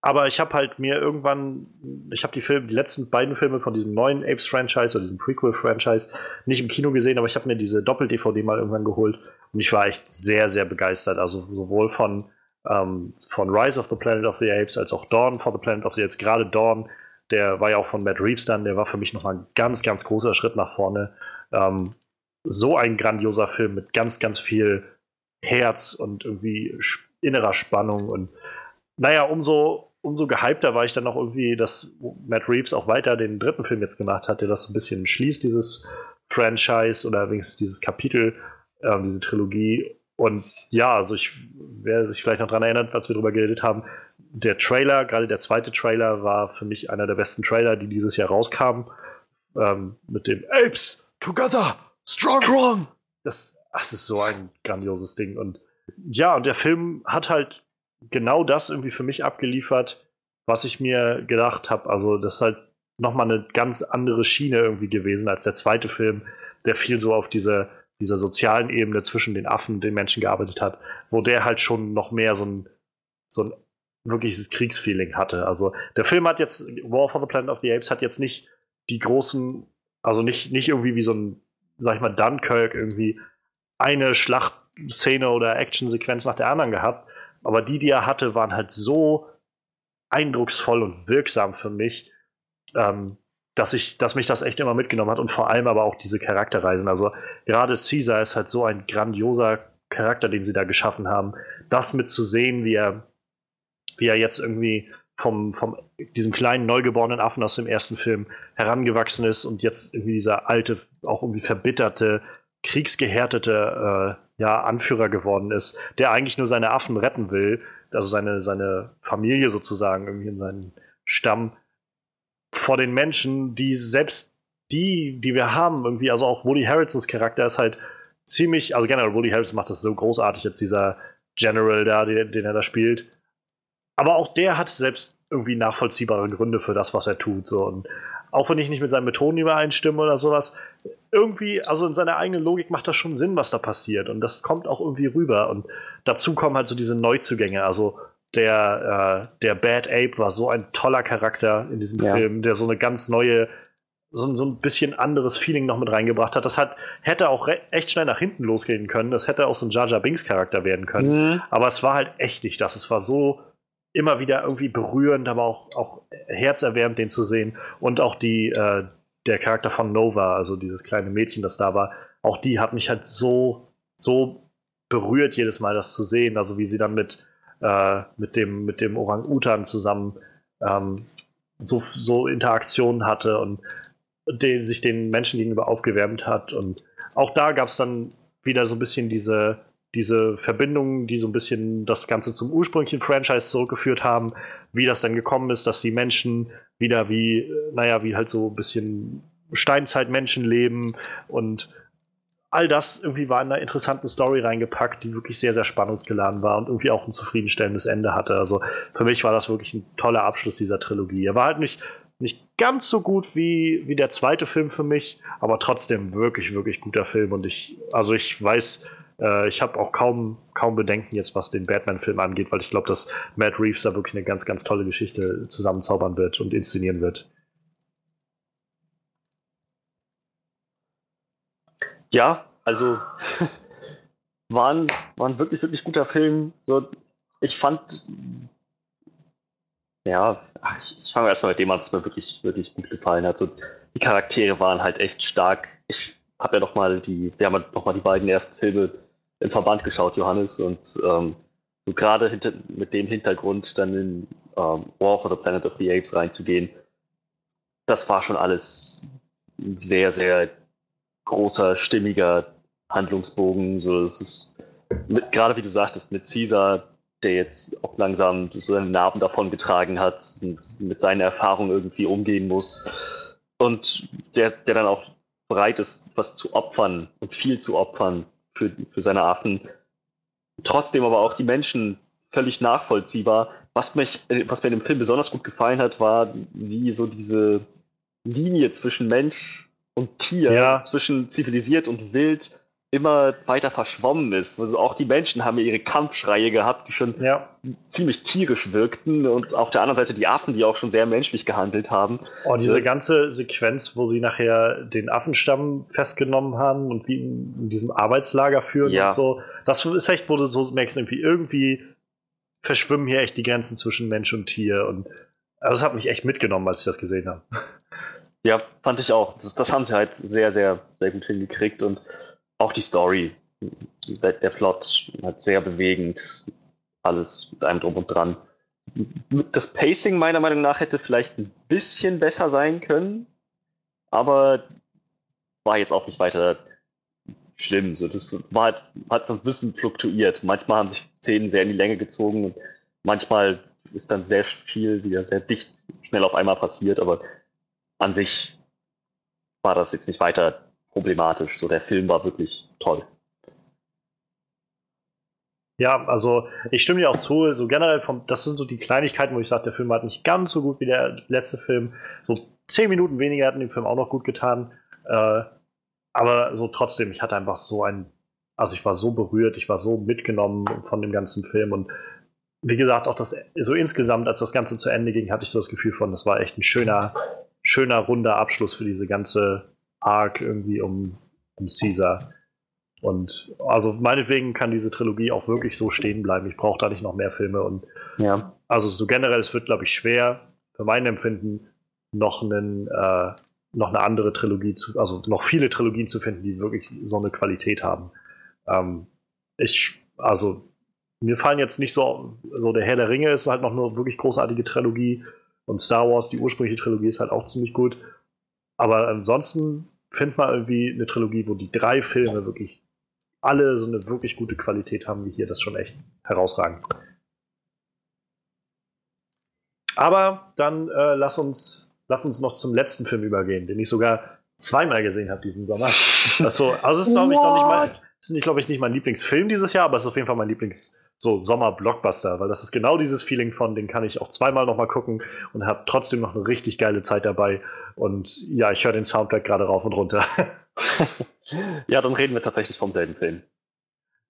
aber ich habe halt mir irgendwann, ich habe die die letzten beiden Filme von diesem neuen Apes-Franchise oder diesem Prequel-Franchise nicht im Kino gesehen, aber ich habe mir diese Doppel-DVD mal irgendwann geholt und ich war echt sehr, sehr begeistert. Also sowohl von, ähm, von Rise of the Planet of the Apes als auch Dawn for the Planet of the Apes. Gerade Dawn, der war ja auch von Matt Reeves dann, der war für mich nochmal ein ganz, ganz großer Schritt nach vorne. Ähm, so ein grandioser Film mit ganz, ganz viel Herz und irgendwie innerer Spannung und naja, umso, umso gehypter war ich dann auch irgendwie, dass Matt Reeves auch weiter den dritten Film jetzt gemacht hat, der das so ein bisschen schließt, dieses Franchise oder wenigstens dieses Kapitel, ähm, diese Trilogie. Und ja, also ich, wer sich vielleicht noch daran erinnert, als wir darüber geredet haben, der Trailer, gerade der zweite Trailer, war für mich einer der besten Trailer, die dieses Jahr rauskamen. Ähm, mit dem Apes Together Strong.
Strong!
Das, das ist so ein grandioses Ding. Und ja, und der Film hat halt genau das irgendwie für mich abgeliefert, was ich mir gedacht habe. Also, das ist halt nochmal eine ganz andere Schiene irgendwie gewesen als der zweite Film, der viel so auf diese, dieser sozialen Ebene zwischen den Affen und den Menschen gearbeitet hat, wo der halt schon noch mehr so ein, so ein wirkliches Kriegsfeeling hatte. Also, der Film hat jetzt, War for the Planet of the Apes hat jetzt nicht die großen, also nicht, nicht irgendwie wie so ein, sag ich mal, Dunkirk irgendwie eine Schlachtszene oder Actionsequenz nach der anderen gehabt. Aber die, die er hatte, waren halt so eindrucksvoll und wirksam für mich, ähm, dass, ich, dass mich das echt immer mitgenommen hat und vor allem aber auch diese Charakterreisen. Also gerade Caesar ist halt so ein grandioser Charakter, den sie da geschaffen haben. Das mitzusehen, wie er, wie er jetzt irgendwie vom, vom diesem kleinen neugeborenen Affen aus dem ersten Film herangewachsen ist und jetzt irgendwie dieser alte, auch irgendwie verbitterte, kriegsgehärtete äh, ja, Anführer geworden ist, der eigentlich nur seine Affen retten will, also seine, seine Familie sozusagen, irgendwie in seinen Stamm, vor den Menschen, die selbst die, die wir haben, irgendwie, also auch Woody Harrelsons Charakter ist halt ziemlich, also generell Woody Harrelson macht das so großartig, jetzt dieser General da, den, den er da spielt. Aber auch der hat selbst irgendwie nachvollziehbare Gründe für das, was er tut. So. Und auch wenn ich nicht mit seinen Methoden übereinstimme oder sowas, irgendwie, also in seiner eigenen Logik macht das schon Sinn, was da passiert. Und das kommt auch irgendwie rüber. Und dazu kommen halt so diese Neuzugänge. Also der, äh, der Bad Ape war so ein toller Charakter in diesem ja. Film, der so eine ganz neue, so, so ein bisschen anderes Feeling noch mit reingebracht hat. Das hat, hätte auch echt schnell nach hinten losgehen können. Das hätte auch so ein Jar Jar Binks Charakter werden können. Mhm. Aber es war halt echt nicht das. Es war so immer wieder irgendwie berührend, aber auch, auch herzerwärmend, den zu sehen. Und auch die, äh, der Charakter von Nova, also dieses kleine Mädchen, das da war, auch die hat mich halt so, so berührt jedes Mal, das zu sehen. Also wie sie dann mit, äh, mit dem, mit dem Orang-Utan zusammen ähm, so, so Interaktionen hatte und den, sich den Menschen gegenüber aufgewärmt hat. Und auch da gab es dann wieder so ein bisschen diese, diese Verbindungen, die so ein bisschen das Ganze zum ursprünglichen Franchise zurückgeführt haben, wie das dann gekommen ist, dass die Menschen wieder wie, naja, wie halt so ein bisschen Steinzeitmenschen leben und all das irgendwie war in einer interessanten Story reingepackt, die wirklich sehr, sehr spannungsgeladen war und irgendwie auch ein zufriedenstellendes Ende hatte. Also für mich war das wirklich ein toller Abschluss dieser Trilogie. Er war halt nicht, nicht ganz so gut wie, wie der zweite Film für mich, aber trotzdem wirklich, wirklich guter Film. Und ich, also ich weiß, äh, ich habe auch kaum, kaum Bedenken jetzt, was den Batman-Film angeht, weil ich glaube, dass Matt Reeves da wirklich eine ganz, ganz tolle Geschichte zusammenzaubern wird und inszenieren wird.
Ja, also war ein, war ein wirklich, wirklich guter Film. So, ich fand, ja, ich, ich fange erstmal mit dem an, was mir wirklich, wirklich gut gefallen hat. So, die Charaktere waren halt echt stark. Ich habe ja noch mal die, wir haben ja noch mal die beiden ersten Filme im Verband geschaut, Johannes, und ähm, gerade mit dem Hintergrund dann in ähm, War for the Planet of the Apes reinzugehen, das war schon alles sehr, sehr großer, stimmiger Handlungsbogen. So, das ist mit, gerade wie du sagtest, mit Caesar, der jetzt auch langsam so seine Narben davon getragen hat und mit seinen Erfahrungen irgendwie umgehen muss. Und der, der dann auch bereit ist, was zu opfern und viel zu opfern für, für seine Affen. Trotzdem aber auch die Menschen völlig nachvollziehbar. Was, mich, was mir in dem Film besonders gut gefallen hat, war, wie so diese Linie zwischen Mensch und Tier, ja. zwischen zivilisiert und wild immer weiter verschwommen ist. Also auch die Menschen haben ja ihre Kampfschreie gehabt, die schon ja. ziemlich tierisch wirkten und auf der anderen Seite die Affen, die auch schon sehr menschlich gehandelt haben.
Oh, diese äh, ganze Sequenz, wo sie nachher den Affenstamm festgenommen haben und wie in, diesem Arbeitslager führen ja. und so, das ist echt, wo du so merkst, irgendwie, irgendwie verschwimmen hier echt die Grenzen zwischen Mensch und Tier und also das hat mich echt mitgenommen, als ich das gesehen habe.
Ja, fand ich auch. Das, das haben sie halt sehr, sehr, sehr gut hingekriegt und auch die Story, der, der Plot hat sehr bewegend, alles mit einem drum und dran. Das Pacing meiner Meinung nach hätte vielleicht ein bisschen besser sein können, aber war jetzt auch nicht weiter schlimm. So, das war halt, hat so ein bisschen fluktuiert. Manchmal haben sich Szenen sehr in die Länge gezogen und manchmal ist dann sehr viel wieder sehr dicht schnell auf einmal passiert, aber an sich war das jetzt nicht weiter problematisch. So der Film war wirklich toll.
Ja, also ich stimme dir auch zu. So generell vom, das sind so die Kleinigkeiten, wo ich sage, der Film war nicht ganz so gut wie der letzte Film. So zehn Minuten weniger hatten dem Film auch noch gut getan. Äh, aber so trotzdem, ich hatte einfach so ein, also ich war so berührt, ich war so mitgenommen von dem ganzen Film und wie gesagt, auch das so insgesamt, als das Ganze zu Ende ging, hatte ich so das Gefühl von, das war echt ein schöner, schöner runder Abschluss für diese ganze Arc irgendwie um, um Caesar. Und also meinetwegen kann diese Trilogie auch wirklich so stehen bleiben. Ich brauche da nicht noch mehr Filme. Und ja. also so generell, es wird, glaube ich, schwer, für mein Empfinden, noch einen, äh, noch eine andere Trilogie zu, also noch viele Trilogien zu finden, die wirklich so eine Qualität haben. Ähm, ich, also, mir fallen jetzt nicht so, so der Herr der Ringe ist halt noch eine wirklich großartige Trilogie und Star Wars, die ursprüngliche Trilogie, ist halt auch ziemlich gut. Aber ansonsten find mal irgendwie eine Trilogie, wo die drei Filme wirklich alle so eine wirklich gute Qualität haben wie hier. Das ist schon echt herausragend. Aber dann äh, lass, uns, lass uns noch zum letzten Film übergehen, den ich sogar zweimal gesehen habe diesen Sommer. Das so, also es ist, glaube ich, noch nicht mein, ist nicht, glaube ich, nicht mein Lieblingsfilm dieses Jahr, aber es ist auf jeden Fall mein Lieblings- so Sommer-Blockbuster, weil das ist genau dieses Feeling von, den kann ich auch zweimal nochmal gucken und habe trotzdem noch eine richtig geile Zeit dabei. Und ja, ich höre den Soundtrack gerade rauf und runter.
ja, dann reden wir tatsächlich vom selben Film.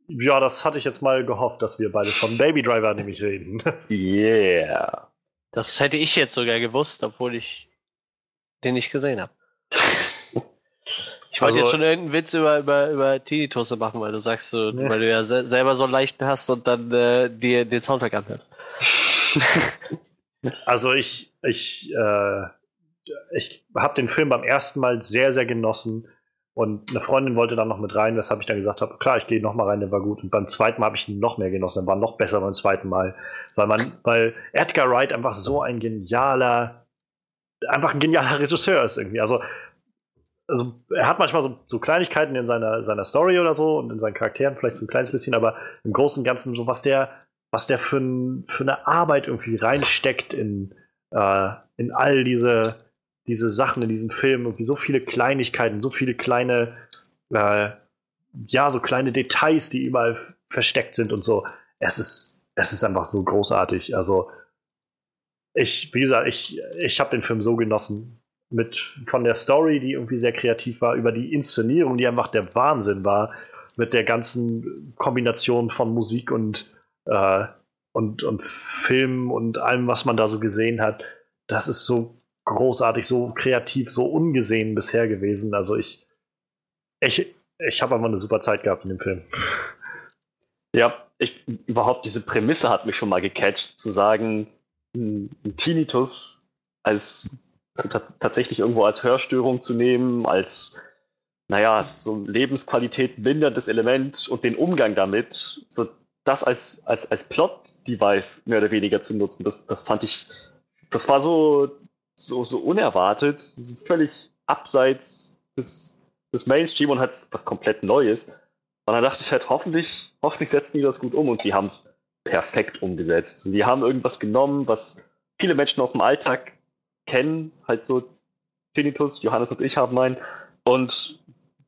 Ja, das hatte ich jetzt mal gehofft, dass wir beide von Baby Driver nämlich reden.
Yeah.
Das hätte ich jetzt sogar gewusst, obwohl ich den nicht gesehen habe. Ich wollte
Also-
jetzt schon irgendeinen Witz über, über, über Tinnitus machen, weil du sagst, so,
Nee.
weil du ja se selber so einen leichten hast und dann äh, dir den Soundtrack anhörst.
Also ich, ich, äh, ich habe den Film beim ersten Mal sehr, sehr genossen. Und eine Freundin wollte dann noch mit rein, weshalb ich dann gesagt habe, klar, ich gehe noch mal rein, der war gut. Und beim zweiten Mal habe ich ihn noch mehr genossen, der war noch besser beim zweiten Mal. Weil man, weil Edgar Wright einfach so ein genialer, einfach ein genialer Regisseur ist irgendwie. Also, also er hat manchmal so, so Kleinigkeiten in seiner, seiner Story oder so und in seinen Charakteren vielleicht so ein kleines bisschen, aber im Großen und Ganzen so, was der, was der für, ein, für eine Arbeit irgendwie reinsteckt in, äh, in all diese, diese Sachen in diesem Film, irgendwie so viele Kleinigkeiten, so viele kleine, äh, ja, so kleine Details, die überall versteckt sind und so. Es ist, es ist einfach so großartig. Also, ich, wie gesagt, ich, ich habe den Film so genossen. Mit von der Story, die irgendwie sehr kreativ war, über die Inszenierung, die einfach der Wahnsinn war, mit der ganzen Kombination von Musik und, äh, und, und Film und allem, was man da so gesehen hat. Das ist so großartig, so kreativ, so ungesehen bisher gewesen. Also ich, ich, ich habe einfach eine super Zeit gehabt in dem Film.
Ja, ich, überhaupt diese Prämisse hat mich schon mal gecatcht, zu sagen, ein Tinnitus als tatsächlich irgendwo als Hörstörung zu nehmen, als naja, so Lebensqualität minderndes Element und den Umgang damit, so das als, als, als Plot-Device mehr oder weniger zu nutzen, das, das fand ich, das war so, so, so unerwartet, so völlig abseits des, des Mainstream und halt was komplett Neues. Und dann dachte ich halt, hoffentlich, hoffentlich setzen die das gut um und sie haben es perfekt umgesetzt. Sie haben irgendwas genommen, was viele Menschen aus dem Alltag kennen, halt so Tinnitus, Johannes und ich haben meinen, und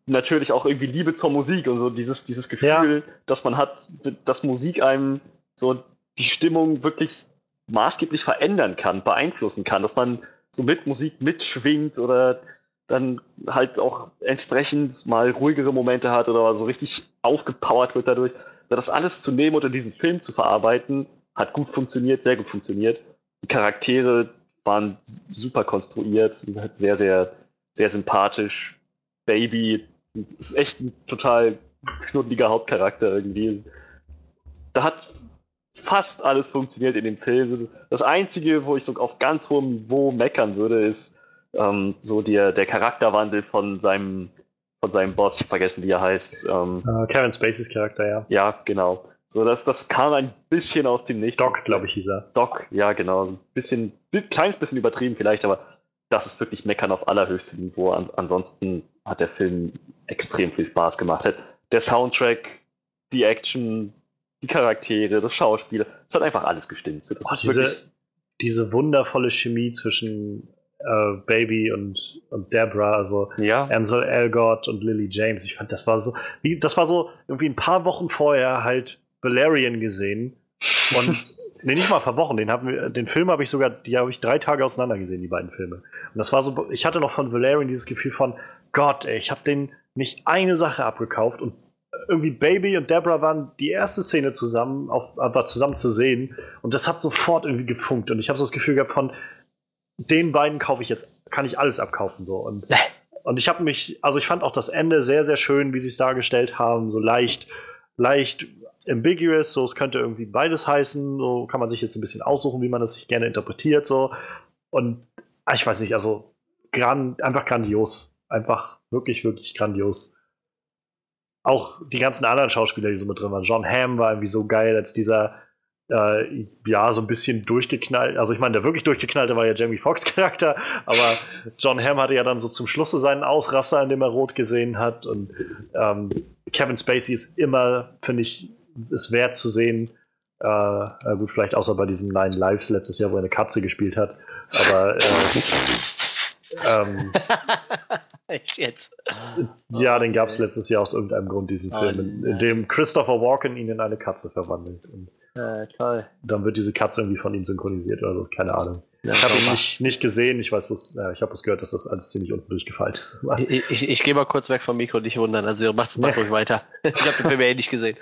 natürlich auch irgendwie Liebe zur Musik und so dieses, dieses Gefühl, dass man hat, dass Musik einem so die Stimmung wirklich maßgeblich verändern kann, beeinflussen kann, dass man so mit Musik mitschwingt oder dann halt auch entsprechend mal ruhigere Momente hat oder so richtig aufgepowert wird dadurch. Das alles zu nehmen und in diesen Film zu verarbeiten, hat gut funktioniert, sehr gut funktioniert. Die Charaktere waren super konstruiert, halt sehr, sehr, sehr sympathisch. Baby ist echt ein total knuddeliger Hauptcharakter irgendwie. Da hat fast alles funktioniert in dem Film. Das Einzige, wo ich so auf ganz hohem Niveau meckern würde, ist ähm, so der, der Charakterwandel von seinem, von seinem Boss. Ich vergessen, wie er heißt. Ähm,
Äh, Kevin Spaceys Charakter, ja.
ja, genau. So, das, das kam ein bisschen aus dem Nichts.
Doc, glaube ich, hieß er.
Doc, ja, genau. Ein bisschen, ein kleines bisschen übertrieben vielleicht, aber das ist wirklich Meckern auf allerhöchstem Niveau. An, ansonsten hat der Film extrem viel Spaß gemacht. Der Soundtrack, die Action, die Charaktere, das Schauspiel, es hat einfach alles gestimmt. So,
Oh, diese, diese wundervolle Chemie zwischen äh, Baby und, und Deborah, also
ja,
Ansel Elgort und Lily James. Ich fand, das war so, wie, das war so irgendwie ein paar Wochen vorher halt Valerian gesehen. Und nee, nicht mal ein paar Wochen. Den, haben wir, den Film habe ich sogar, die habe ich drei Tage auseinander gesehen, die beiden Filme. Und das war so, ich hatte noch von Valerian dieses Gefühl von, Gott, ey, ich habe den nicht eine Sache abgekauft und irgendwie Baby und Deborah waren die erste Szene zusammen, auf, aber zusammen zu sehen. Und das hat sofort irgendwie gefunkt. Und ich habe so das Gefühl gehabt von, den beiden kaufe ich jetzt, kann ich alles abkaufen so. Und, und ich habe mich, also ich fand auch das Ende sehr, sehr schön, wie sie es dargestellt haben, so leicht, leicht ambiguous, so es könnte irgendwie beides heißen, so kann man sich jetzt ein bisschen aussuchen, wie man das sich gerne interpretiert, so. Und ah, ich weiß nicht, also gran, einfach grandios. Einfach wirklich, wirklich grandios. Auch die ganzen anderen Schauspieler, die so mit drin waren. John Hamm war irgendwie so geil als dieser, äh, ja, so ein bisschen durchgeknallt. Also ich meine, der wirklich durchgeknallte war ja Jamie Foxx Charakter, aber John Hamm hatte ja dann so zum Schluss seinen Ausraster, in dem er rot gesehen hat. Und ähm, Kevin Spacey ist immer, finde ich, ist wert zu sehen. Äh, äh, gut, vielleicht außer bei diesem Nine Lives letztes Jahr, wo er eine Katze gespielt hat. Aber äh, ähm,
Echt jetzt?
ja, den gab es letztes Jahr aus irgendeinem Grund, diesen
Oh,
Film, in, in dem Christopher Walken ihn in eine Katze verwandelt. Und
Ja, toll.
dann wird diese Katze irgendwie von ihm synchronisiert oder so, keine Ahnung. Ja, ich habe ihn nicht, nicht gesehen. Ich weiß, was, ja, ich habe es gehört, dass das alles ziemlich unten durchgefallen ist.
Ich, ich, ich gehe mal kurz weg vom Mikro, nicht wundern. Also mach, mach ruhig weiter. Ich habe den Film ja eh nicht gesehen.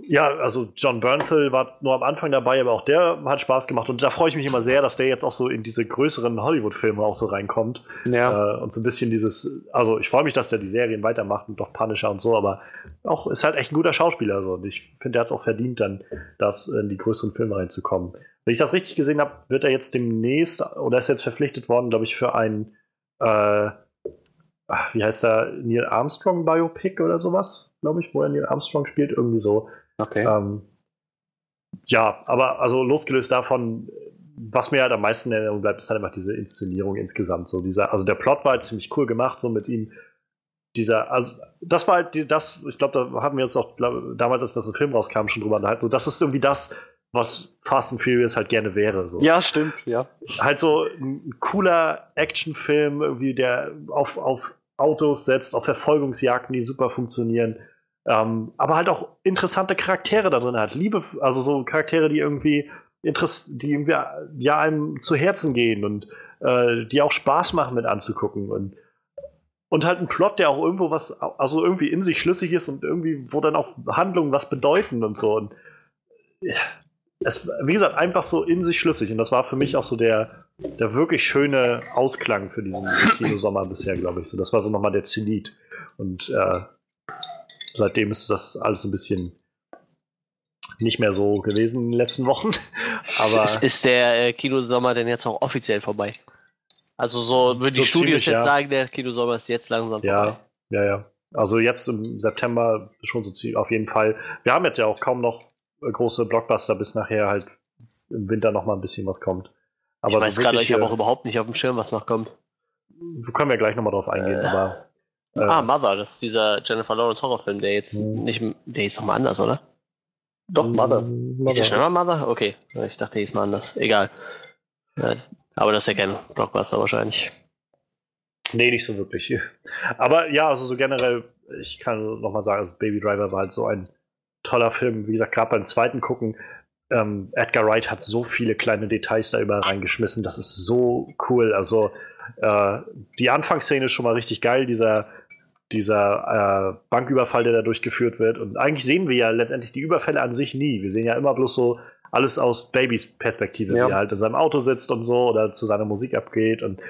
Ja, also John Bernthal war nur am Anfang dabei, aber auch der hat Spaß gemacht und da freue ich mich immer sehr, dass der jetzt auch so in diese größeren Hollywood-Filme auch so reinkommt. Ja. Äh, und so ein bisschen dieses, also ich freue mich, dass der die Serien weitermacht und doch Punisher und so, aber auch ist halt echt ein guter Schauspieler so und ich finde, der hat es auch verdient, dann das in die größeren Filme reinzukommen. Wenn ich das richtig gesehen habe, wird er jetzt demnächst oder ist jetzt verpflichtet worden, glaube ich, für ein äh, wie heißt er, Neil Armstrong Biopic oder sowas, glaube ich, wo er Neil Armstrong spielt, irgendwie so.
Okay. Ähm,
ja, aber also losgelöst davon, was mir halt am meisten in Erinnerung bleibt, ist halt einfach diese Inszenierung insgesamt. So dieser, also der Plot war halt ziemlich cool gemacht, so mit ihm. Dieser, also das war halt die, das, ich glaube, da haben wir uns auch glaub, damals, als das im Film rauskam, schon drüber unterhalten. So, das ist irgendwie das, was Fast and Furious halt gerne wäre. So.
Ja, stimmt, ja.
Halt so ein cooler Actionfilm, irgendwie, der auf, auf Autos setzt, auf Verfolgungsjagden, die super funktionieren ähm, aber halt auch interessante Charaktere da drin hat. Liebe, also so Charaktere, die irgendwie Interess die irgendwie ja einem zu Herzen gehen und äh, die auch Spaß machen mit anzugucken und und halt ein Plot, der auch irgendwo was, also irgendwie in sich schlüssig ist und irgendwie, wo dann auch Handlungen was bedeuten und so. Und es, wie gesagt, einfach so in sich schlüssig. Und das war für mich auch so der, der wirklich schöne Ausklang für diesen Kinosommer bisher, glaube ich. So, das war so nochmal der Zenit. Und äh, seitdem ist das alles ein bisschen nicht mehr so gewesen in den letzten Wochen. Aber
ist, ist der äh, Kinosommer denn jetzt auch offiziell vorbei? Also so würden die so Studios ziemlich, jetzt ja. sagen, der Kinosommer ist jetzt langsam
ja, vorbei. Ja, ja. Also jetzt im September schon so ziemlich auf jeden Fall. Wir haben jetzt ja auch kaum noch große Blockbuster, bis nachher halt im Winter noch mal ein bisschen was kommt.
Aber ich weiß so gerade, ich habe auch überhaupt nicht auf dem Schirm, was noch kommt.
Wir können ja gleich noch mal drauf eingehen, äh. aber
äh, ah, Mother, das ist dieser Jennifer Lawrence Horrorfilm, der jetzt mhm. nicht, der ist nochmal anders, oder?
Doch, Mother. Mother.
Ist der schon mal Mother? Okay, ich dachte, der ist mal anders. Egal. Ja, aber das ist ja kein Blockbuster wahrscheinlich.
Nee, nicht so wirklich. Aber ja, also so generell, ich kann nochmal sagen, also Baby Driver war halt so ein toller Film. Wie gesagt, gerade beim zweiten Gucken, ähm, Edgar Wright hat so viele kleine Details da überall reingeschmissen. Das ist so cool. Also äh, die Anfangsszene ist schon mal richtig geil, dieser, dieser äh, Banküberfall, der da durchgeführt wird. Und eigentlich sehen wir ja letztendlich die Überfälle an sich nie. Wir sehen ja immer bloß so alles aus Babys Perspektive, ja. wie er halt in seinem Auto sitzt und so oder zu seiner Musik abgeht. Und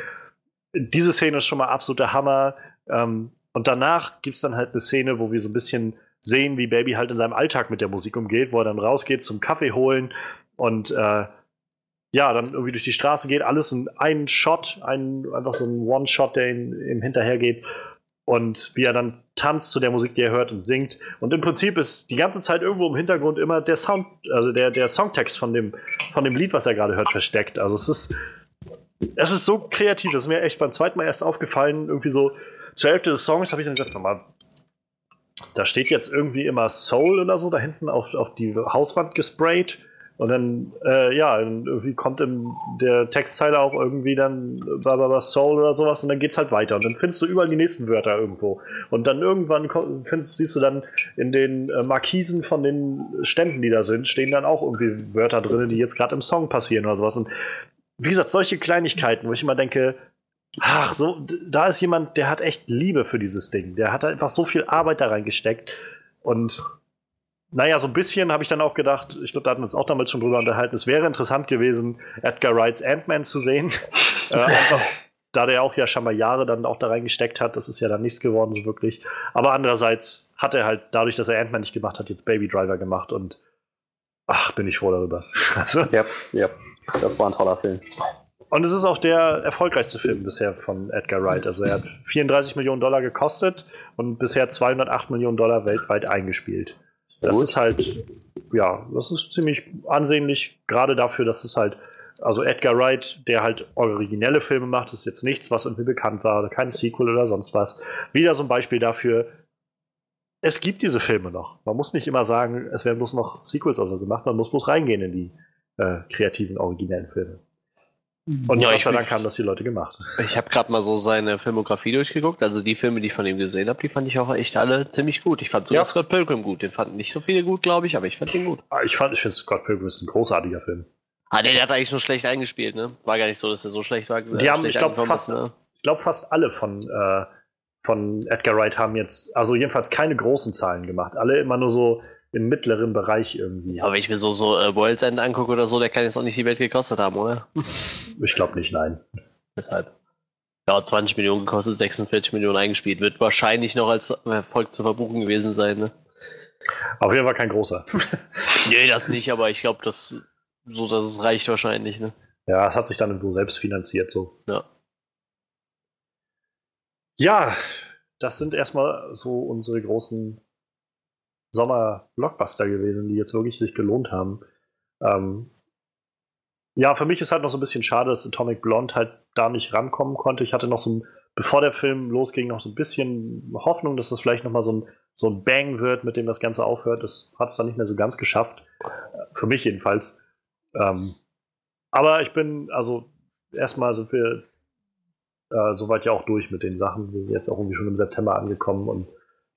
diese Szene ist schon mal absoluter Hammer. Ähm, und danach gibt es dann halt eine Szene, wo wir so ein bisschen sehen, wie Baby halt in seinem Alltag mit der Musik umgeht, wo er dann rausgeht zum Kaffee holen und äh, ja, dann irgendwie durch die Straße geht, alles in einen Shot, ein, einfach so ein One-Shot, der ihm, ihm hinterhergeht. Und wie er dann tanzt zu der Musik, die er hört und singt. Und im Prinzip ist die ganze Zeit irgendwo im Hintergrund immer der Sound, also der, der Songtext von dem, von dem Lied, was er gerade hört, versteckt. Also es ist, es ist so kreativ, das ist mir echt beim zweiten Mal erst aufgefallen. Irgendwie so zur Hälfte des Songs habe ich dann gesagt, mal, da steht jetzt irgendwie immer Soul oder so da hinten auf, auf die Hauswand gesprayt. Und dann, äh, ja, irgendwie kommt in der Textzeile auch irgendwie dann Baba Soul oder sowas und dann geht's halt weiter. Und dann findest du überall die nächsten Wörter irgendwo. Und dann irgendwann findest, siehst du dann in den äh, Markisen von den Ständen, die da sind, stehen dann auch irgendwie Wörter drin, die jetzt gerade im Song passieren oder sowas. Und wie gesagt, solche Kleinigkeiten, wo ich immer denke, ach, so, da ist jemand, der hat echt Liebe für dieses Ding. Der hat einfach so viel Arbeit da reingesteckt. Und naja, so ein bisschen habe ich dann auch gedacht, ich glaube, da hatten wir uns auch damals schon drüber unterhalten, es wäre interessant gewesen, Edgar Wrights Ant-Man zu sehen. äh, einfach, da der auch ja schon mal Jahre dann auch da reingesteckt hat, das ist ja dann nichts geworden, so wirklich. Aber andererseits hat er halt, dadurch, dass er Ant-Man nicht gemacht hat, jetzt Baby Driver gemacht und ach, bin ich froh darüber.
also, ja, ja, das war ein toller Film.
Und es ist auch der erfolgreichste Film bisher von Edgar Wright. Also er hat 34 Millionen Dollar gekostet und bisher 208 Millionen Dollar weltweit eingespielt. Das Gut. ist halt, ja, das ist ziemlich ansehnlich, gerade dafür, dass es halt, also Edgar Wright, der halt originelle Filme macht, ist jetzt nichts, was irgendwie bekannt war, oder kein Sequel oder sonst was. Wieder so ein Beispiel dafür, es gibt diese Filme noch. Man muss nicht immer sagen, es werden bloß noch Sequels also gemacht, man muss bloß reingehen in die äh, kreativen, originellen Filme. Und ja, Gott sei Dank haben das die Leute gemacht.
Ich habe gerade mal so seine Filmografie durchgeguckt. Also die Filme, die ich von ihm gesehen habe, die fand ich auch echt alle ziemlich gut. Ich fand sogar ja. Scott Pilgrim gut. Den fanden nicht so viele gut, glaube ich, aber ich fand den gut.
Ah, ich, fand, ich finde Scott Pilgrim ist ein großartiger Film.
Ah, nee, der hat eigentlich nur schlecht eingespielt, ne? War gar nicht so, dass er so schlecht war.
Die haben, ich glaube, fast, ne? glaub, fast alle von, äh, von Edgar Wright haben jetzt, also jedenfalls keine großen Zahlen gemacht. Alle immer nur so im mittleren Bereich irgendwie.
Aber wenn ich mir so, so äh, World's End angucke oder so, der kann jetzt auch nicht die Welt gekostet haben, oder?
ich glaube nicht, nein.
Weshalb? Ja, 20 Millionen gekostet, 46 Millionen eingespielt. Wird wahrscheinlich noch als Erfolg zu verbuchen gewesen sein, ne?
Auf jeden Fall kein großer.
nee, das nicht, aber ich glaube, das so, dass es reicht wahrscheinlich, ne?
Ja, es hat sich dann irgendwo selbst finanziert, so.
Ja.
Ja, das sind erstmal so unsere großen Sommer-Blockbuster gewesen, die jetzt wirklich sich gelohnt haben. Ähm, ja, für mich ist halt noch so ein bisschen schade, dass Atomic Blonde halt da nicht rankommen konnte. Ich hatte noch so, bevor der Film losging, noch so ein bisschen Hoffnung, dass das vielleicht nochmal so ein, so ein Bang wird, mit dem das Ganze aufhört. Das hat es dann nicht mehr so ganz geschafft. Für mich jedenfalls. Ähm, aber ich bin, also erstmal sind wir äh, soweit ja auch durch mit den Sachen. Wir sind jetzt auch irgendwie schon im September angekommen und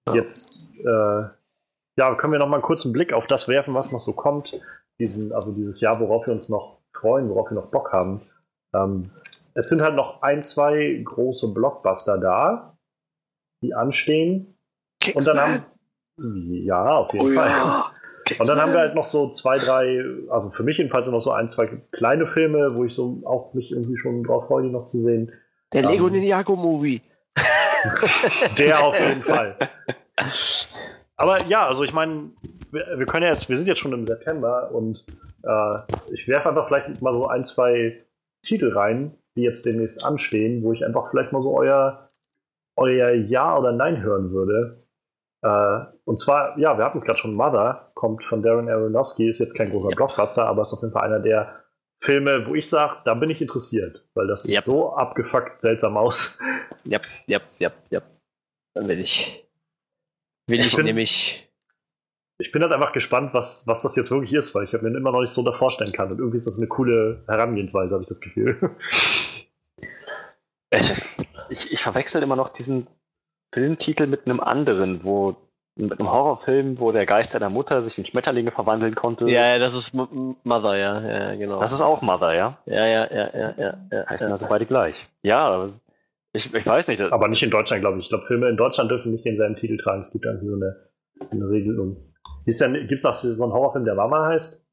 ja. jetzt äh, ja, können wir noch mal einen kurzen Blick auf das werfen, was noch so kommt. Diesen, also dieses Jahr, worauf wir uns noch freuen, worauf wir noch Bock haben. Ähm, es sind halt noch ein, zwei große Blockbuster da, die anstehen.
Kingsman. Und dann haben
ja, auf jeden oh, Fall. Ja. Und dann haben wir halt noch so zwei, drei, also für mich jedenfalls noch so ein, zwei kleine Filme, wo ich so auch mich irgendwie schon drauf freue, die noch zu sehen.
Der Lego um, ähm, Ninjago Movie.
Der auf jeden Fall. Aber ja, also ich meine, wir, wir, können ja jetzt, wir sind jetzt schon im September und äh, ich werfe einfach vielleicht mal so ein, zwei Titel rein, die jetzt demnächst anstehen, wo ich einfach vielleicht mal so euer, euer Ja oder Nein hören würde. Äh, und zwar, ja, wir hatten es gerade schon, Mother kommt von Darren Aronofsky, ist jetzt kein großer ja. Blockbuster, aber ist auf jeden Fall einer der Filme, wo ich sage, da bin ich interessiert, weil das yep. sieht so abgefuckt seltsam aus.
Ja, ja, ja, ja. Dann will ich. Will ich, ich bin, nämlich.
Ich bin halt einfach gespannt, was, was das jetzt wirklich ist, weil ich mir immer noch nicht so da vorstellen kann. Und irgendwie ist das eine coole Herangehensweise, habe ich das Gefühl.
Ich, ich, ich verwechsel immer noch diesen Filmtitel mit einem anderen, wo mit einem Horrorfilm, wo der Geist seiner Mutter sich in Schmetterlinge verwandeln konnte.
Ja, ja das ist M Mother, ja, ja, genau.
Das ist auch Mother, ja?
Ja, ja, ja, ja, ja. ja
Heißen ja. also beide gleich. Ja, ich, ich weiß nicht.
Aber nicht in Deutschland, glaube ich. Ich glaube, Filme in Deutschland dürfen nicht denselben Titel tragen. Es gibt irgendwie so eine, eine Regelung. Gibt es so einen Horrorfilm, der Mama heißt?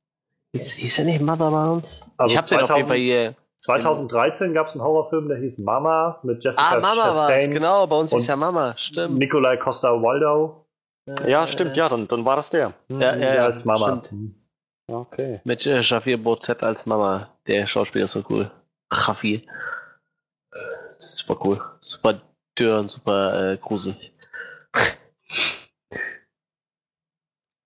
Hieß, hieß er nicht Mother bei uns?
Also ich habe den auf jeden Fall hier. 2013 gab es einen Horrorfilm, der hieß Mama mit Jessica
Ah, Mama war es, genau. Bei uns hieß ja Mama, stimmt.
Nikolai Costa-Waldau.
Ja, stimmt, ja, dann, dann war das der.
Hm, ja, ja,
ja, ist Mama. Stimmt.
Hm. Okay.
Mit äh, Shafir Bozet als Mama. Der Schauspieler ist so cool. Shafir. Super cool. Super dürr und super äh, gruselig.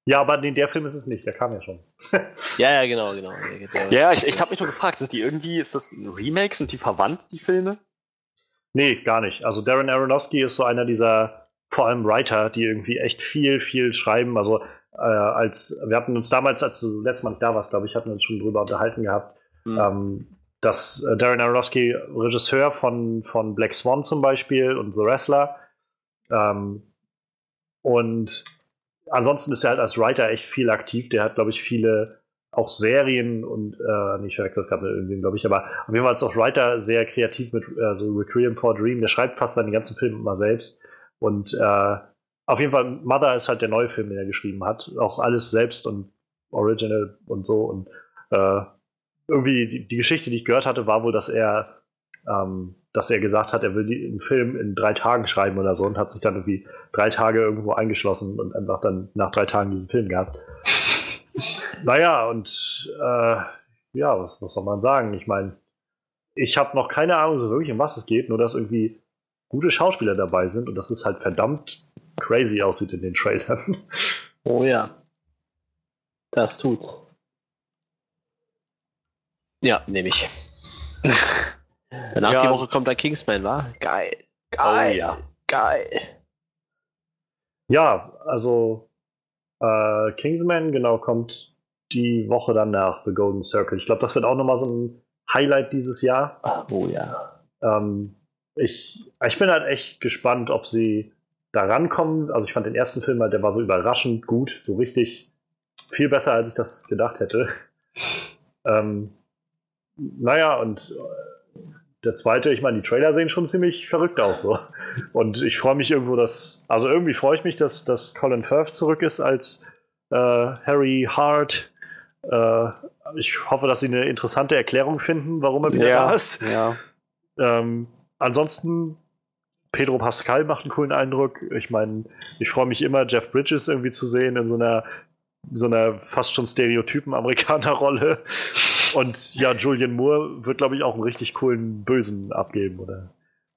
Ja, aber nee, der Film ist es nicht, der kam ja schon.
ja, ja, genau, genau.
Ja, ich, ich habe mich nur gefragt, ist die irgendwie, ist das ein Remake, sind die verwandt, die Filme?
Nee, gar nicht. Also Darren Aronofsky ist so einer dieser vor allem Writer, die irgendwie echt viel, viel schreiben. Also äh, als wir hatten uns damals, als du letztes Mal nicht da warst, glaube ich, hatten wir uns schon drüber unterhalten gehabt, mhm. ähm, dass äh, Darren Aronofsky Regisseur von, von Black Swan zum Beispiel und The Wrestler. Ähm, und ansonsten ist er halt als Writer echt viel aktiv. Der hat, glaube ich, viele auch Serien und äh, nicht verwechselt das gerade mit irgendwem, glaube ich, aber auf jeden Fall als auch Writer sehr kreativ mit äh, so Requiem for Dream. Der schreibt fast seine ganzen Filme immer selbst. Und äh, auf jeden Fall, Mother ist halt der neue Film, den er geschrieben hat. Auch alles selbst und Original und so. Und äh, irgendwie die, die, Geschichte, die ich gehört hatte, war wohl, dass er, ähm, dass er gesagt hat, er will den Film in drei Tagen schreiben oder so und hat sich dann irgendwie drei Tage irgendwo eingeschlossen und einfach dann nach drei Tagen diesen Film gehabt. naja, und äh, ja, was, was soll man sagen? Ich meine, ich habe noch keine Ahnung so wirklich, um was es geht, nur dass irgendwie gute Schauspieler dabei sind und dass es halt verdammt crazy aussieht in den Trailern.
Oh ja. Das tut's. Ja, nehme ich. Danach ja. die Woche kommt der Kingsman, wa? Geil. Geil. Oh, ja. Geil.
Ja, also äh, Kingsman, genau, kommt die Woche danach, The Golden Circle. Ich glaube, das wird auch nochmal so ein Highlight dieses Jahr.
Ach, oh ja.
Ähm, ich, ich bin halt echt gespannt, ob sie da rankommen. Also ich fand den ersten Film halt, der war so überraschend gut, so richtig viel besser, als ich das gedacht hätte. ähm, naja, und äh, der zweite, ich meine, die Trailer sehen schon ziemlich verrückt aus so. Und ich freue mich irgendwo, dass, also irgendwie freue ich mich, dass, dass Colin Firth zurück ist als äh, Harry Hart. Äh, ich hoffe, dass sie eine interessante Erklärung finden, warum er wieder
Ja,
da ist.
ja.
Ähm, ansonsten, Pedro Pascal macht einen coolen Eindruck. Ich meine, ich freue mich immer, Jeff Bridges irgendwie zu sehen in so einer, so einer fast schon stereotypen Amerikaner-Rolle. Und ja, Julian Moore wird, glaube ich, auch einen richtig coolen Bösen abgeben oder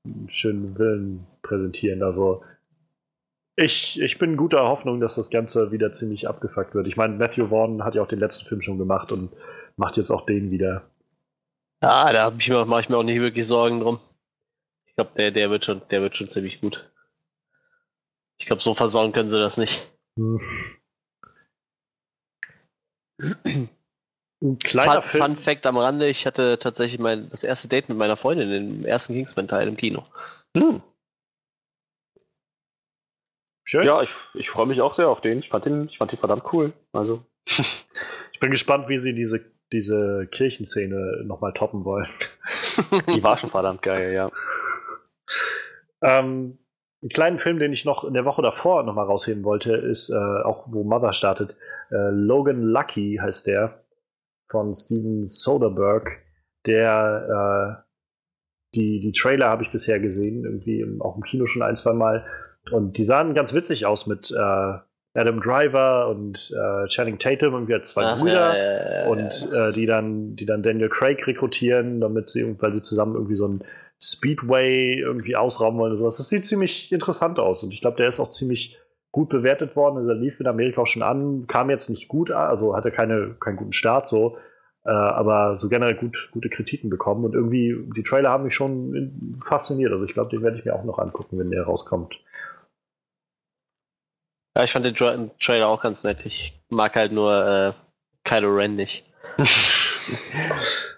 einen schönen Willen präsentieren. Also ich, ich bin guter Hoffnung, dass das Ganze wieder ziemlich abgefuckt wird. Ich meine, Matthew Vaughn hat ja auch den letzten Film schon gemacht und macht jetzt auch den wieder.
Ja, da hab ich mir, mache ich mir auch nicht wirklich Sorgen drum. Ich glaube, der, der wird schon, der wird schon ziemlich gut. Ich glaube, so versauen können sie das nicht.
Hm. Ein kleiner
Fun,
Film.
Fun Fact am Rande, ich hatte tatsächlich mein, das erste Date mit meiner Freundin im ersten Kingsman-Teil im Kino.
Hm.
Schön.
Ja, ich, ich freue mich auch sehr auf den. Ich fand den, ich fand den verdammt cool. Also,
Ich bin gespannt, wie sie diese, diese Kirchenszene nochmal toppen wollen.
die war schon verdammt geil, ja.
Ähm, einen kleinen Film, den ich noch in der Woche davor nochmal rausheben wollte, ist äh, auch, wo Mother startet. Äh, Logan Lucky heißt der von Steven Soderbergh. Der, äh, die, die Trailer habe ich bisher gesehen, irgendwie im, auch im Kino schon ein, zwei Mal. Und die sahen ganz witzig aus mit äh, Adam Driver und äh, Channing Tatum, irgendwie als zwei
Ach,
Brüder.
ja, ja, ja,
und äh, die dann, die dann Daniel Craig rekrutieren, damit sie, weil sie zusammen irgendwie so ein Speedway irgendwie ausrauben wollen oder sowas. Das sieht ziemlich interessant aus und ich glaube, der ist auch ziemlich gut bewertet worden. Also er lief in Amerika auch schon an, kam jetzt nicht gut also hatte keine, keinen guten Start so, äh, aber so generell gut, gute Kritiken bekommen und irgendwie die Trailer haben mich schon in, fasziniert. Also ich glaube, den werde ich mir auch noch angucken, wenn der rauskommt.
Ja, ich fand den Tra Trailer auch ganz nett. Ich mag halt nur äh, Kylo Ren nicht.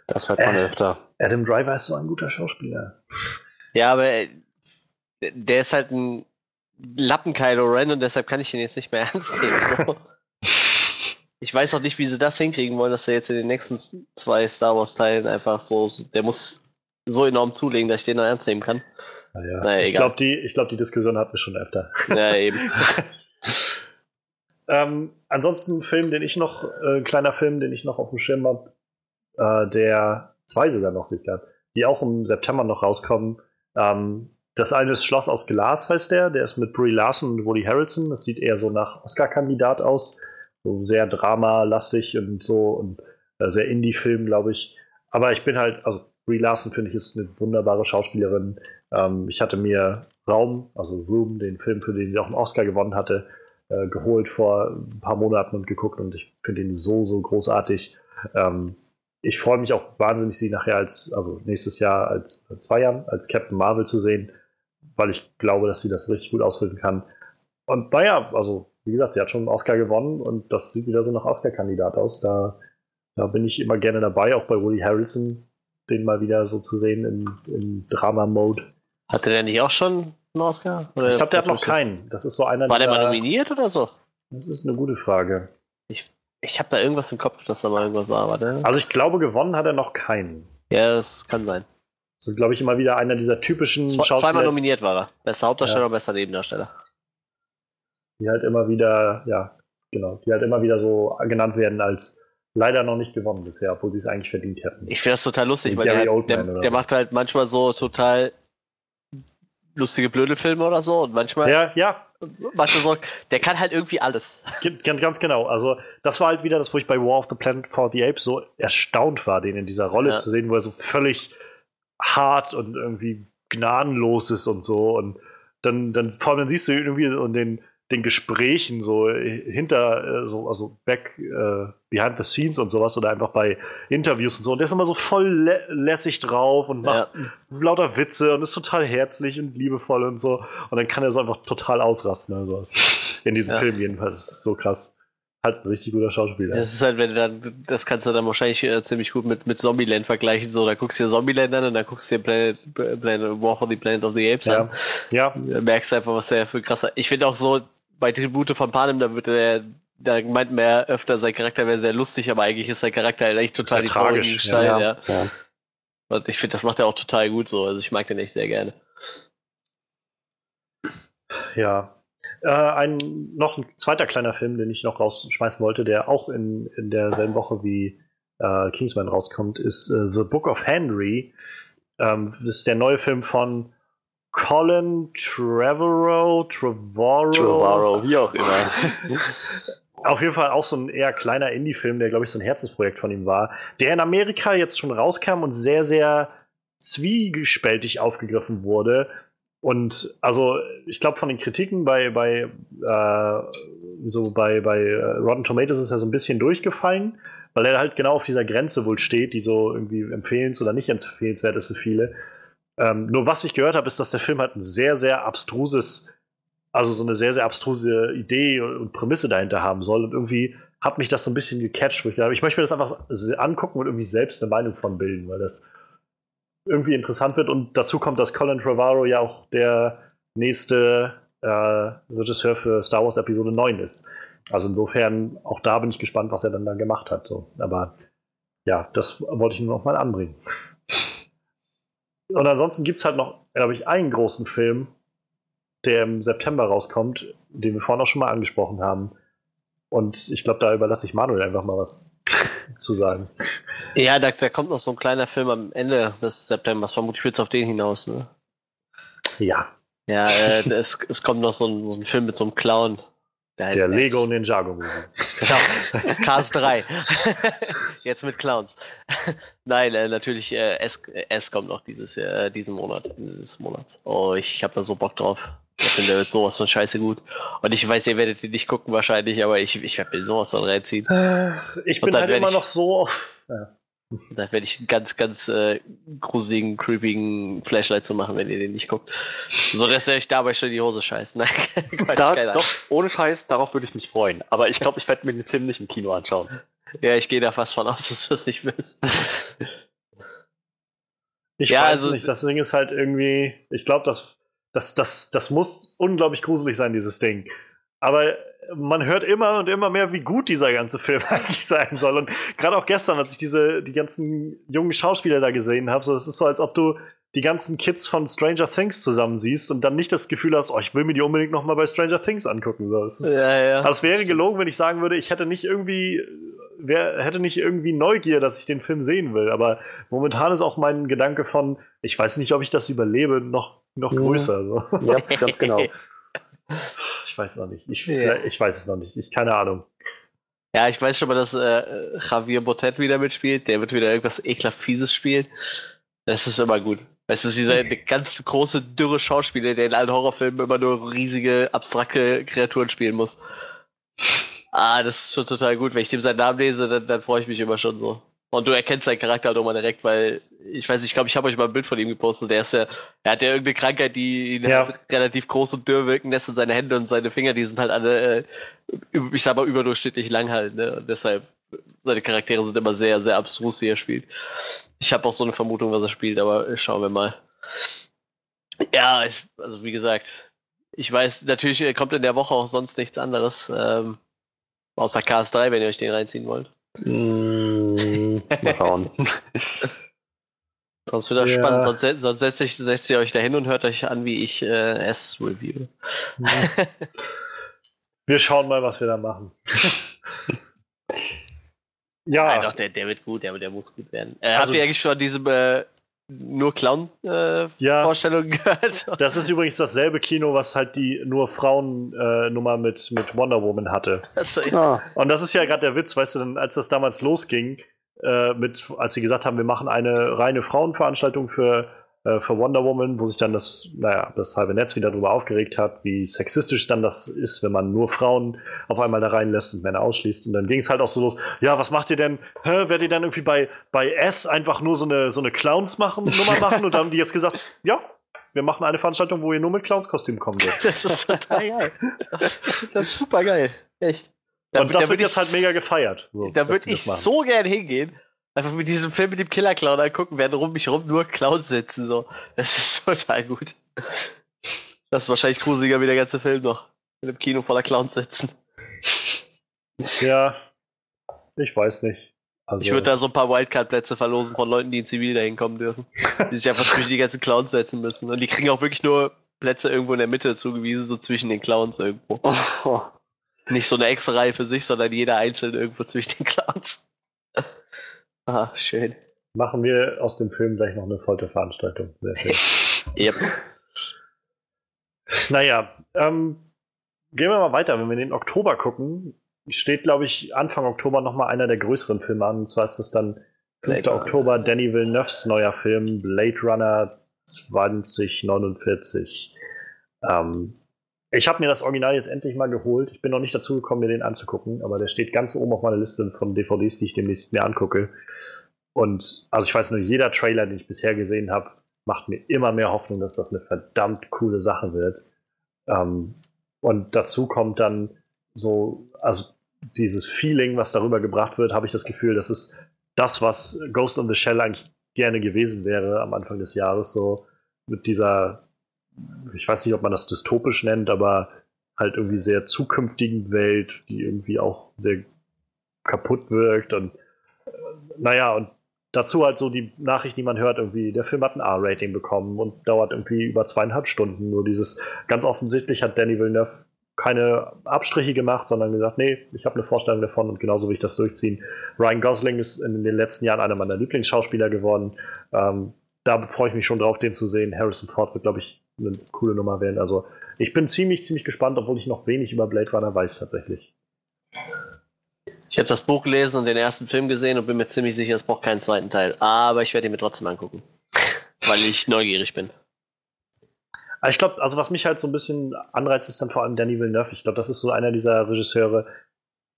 Das hört man
Äh.
öfter.
Adam Driver ist so ein guter Schauspieler.
Ja, aber äh, der ist halt ein Lappen Kylo Ren und deshalb kann ich ihn jetzt nicht mehr ernst nehmen. So. Ich weiß auch nicht, wie sie das hinkriegen wollen, dass er jetzt in den nächsten zwei Star Wars Teilen einfach so, der muss so enorm zulegen, dass ich den noch ernst nehmen kann.
Naja,
Naja,
ich glaube, die, ich glaub, die Diskussion hatten wir schon öfter.
Ja, eben.
Ähm, ansonsten ein Film, den ich noch, äh, ein kleiner Film, den ich noch auf dem Schirm habe, äh, der zwei sogar noch sich gab, die auch im September noch rauskommen. Ähm, das eine ist Schloss aus Glas, heißt der. Der ist mit Brie Larson und Woody Harrelson. Das sieht eher so nach Oscar-Kandidat aus. So sehr dramalastig und so und äh, sehr Indie-Film, glaube ich. Aber ich bin halt, also Brie Larson finde ich ist eine wunderbare Schauspielerin. Ähm, ich hatte mir Raum, also Room, den Film, für den sie auch einen Oscar gewonnen hatte, äh, geholt vor ein paar Monaten und geguckt und ich finde ihn so, so großartig. Ähm, ich freue mich auch wahnsinnig, sie nachher als, also nächstes Jahr als äh, zwei Jahren als Captain Marvel zu sehen, weil ich glaube, dass sie das richtig gut ausfüllen kann. Und naja, also wie gesagt, sie hat schon einen Oscar gewonnen und das sieht wieder so nach Oscar-Kandidat aus. Da, da bin ich immer gerne dabei, auch bei Woody Harrelson, den mal wieder so zu sehen im, im Drama-Mode.
Hatte der nicht auch schon einen Oscar? Oder
Ich glaube, der hat noch keinen. Das ist so einer
War der mal nominiert oder so?
Das ist eine gute Frage.
Ich habe da irgendwas im Kopf, dass da mal irgendwas war, warte.
Also ich glaube, gewonnen hat er noch keinen.
Ja, das kann sein.
So, glaube ich, immer wieder einer dieser typischen
Zwei, zweimal
Schauspieler,
nominiert war er. Bester Hauptdarsteller
Ja.
und bester Nebendarsteller.
die halt immer wieder, ja, genau, die halt immer wieder so genannt werden als leider noch nicht gewonnen bisher, obwohl sie es eigentlich verdient hätten.
Ich finde das total lustig,
Wie
weil
Gary
der,
Oldman
der, der
so.
macht halt manchmal so total lustige Blödelfilme oder so und manchmal,
Ja, ja,
manchmal so, der kann halt irgendwie alles.
ganz, ganz genau. Also das war halt wieder das, wo ich bei War of the Planet for the Apes so erstaunt war, den in dieser Rolle
Ja.
zu sehen, wo er so völlig hart und irgendwie gnadenlos ist und so. Und dann, dann vor allem dann siehst du irgendwie in den, den Gesprächen so hinter, äh, so, also back, äh, behind the scenes und sowas oder einfach bei Interviews und so. Und der ist immer so voll lä lässig drauf und macht lauter Witze und ist total herzlich und liebevoll und so. Und dann kann er so einfach total ausrasten. Also in diesem
Ja.
Film jedenfalls. Das ist so krass. Halt ein richtig guter Schauspieler.
Das ist halt, wenn du dann, das kannst du dann wahrscheinlich äh, ziemlich gut mit, mit Zombieland vergleichen. So, da guckst du dir Zombieland an und dann guckst du dir Planet, Planet, War for the Planet of the Apes
ja.
an.
ja,
Da merkst du einfach, was der für krasser. Ich finde auch so, bei Tribute von Panem, da wird der, da meint man ja öfter, sein Charakter wäre sehr lustig, aber eigentlich ist sein Charakter halt echt total
die tragische
Gestalt, ja. ja. ja. Und ich finde, das macht er auch total gut so. Also ich mag den echt sehr gerne.
Ja. Äh, ein, noch ein zweiter kleiner Film, den ich noch rausschmeißen wollte, der auch in, in derselben Woche wie äh, Kingsman rauskommt, ist äh, The Book of Henry. Ähm, das ist der neue Film von Colin Trevorrow, Trevorrow.
Trevorrow, wie auch immer.
Auf jeden Fall auch so ein eher kleiner Indie-Film, der, glaube ich, so ein Herzensprojekt von ihm war, der in Amerika jetzt schon rauskam und sehr, sehr zwiegespältig aufgegriffen wurde. Und also, ich glaube, von den Kritiken bei, bei, äh, so bei, bei äh, Rotten Tomatoes ist er so ein bisschen durchgefallen, weil er halt genau auf dieser Grenze wohl steht, die so irgendwie empfehlens- oder nicht empfehlenswert ist für viele. Ähm, nur was ich gehört habe, ist, dass der Film halt ein sehr, sehr abstruses, also so eine sehr, sehr abstruse Idee und Prämisse dahinter haben soll. Und irgendwie hat mich das so ein bisschen gecatcht. Ich, ich möchte mir das einfach angucken und irgendwie selbst eine Meinung von bilden, weil das irgendwie interessant wird. Und dazu kommt, dass Colin Trevorrow ja auch der nächste äh, Regisseur für Star Wars Episode 9 ist. Also insofern, auch da bin ich gespannt, was er dann da gemacht hat. So. Aber ja, das wollte ich nur noch mal anbringen. Und ansonsten gibt es halt noch, glaube ich, einen großen Film, der im September rauskommt, den wir vorhin auch schon mal angesprochen haben. Und ich glaube, da überlasse ich Manuel einfach mal was zu sagen.
Ja, da, da, kommt noch so ein kleiner Film am Ende des Septembers. Vermutlich wird es auf den hinaus, ne?
Ja.
Ja, äh, es, es kommt noch so ein, so ein Film mit so einem Clown.
Der, der Lego S. Ninjago Movie.
Genau. Cars 3. Jetzt mit Clowns. Nein, äh, natürlich, äh, S, S kommt noch dieses, äh, diesen Monat. Dieses Monat. Oh, ich, habe da so Bock drauf. Ich finde, sowas von scheiße gut. Und ich weiß, ihr werdet ihn nicht gucken wahrscheinlich, aber ich, ich werde mir sowas von reinziehen.
Ich bin halt immer noch so. Ja.
Da werde ich einen ganz, ganz äh, gruseligen, creepigen Flashlight zu machen, wenn ihr den nicht guckt. So, dass ich dabei schon die Hose scheißt. Nein,
da, doch, ohne Scheiß, darauf würde ich mich freuen. Aber ich glaube, ich werde mir den Film nicht im Kino anschauen.
Ja, ich gehe da fast von aus, dass du es nicht wirst.
Ich ja, weiß also, nicht, das Ding ist halt irgendwie, ich glaube, das, das, das, das muss unglaublich gruselig sein, dieses Ding. Aber man hört immer und immer mehr, wie gut dieser ganze Film eigentlich sein soll. Und gerade auch gestern, als ich diese, die ganzen jungen Schauspieler da gesehen habe, so, es ist so, als ob du die ganzen Kids von Stranger Things zusammen siehst und dann nicht das Gefühl hast, oh, ich will mir die unbedingt noch mal bei Stranger Things angucken. So, es, ist, ja, ja. Also es wäre gelogen, wenn ich sagen würde, ich hätte nicht irgendwie, wer, hätte nicht irgendwie Neugier, dass ich den Film sehen will. Aber momentan ist auch mein Gedanke von, ich weiß nicht, ob ich das überlebe, noch, noch größer. So.
Ja, ganz genau.
Ich weiß noch nicht. Ich, ja. ich weiß es noch nicht. Ich keine Ahnung.
Ja, ich weiß schon mal, dass äh, Javier Botet wieder mitspielt. Der wird wieder irgendwas ekelhaft Fieses spielen. Das ist immer gut. Es ist dieser ganz große, dürre Schauspieler, der in allen Horrorfilmen immer nur riesige, abstrakte Kreaturen spielen muss. Ah, das ist schon total gut. Wenn ich dem seinen Namen lese, dann, dann freue ich mich immer schon so. Und du erkennst seinen Charakter halt auch mal direkt, weil ich weiß, ich glaube, ich habe euch mal ein Bild von ihm gepostet. Der ist ja, er hat ja irgendeine Krankheit, die ihn ja. halt relativ groß und dürr wirken lässt und seine Hände und seine Finger, die sind halt alle, äh, ich sag mal, überdurchschnittlich lang halt, ne? Und deshalb, seine Charaktere sind immer sehr, sehr abstrus, wie er spielt. Ich habe auch so eine Vermutung, was er spielt, aber schauen wir mal. Ja, ich, also wie gesagt, ich weiß, natürlich kommt in der Woche auch sonst nichts anderes. Ähm, außer KS3, wenn ihr euch den reinziehen wollt.
Mm, mal schauen.
sonst wird das ja. spannend. Sonst, sonst setzt, ich, setzt ihr euch da hin und hört euch an, wie ich äh, es review.
wir schauen mal, was wir da machen.
ja. Nein, doch, der, der wird gut, der, der muss gut werden. Äh, also, habt ihr eigentlich schon diese äh, nur Clown-Vorstellungen äh, ja, gehört.
Das ist übrigens dasselbe Kino, was halt die nur Frauen-Nummer äh, mit, mit Wonder Woman hatte.
Also, ja.
Ah. Und das ist ja gerade der Witz, weißt du, als das damals losging, äh, mit, als sie gesagt haben, wir machen eine reine Frauenveranstaltung für äh, für Wonder Woman, wo sich dann das, naja, das halbe Netz wieder darüber aufgeregt hat, wie sexistisch dann das ist, wenn man nur Frauen auf einmal da reinlässt und Männer ausschließt. Und dann ging es halt auch so los, ja, was macht ihr denn? Hä, werdet ihr dann irgendwie bei, bei S einfach nur so eine, so eine Clowns machen, Nummer machen? Und dann haben die jetzt gesagt, ja, wir machen eine Veranstaltung, wo ihr nur mit Clownskostüm kommen dürft.
Das ist total geil. Das ist super geil. Echt.
Da, und das da wird jetzt halt mega gefeiert.
So, da würde ich so gern hingehen Einfach mit diesem Film mit dem Killer-Clown angucken, werden um mich rum nur Clowns sitzen. So. Das ist total gut. Das ist wahrscheinlich gruseliger wie der ganze Film noch. In einem Kino voller Clowns sitzen.
Ja, ich weiß nicht.
Also, ich würde da so ein paar Wildcard-Plätze verlosen von Leuten, die in Zivil dahin kommen dürfen. Die sich einfach zwischen die ganzen Clowns setzen müssen. Und die kriegen auch wirklich nur Plätze irgendwo in der Mitte zugewiesen, so zwischen den Clowns irgendwo. Oh. Nicht so eine extra Reihe für sich, sondern jeder einzeln irgendwo zwischen den Clowns. Ah, schön.
Machen wir aus dem Film gleich noch eine Folterveranstaltung. Sehr schön. yep. Naja, ähm, gehen wir mal weiter. Wenn wir in den Oktober gucken, steht, glaube ich, Anfang Oktober nochmal einer der größeren Filme an. Und zwar ist das dann 5. Oktober Danny Villeneuves neuer Film Blade Runner 2049. Ähm, ich habe mir das Original jetzt endlich mal geholt. Ich bin noch nicht dazu gekommen, mir den anzugucken, aber der steht ganz oben auf meiner Liste von DVDs, die ich demnächst mir angucke. Und also ich weiß nur, jeder Trailer, den ich bisher gesehen habe, macht mir immer mehr Hoffnung, dass das eine verdammt coole Sache wird. Ähm, und dazu kommt dann so, also dieses Feeling, was darüber gebracht wird, habe ich das Gefühl, das ist das, was Ghost in the Shell eigentlich gerne gewesen wäre am Anfang des Jahres, so mit dieser, ich weiß nicht, ob man das dystopisch nennt, aber halt irgendwie sehr zukünftigen Welt, die irgendwie auch sehr kaputt wirkt und äh, naja, und dazu halt so die Nachricht, die man hört, irgendwie, der Film hat ein R-Rating bekommen und dauert irgendwie über zweieinhalb Stunden. Nur dieses, ganz offensichtlich hat Danny Villeneuve keine Abstriche gemacht, sondern gesagt, nee, ich habe eine Vorstellung davon und genauso will ich das durchziehen. Ryan Gosling ist in den letzten Jahren einer meiner Lieblingsschauspieler geworden. Ähm, da freue ich mich schon drauf, den zu sehen. Harrison Ford wird, glaube ich, eine coole Nummer werden. Also ich bin ziemlich, ziemlich gespannt, obwohl ich noch wenig über Blade Runner weiß tatsächlich.
Ich habe das Buch gelesen und den ersten Film gesehen und bin mir ziemlich sicher, es braucht keinen zweiten Teil. Aber ich werde ihn mir trotzdem angucken, weil ich neugierig bin.
Ich glaube, also was mich halt so ein bisschen anreizt, ist dann vor allem Danny Villeneuve. Ich glaube, das ist so einer dieser Regisseure,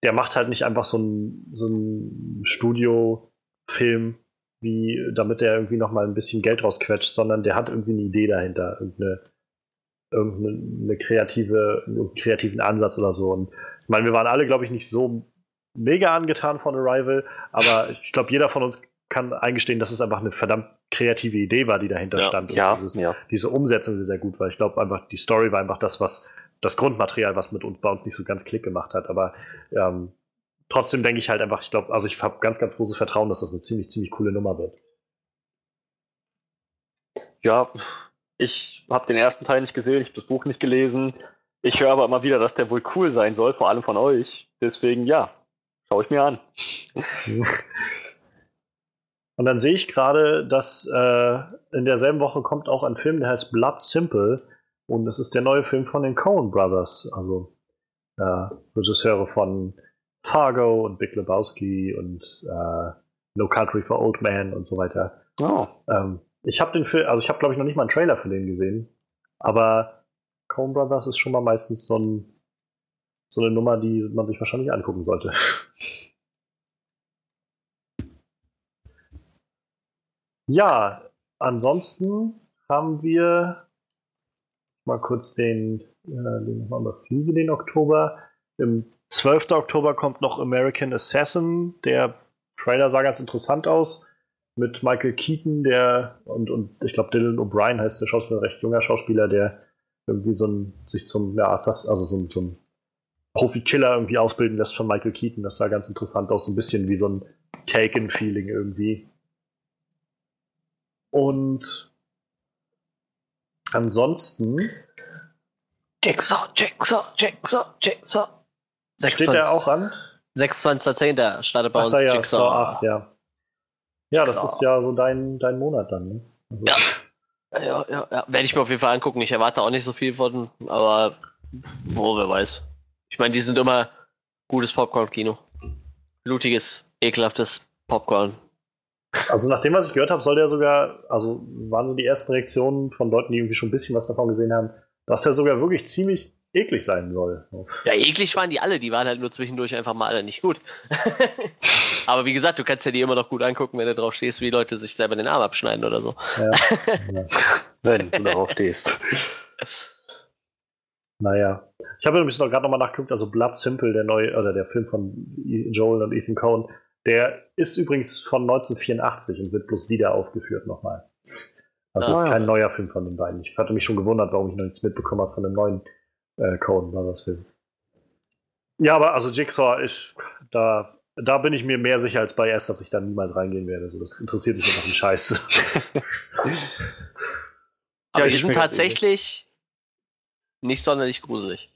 der macht halt nicht einfach so ein, so ein Studio-Film, wie damit er irgendwie noch mal ein bisschen Geld rausquetscht, sondern der hat irgendwie eine Idee dahinter, irgendeine, irgendeine kreative, einen kreativen Ansatz oder so. Und ich meine, wir waren alle, glaube ich, nicht so mega angetan von Arrival, aber ich glaube, jeder von uns kann eingestehen, dass es einfach eine verdammt kreative Idee war, die dahinter
ja,
stand.
Ja,
dieses,
ja.
Diese Umsetzung ist sehr gut, weil ich glaube einfach, die Story war einfach das, was das Grundmaterial, was mit uns bei uns nicht so ganz Klick gemacht hat. Aber ähm, trotzdem denke ich halt einfach, ich glaube, also ich habe ganz, ganz großes Vertrauen, dass das eine ziemlich, ziemlich coole Nummer wird.
Ja, ich habe den ersten Teil nicht gesehen, ich habe das Buch nicht gelesen. Ich höre aber immer wieder, dass der wohl cool sein soll, vor allem von euch. Deswegen ja, schaue ich mir an.
Und dann sehe ich gerade, dass äh, in derselben Woche kommt auch ein Film, der heißt Blood Simple. Und das ist der neue Film von den Coen Brothers, also äh, Regisseure von Fargo und Big Lebowski und äh, No Country for Old Men und so weiter.
Oh.
Ähm, ich habe den Film, also ich habe glaube ich noch nicht mal einen Trailer für den gesehen, aber Coen Brothers ist schon mal meistens so, ein, so eine Nummer, die man sich wahrscheinlich angucken sollte. Ja, ansonsten haben wir mal kurz den, äh, den nochmal überfliege, den Oktober. Im 12. Oktober kommt noch American Assassin. Der Trailer sah ganz interessant aus. Mit Michael Keaton, der und, und ich glaube Dylan O'Brien heißt der Schauspieler, recht junger Schauspieler, der irgendwie so ein, sich zum, ja, Assass, also so so ein Profi-Killer irgendwie ausbilden lässt von Michael Keaton. Das sah ganz interessant aus, so ein bisschen wie so ein Taken-Feeling irgendwie. Und ansonsten.
Jigsaw, Jigsaw, Jigsaw, Jigsaw.
26, Steht der auch an?
26.10. startet bei Ach, uns
ja, Jigsaw. 8, ja. ja Jigsaw. das ist ja so dein, dein Monat dann. Ne?
Also ja. Ja, ja, ja. werde ich mir auf jeden Fall angucken. Ich erwarte auch nicht so viel von, aber oh, wer weiß. Ich meine, die sind immer gutes Popcorn-Kino. Blutiges, ekelhaftes Popcorn.
Also nach dem, was ich gehört habe, soll der sogar, also waren so die ersten Reaktionen von Leuten, die irgendwie schon ein bisschen was davon gesehen haben, dass der sogar wirklich ziemlich eklig sein soll.
Ja, eklig waren die alle, die waren halt nur zwischendurch einfach mal alle nicht gut. Aber wie gesagt, du kannst ja die immer noch gut angucken, wenn du drauf stehst, wie Leute sich selber den Arm abschneiden oder so. Ja.
ja. wenn du darauf stehst.
Naja. Ich habe übrigens noch gerade nochmal nachgeguckt, also Blood Simple, der neue, oder der Film von Joel und Ethan Cohen, der ist übrigens von 1984 und wird bloß wieder aufgeführt nochmal. Also ah, ist kein ja. neuer Film von den beiden. Ich hatte mich schon gewundert, warum ich noch nichts mitbekommen habe von dem neuen äh, Coen Brothers Film. Ja, aber also Jigsaw, ich, da, da bin ich mir mehr sicher als bei S, dass ich da niemals reingehen werde. Also das interessiert mich einfach einen Scheiß.
Aber
Ja,
die
ich
sind tatsächlich nicht sonderlich gruselig.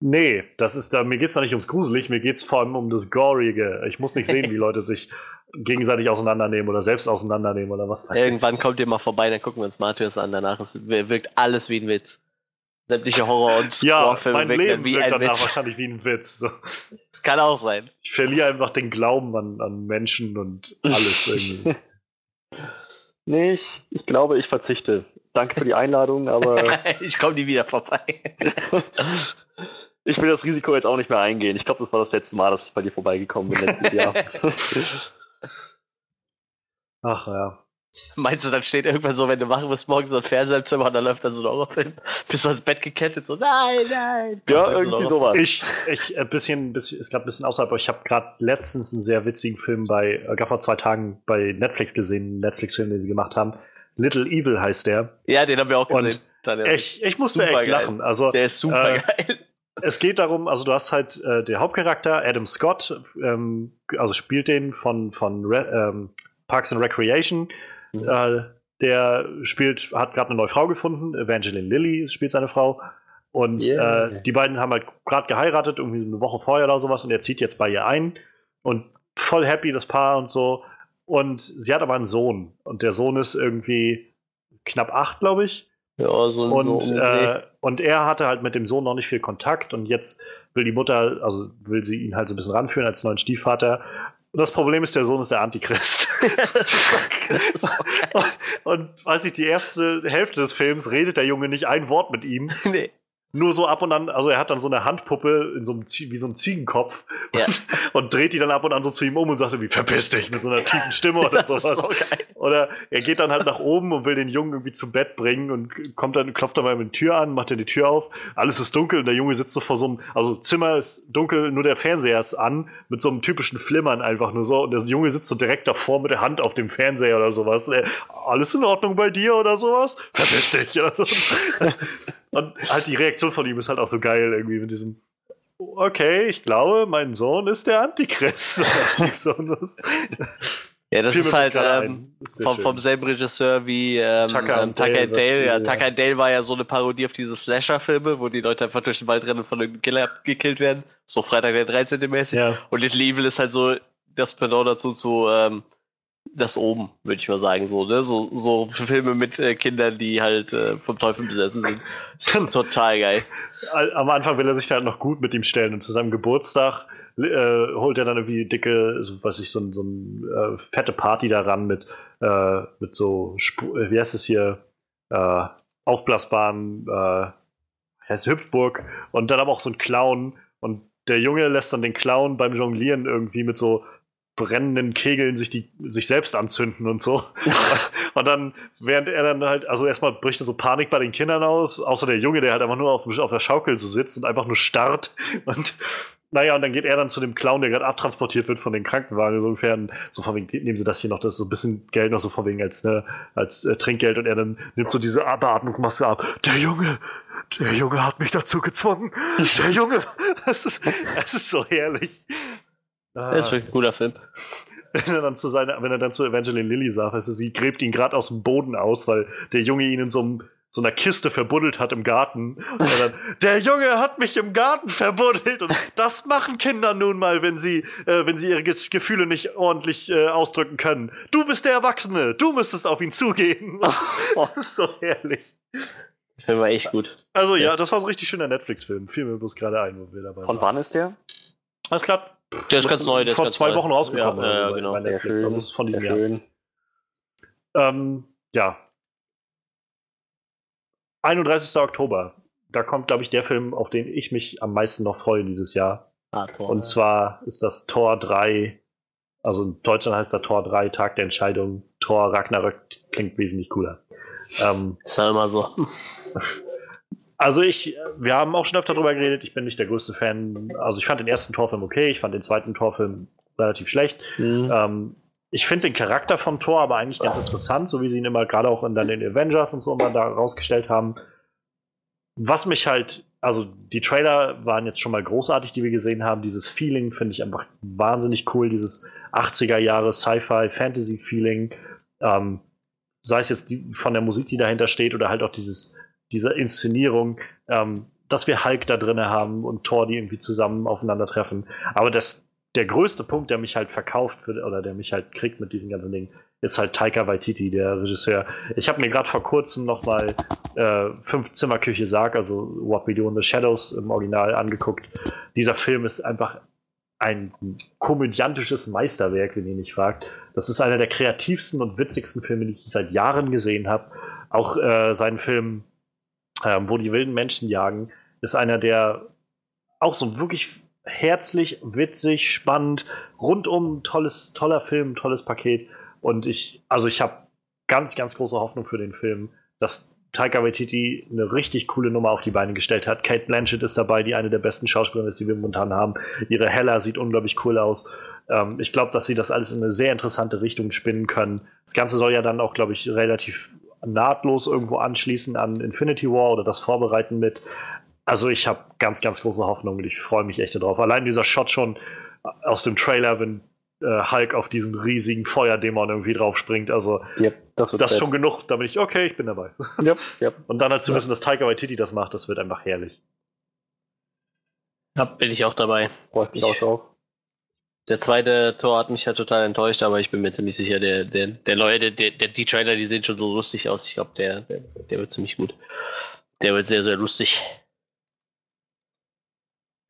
Nee, das ist da, mir geht's da nicht ums Gruselig, mir geht's vor allem um das Gorige. Ich muss nicht sehen, wie Leute sich gegenseitig auseinandernehmen oder selbst auseinandernehmen oder was weiß
Irgendwann kommt ihr mal vorbei, dann gucken wir uns Matthäus an. Danach ist, wirkt alles wie ein Witz. Sämtliche Horror- und.
Ja,
Horrorfilme
mein Leben
wie
wirkt
ein
danach
Witz.
wahrscheinlich wie ein Witz.
Das kann auch sein.
Ich verliere einfach den Glauben an, an Menschen und alles irgendwie.
Nee, ich, ich glaube, ich verzichte. Danke für die Einladung, aber
ich komme nie wieder vorbei.
ich will das Risiko jetzt auch nicht mehr eingehen. Ich glaube, das war das letzte Mal, dass ich bei dir vorbeigekommen bin letztes Jahr.
Ach ja.
Meinst du, dann steht irgendwann so, wenn du wach bist, morgens so ein Fernseher im Zimmer und dann läuft dann so ein Horrorfilm? Bist du ans Bett gekettet, so, nein, nein.
ja,
so
irgendwie
Horror-
sowas.
Ich, ich, ein bisschen, bisschen ist gerade ein bisschen außerhalb, aber ich habe gerade letztens einen sehr witzigen Film bei, äh, gerade vor zwei Tagen bei Netflix gesehen, einen Netflix-Film, den sie gemacht haben. Little Evil heißt der.
Ja, den haben wir auch
Und
gesehen. Ja.
Ich, ich musste echt
geil.
lachen. Also,
Der ist super
Äh,
geil.
es geht darum, also du hast halt äh, der Hauptcharakter, Adam Scott, ähm, also spielt den von, von Re ähm, Parks and Recreation.
Mhm.
Äh, der spielt, hat gerade eine neue Frau gefunden, Evangeline Lilly spielt seine Frau. Und
Yeah.
äh, die beiden haben halt gerade geheiratet, irgendwie eine Woche vorher oder sowas, und er zieht jetzt bei ihr ein. Und voll happy, das Paar und so. Und sie hat aber einen Sohn. Und der Sohn ist irgendwie knapp acht, glaube ich.
Ja, so,
Und,
so
äh, und er hatte halt mit dem Sohn noch nicht viel Kontakt und jetzt will die Mutter, also will sie ihn halt so ein bisschen ranführen als neuen Stiefvater. Und das Problem ist, der Sohn ist der Antichrist. und, und weiß ich, die erste Hälfte des Films redet der Junge nicht ein Wort mit ihm.
nee.
Nur so ab und an, also er hat dann so eine Handpuppe in so einem, wie so ein Ziegenkopf
Ja.
und dreht die dann ab und an so zu ihm um und sagt irgendwie, verpiss dich mit so einer tiefen Stimme oder
ist
sowas.
so.
Oder er geht dann halt nach oben und will den Jungen irgendwie zu Bett bringen und kommt dann, klopft dann mal mit die Tür an, macht dann die Tür auf. Alles ist dunkel und der Junge sitzt so vor so einem, also Zimmer ist dunkel, nur der Fernseher ist an, mit so einem typischen Flimmern einfach nur so. Und der Junge sitzt so direkt davor mit der Hand auf dem Fernseher oder sowas. Äh, Alles in Ordnung bei dir oder sowas? Verpiss dich. Und halt die Reaktion von ihm ist halt auch so geil irgendwie mit diesem. Okay, ich glaube, mein Sohn ist der Antichrist.
Ja, das ist halt ähm,
ist
vom, vom selben Regisseur wie ähm,
Tucker
ähm, Tucker
Dale,
and Dale.
das-
Ja. Tucker and Dale war ja so eine Parodie auf diese Slasher-Filme, wo die Leute einfach durch den Wald rennen und von irgendeinem Killer gekillt werden. So Freitag der 13. mäßig.
Ja.
Und Little Evil ist halt so das Pendant dazu zu ähm, das oben, würde ich mal sagen. So, ne? so, so Filme mit äh, Kindern, die halt äh, vom Teufel besessen sind. Total geil.
Am Anfang will er sich halt noch gut mit ihm stellen und zu seinem Geburtstag äh, holt er dann irgendwie dicke, so, weiß ich, so, so eine äh, fette Party daran mit, äh, mit so, äh, wie heißt es hier, aufblasbaren, heißt Hüpfburg und dann aber auch so ein Clown und der Junge lässt dann den Clown beim Jonglieren irgendwie mit so brennenden Kegeln sich die sich selbst anzünden und so. und dann, während er dann halt, also erstmal bricht da so Panik bei den Kindern aus, außer der Junge, der halt einfach nur auf, auf der Schaukel so sitzt und einfach nur starrt. Und naja, und dann geht er dann zu dem Clown, der gerade abtransportiert wird von den Krankenwagen, so ungefähr, und so von wegen, nehmen sie das hier noch, das ist so ein bisschen Geld noch so von wegen als, ne, als äh, Trinkgeld und er dann nimmt so diese Beatmungsmaske ab. Der Junge, der Junge hat mich dazu gezwungen. Der Junge, das ist, das ist so herrlich. Ah.
Das ist wirklich ein cooler Film.
wenn er dann zu seiner, wenn er dann zu Evangeline Lilly sagt, du, sie gräbt ihn gerade aus dem Boden aus, weil der Junge ihn in so, einem, so einer Kiste verbuddelt hat im Garten. Und dann, der Junge hat mich im Garten verbuddelt und das machen Kinder nun mal, wenn sie, äh, wenn sie ihre Gefühle nicht ordentlich äh, ausdrücken können. Du bist der Erwachsene, du müsstest auf ihn zugehen. das ist so herrlich.
Der Film war echt gut.
Also ja, das war so ein richtig schöner Netflix-Film. Fiel mir bloß gerade ein, wo wir dabei
Von wann ist der?
Alles klar.
Der ist ganz neu. Der ist
vor
ganz
zwei
neu.
Wochen rausgekommen.
Ja, ja,
so
genau.
Bei Netflix. Also ist von diesem Jahr.
schön.
Ähm, ja. 31. Oktober. Da kommt, glaube ich, der Film, auf den ich mich am meisten noch freue dieses Jahr.
Ah, Tor.
Und zwar ist das Tor 3. Also in Deutschland heißt der Tor 3, Tag der Entscheidung. Tor Ragnarök klingt wesentlich cooler. Ähm,
ist halt immer so.
also ich, wir haben auch schon öfter darüber geredet, ich bin nicht der größte Fan. Also ich fand den ersten Torfilm okay, ich fand den zweiten Torfilm relativ schlecht.
Mhm.
Ähm, ich finde den Charakter von Thor aber eigentlich ganz interessant, so wie sie ihn immer gerade auch in, dann in Avengers und so immer da rausgestellt haben. was mich halt, also die Trailer waren jetzt schon mal großartig, die wir gesehen haben. Dieses Feeling finde ich einfach wahnsinnig cool, dieses 80er Jahre Sci-Fi, Fantasy-Feeling. Ähm, sei es jetzt die, von der Musik, die dahinter steht, oder halt auch dieses, diese Inszenierung, ähm, dass wir Hulk da drin haben und Thor, die irgendwie zusammen aufeinandertreffen. Aber das, der größte Punkt, der mich halt verkauft wird, oder der mich halt kriegt mit diesen ganzen Dingen, ist halt Taika Waititi, der Regisseur. Ich habe mir gerade vor kurzem noch mal äh, Fünf Zimmerküche Sarg, also What We Do in the Shadows im Original angeguckt. Dieser Film ist einfach ein komödiantisches Meisterwerk, wenn ihr mich fragt. Das ist einer der kreativsten und witzigsten Filme, die ich seit Jahren gesehen habe. Auch äh, sein Film, äh, wo die wilden Menschen jagen, ist einer der auch so wirklich herzlich, witzig, spannend, rundum tolles, toller Film, tolles Paket. Und ich, also ich habe ganz, ganz große Hoffnung für den Film, dass Taika Waititi eine richtig coole Nummer auf die Beine gestellt hat. Kate Blanchett ist dabei, die eine der besten Schauspielerinnen ist, die wir momentan haben. Ihre Hella sieht unglaublich cool aus. Ähm, ich glaube, dass sie das alles in eine sehr interessante Richtung spinnen können. Das Ganze soll ja dann auch, glaube ich, relativ nahtlos irgendwo anschließen an Infinity War oder das Vorbereiten mit. Also ich habe ganz, ganz große Hoffnung und ich freue mich echt darauf. Allein dieser Shot schon aus dem Trailer, wenn äh, Hulk auf diesen riesigen Feuerdämon irgendwie draufspringt. Also
yep, das,
das ist schon genug, da bin ich, okay, ich bin dabei.
Yep, yep.
Und dann halt zu wissen, dass Taika Waititi das macht, das wird einfach herrlich.
Ja, bin ich auch dabei.
Freut mich auch drauf.
Der zweite Tor hat mich ja total enttäuscht, aber ich bin mir ziemlich sicher, der, der, der neue, der, der, die Trailer, die sehen schon so lustig aus. Ich glaube, der, der, der wird ziemlich gut. Der wird sehr, sehr lustig.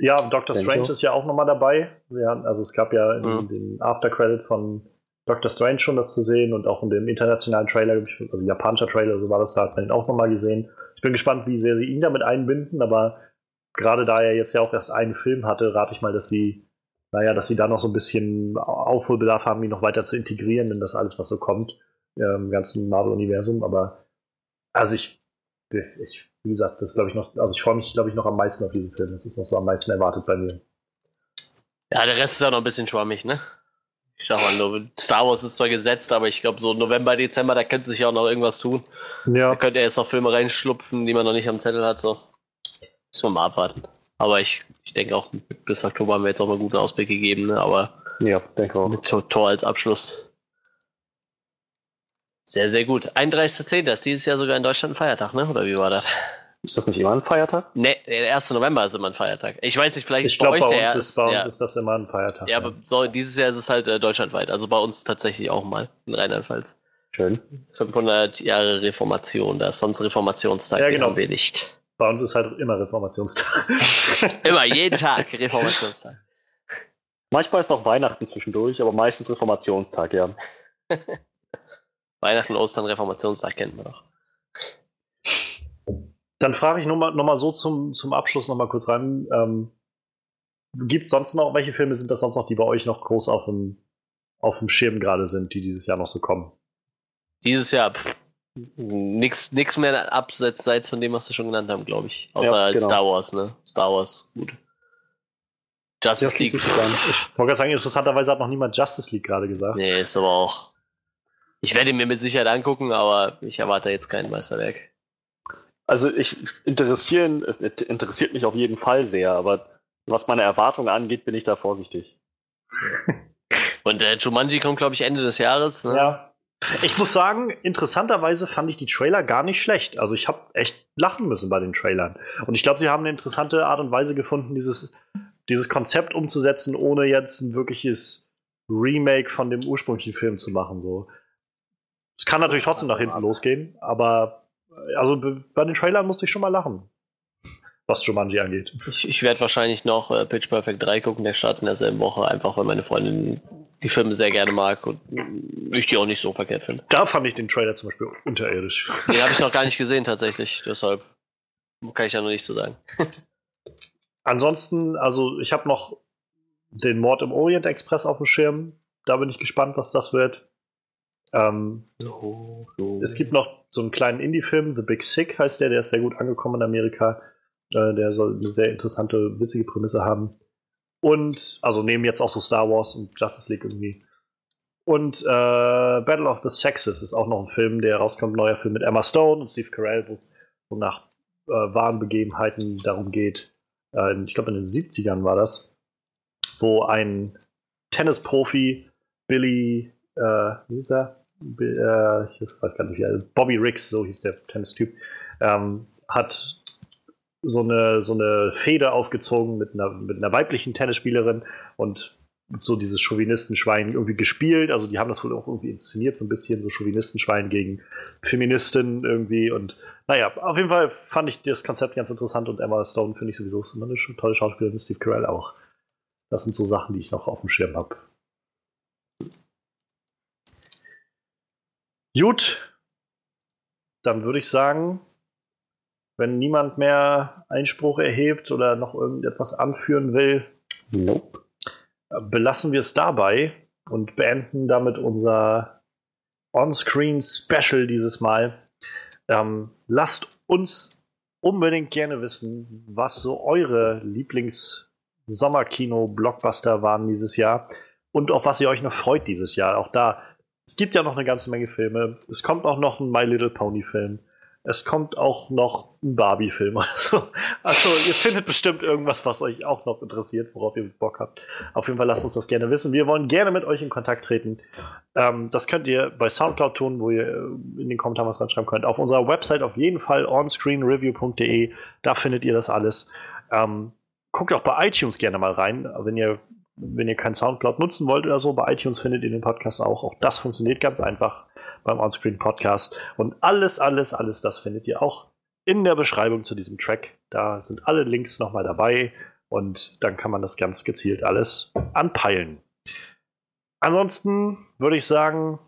Ja, Doctor Strange ist ja auch nochmal dabei. Ja, also es gab ja in mhm. den After-Credit von Doctor Strange schon das zu sehen und auch in dem internationalen Trailer, also japanischer Trailer, so war das, da hat man ihn auch nochmal gesehen. Ich bin gespannt, wie sehr sie ihn damit einbinden, aber gerade da er jetzt ja auch erst einen Film hatte, rate ich mal, dass sie, naja, dass sie da noch so ein bisschen Aufholbedarf haben, ihn noch weiter zu integrieren in das alles, was so kommt äh, im ganzen Marvel-Universum. Aber also ich, ich wie gesagt, das glaube ich noch, also ich freue mich, glaube ich, noch am meisten auf diesen Film. Das ist noch so am meisten erwartet bei mir.
Ja, der Rest ist ja noch ein bisschen schwammig, ne? Ich sag mal, Star Wars ist zwar gesetzt, aber ich glaube, so November, Dezember, da könnte sich auch noch irgendwas tun. Ja. Da könnte er jetzt noch Filme reinschlupfen, die man noch nicht am Zettel hat. So. Müssen wir mal abwarten. Aber ich, ich denke auch, bis Oktober haben wir jetzt auch mal einen guten Ausblick gegeben, ne? Aber
ja, denke auch.
Mit Tor als Abschluss. Sehr, sehr gut. 31.10. ist dieses Jahr sogar in Deutschland ein Feiertag, ne? Oder wie war das?
Ist das nicht immer ein Feiertag?
Ne, der 1. November ist immer ein Feiertag. Ich weiß nicht, vielleicht
ich ist glaub, bei euch bei der uns ist, Bei uns ja. ist das immer ein Feiertag.
Ja, aber so, dieses Jahr ist es halt äh, deutschlandweit. Also bei uns tatsächlich auch mal in Rheinland-Pfalz.
Schön.
500 Jahre Reformation, da ist sonst Reformationstag, ja, genau. nicht.
Bei uns ist halt immer Reformationstag.
immer, jeden Tag Reformationstag.
Manchmal ist auch Weihnachten zwischendurch, aber meistens Reformationstag, ja.
Weihnachten, Ostern, Reformationstag kennt man doch.
Dann frage ich nochmal noch mal so zum, zum Abschluss nochmal kurz rein. Ähm, Gibt es sonst noch, welche Filme sind das sonst noch, die bei euch noch groß auf dem, auf dem Schirm gerade sind, die dieses Jahr noch so kommen?
Dieses Jahr nichts nix mehr abseits von dem, was wir schon genannt haben, glaube ich. Außer ja, genau. Star Wars, ne? Star Wars, gut.
Justice ja, League. Ich wollte gerade sagen, interessanterweise hat noch niemand Justice League gerade gesagt.
Nee, ist aber auch. Ich werde ihn mir mit Sicherheit angucken, aber ich erwarte jetzt kein Meisterwerk.
Also ich interessieren, es interessiert mich auf jeden Fall sehr, aber was meine Erwartungen angeht, bin ich da vorsichtig.
Und äh, Jumanji kommt, glaube ich, Ende des Jahres. Ne?
Ja. Ich muss sagen, interessanterweise fand ich die Trailer gar nicht schlecht. Also ich habe echt lachen müssen bei den Trailern. Und ich glaube, sie haben eine interessante Art und Weise gefunden, dieses, dieses Konzept umzusetzen, ohne jetzt ein wirkliches Remake von dem ursprünglichen Film zu machen. So. Es kann natürlich trotzdem nach hinten losgehen, aber also bei den Trailern musste ich schon mal lachen, was Jumanji angeht.
Ich, ich werde wahrscheinlich noch äh, Pitch Perfect 3 gucken, der startet in derselben Woche, einfach weil meine Freundin die Filme sehr gerne mag und ich die auch nicht so verkehrt finde.
Da fand ich den Trailer zum Beispiel unterirdisch.
Den habe ich noch gar nicht gesehen tatsächlich, deshalb kann ich ja noch nicht so sagen.
Ansonsten, also ich habe noch den Mord im Orient Express auf dem Schirm. Da bin ich gespannt, was das wird. Ähm, oh, oh. Es gibt noch so einen kleinen Indie-Film, The Big Sick heißt der, der ist sehr gut angekommen in Amerika. Äh, der soll eine sehr interessante, witzige Prämisse haben. Und, also neben jetzt auch so Star Wars und Justice League irgendwie. Und äh, Battle of the Sexes ist auch noch ein Film, der rauskommt, neuer Film mit Emma Stone und Steve Carell, wo es so nach äh, wahren Begebenheiten darum geht. Äh, ich glaube, in den 70ern war das, wo ein Tennisprofi, Billy, äh, wie hieß er? Äh, ich weiß gar nicht, wie Bobby Riggs, so hieß der Tennistyp, ähm, hat so eine, so eine Feder aufgezogen mit einer, mit einer weiblichen Tennisspielerin und so dieses Chauvinistenschwein irgendwie gespielt. Also die haben das wohl auch irgendwie inszeniert, so ein bisschen so Chauvinistenschwein gegen Feministin irgendwie. Und naja, auf jeden Fall fand ich das Konzept ganz interessant und Emma Stone finde ich sowieso immer eine tolle Schauspielerin, Steve Carell auch. Das sind so Sachen, die ich noch auf dem Schirm habe. Gut, dann würde ich sagen, wenn niemand mehr Einspruch erhebt oder noch irgendetwas anführen will, nope. belassen wir es dabei und beenden damit unser On-Screen-Special dieses Mal. Ähm, lasst uns unbedingt gerne wissen, was so eure Lieblings-Sommerkino-Blockbuster waren dieses Jahr und auf was ihr euch noch freut dieses Jahr. Auch da, es gibt ja noch eine ganze Menge Filme. Es kommt auch noch ein My Little Pony-Film. Es kommt auch noch ein Barbie-Film. Also, also, ihr findet bestimmt irgendwas, was euch auch noch interessiert, worauf ihr Bock habt. Auf jeden Fall lasst uns das gerne wissen. Wir wollen gerne mit euch in Kontakt treten. Ähm, das könnt ihr bei Soundcloud tun, wo ihr in den Kommentaren was reinschreiben könnt. Auf unserer Website auf jeden Fall onscreenreview.de. Da findet ihr das alles. Ähm, guckt auch bei iTunes gerne mal rein, wenn ihr wenn ihr kein Soundcloud nutzen wollt oder so, bei iTunes findet ihr den Podcast auch. Auch das funktioniert ganz einfach beim Onscreen Podcast. Und alles, alles, alles das findet ihr auch in der Beschreibung zu diesem Track. Da sind alle Links nochmal dabei und dann kann man das ganz gezielt alles anpeilen. Ansonsten würde ich sagen,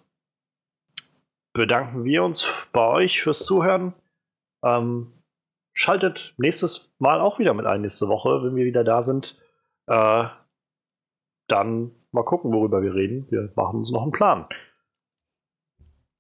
bedanken wir uns bei euch fürs Zuhören. Ähm, schaltet nächstes Mal auch wieder mit ein, nächste Woche, wenn wir wieder da sind. Äh, dann mal gucken, worüber wir reden. Wir machen uns noch einen Plan.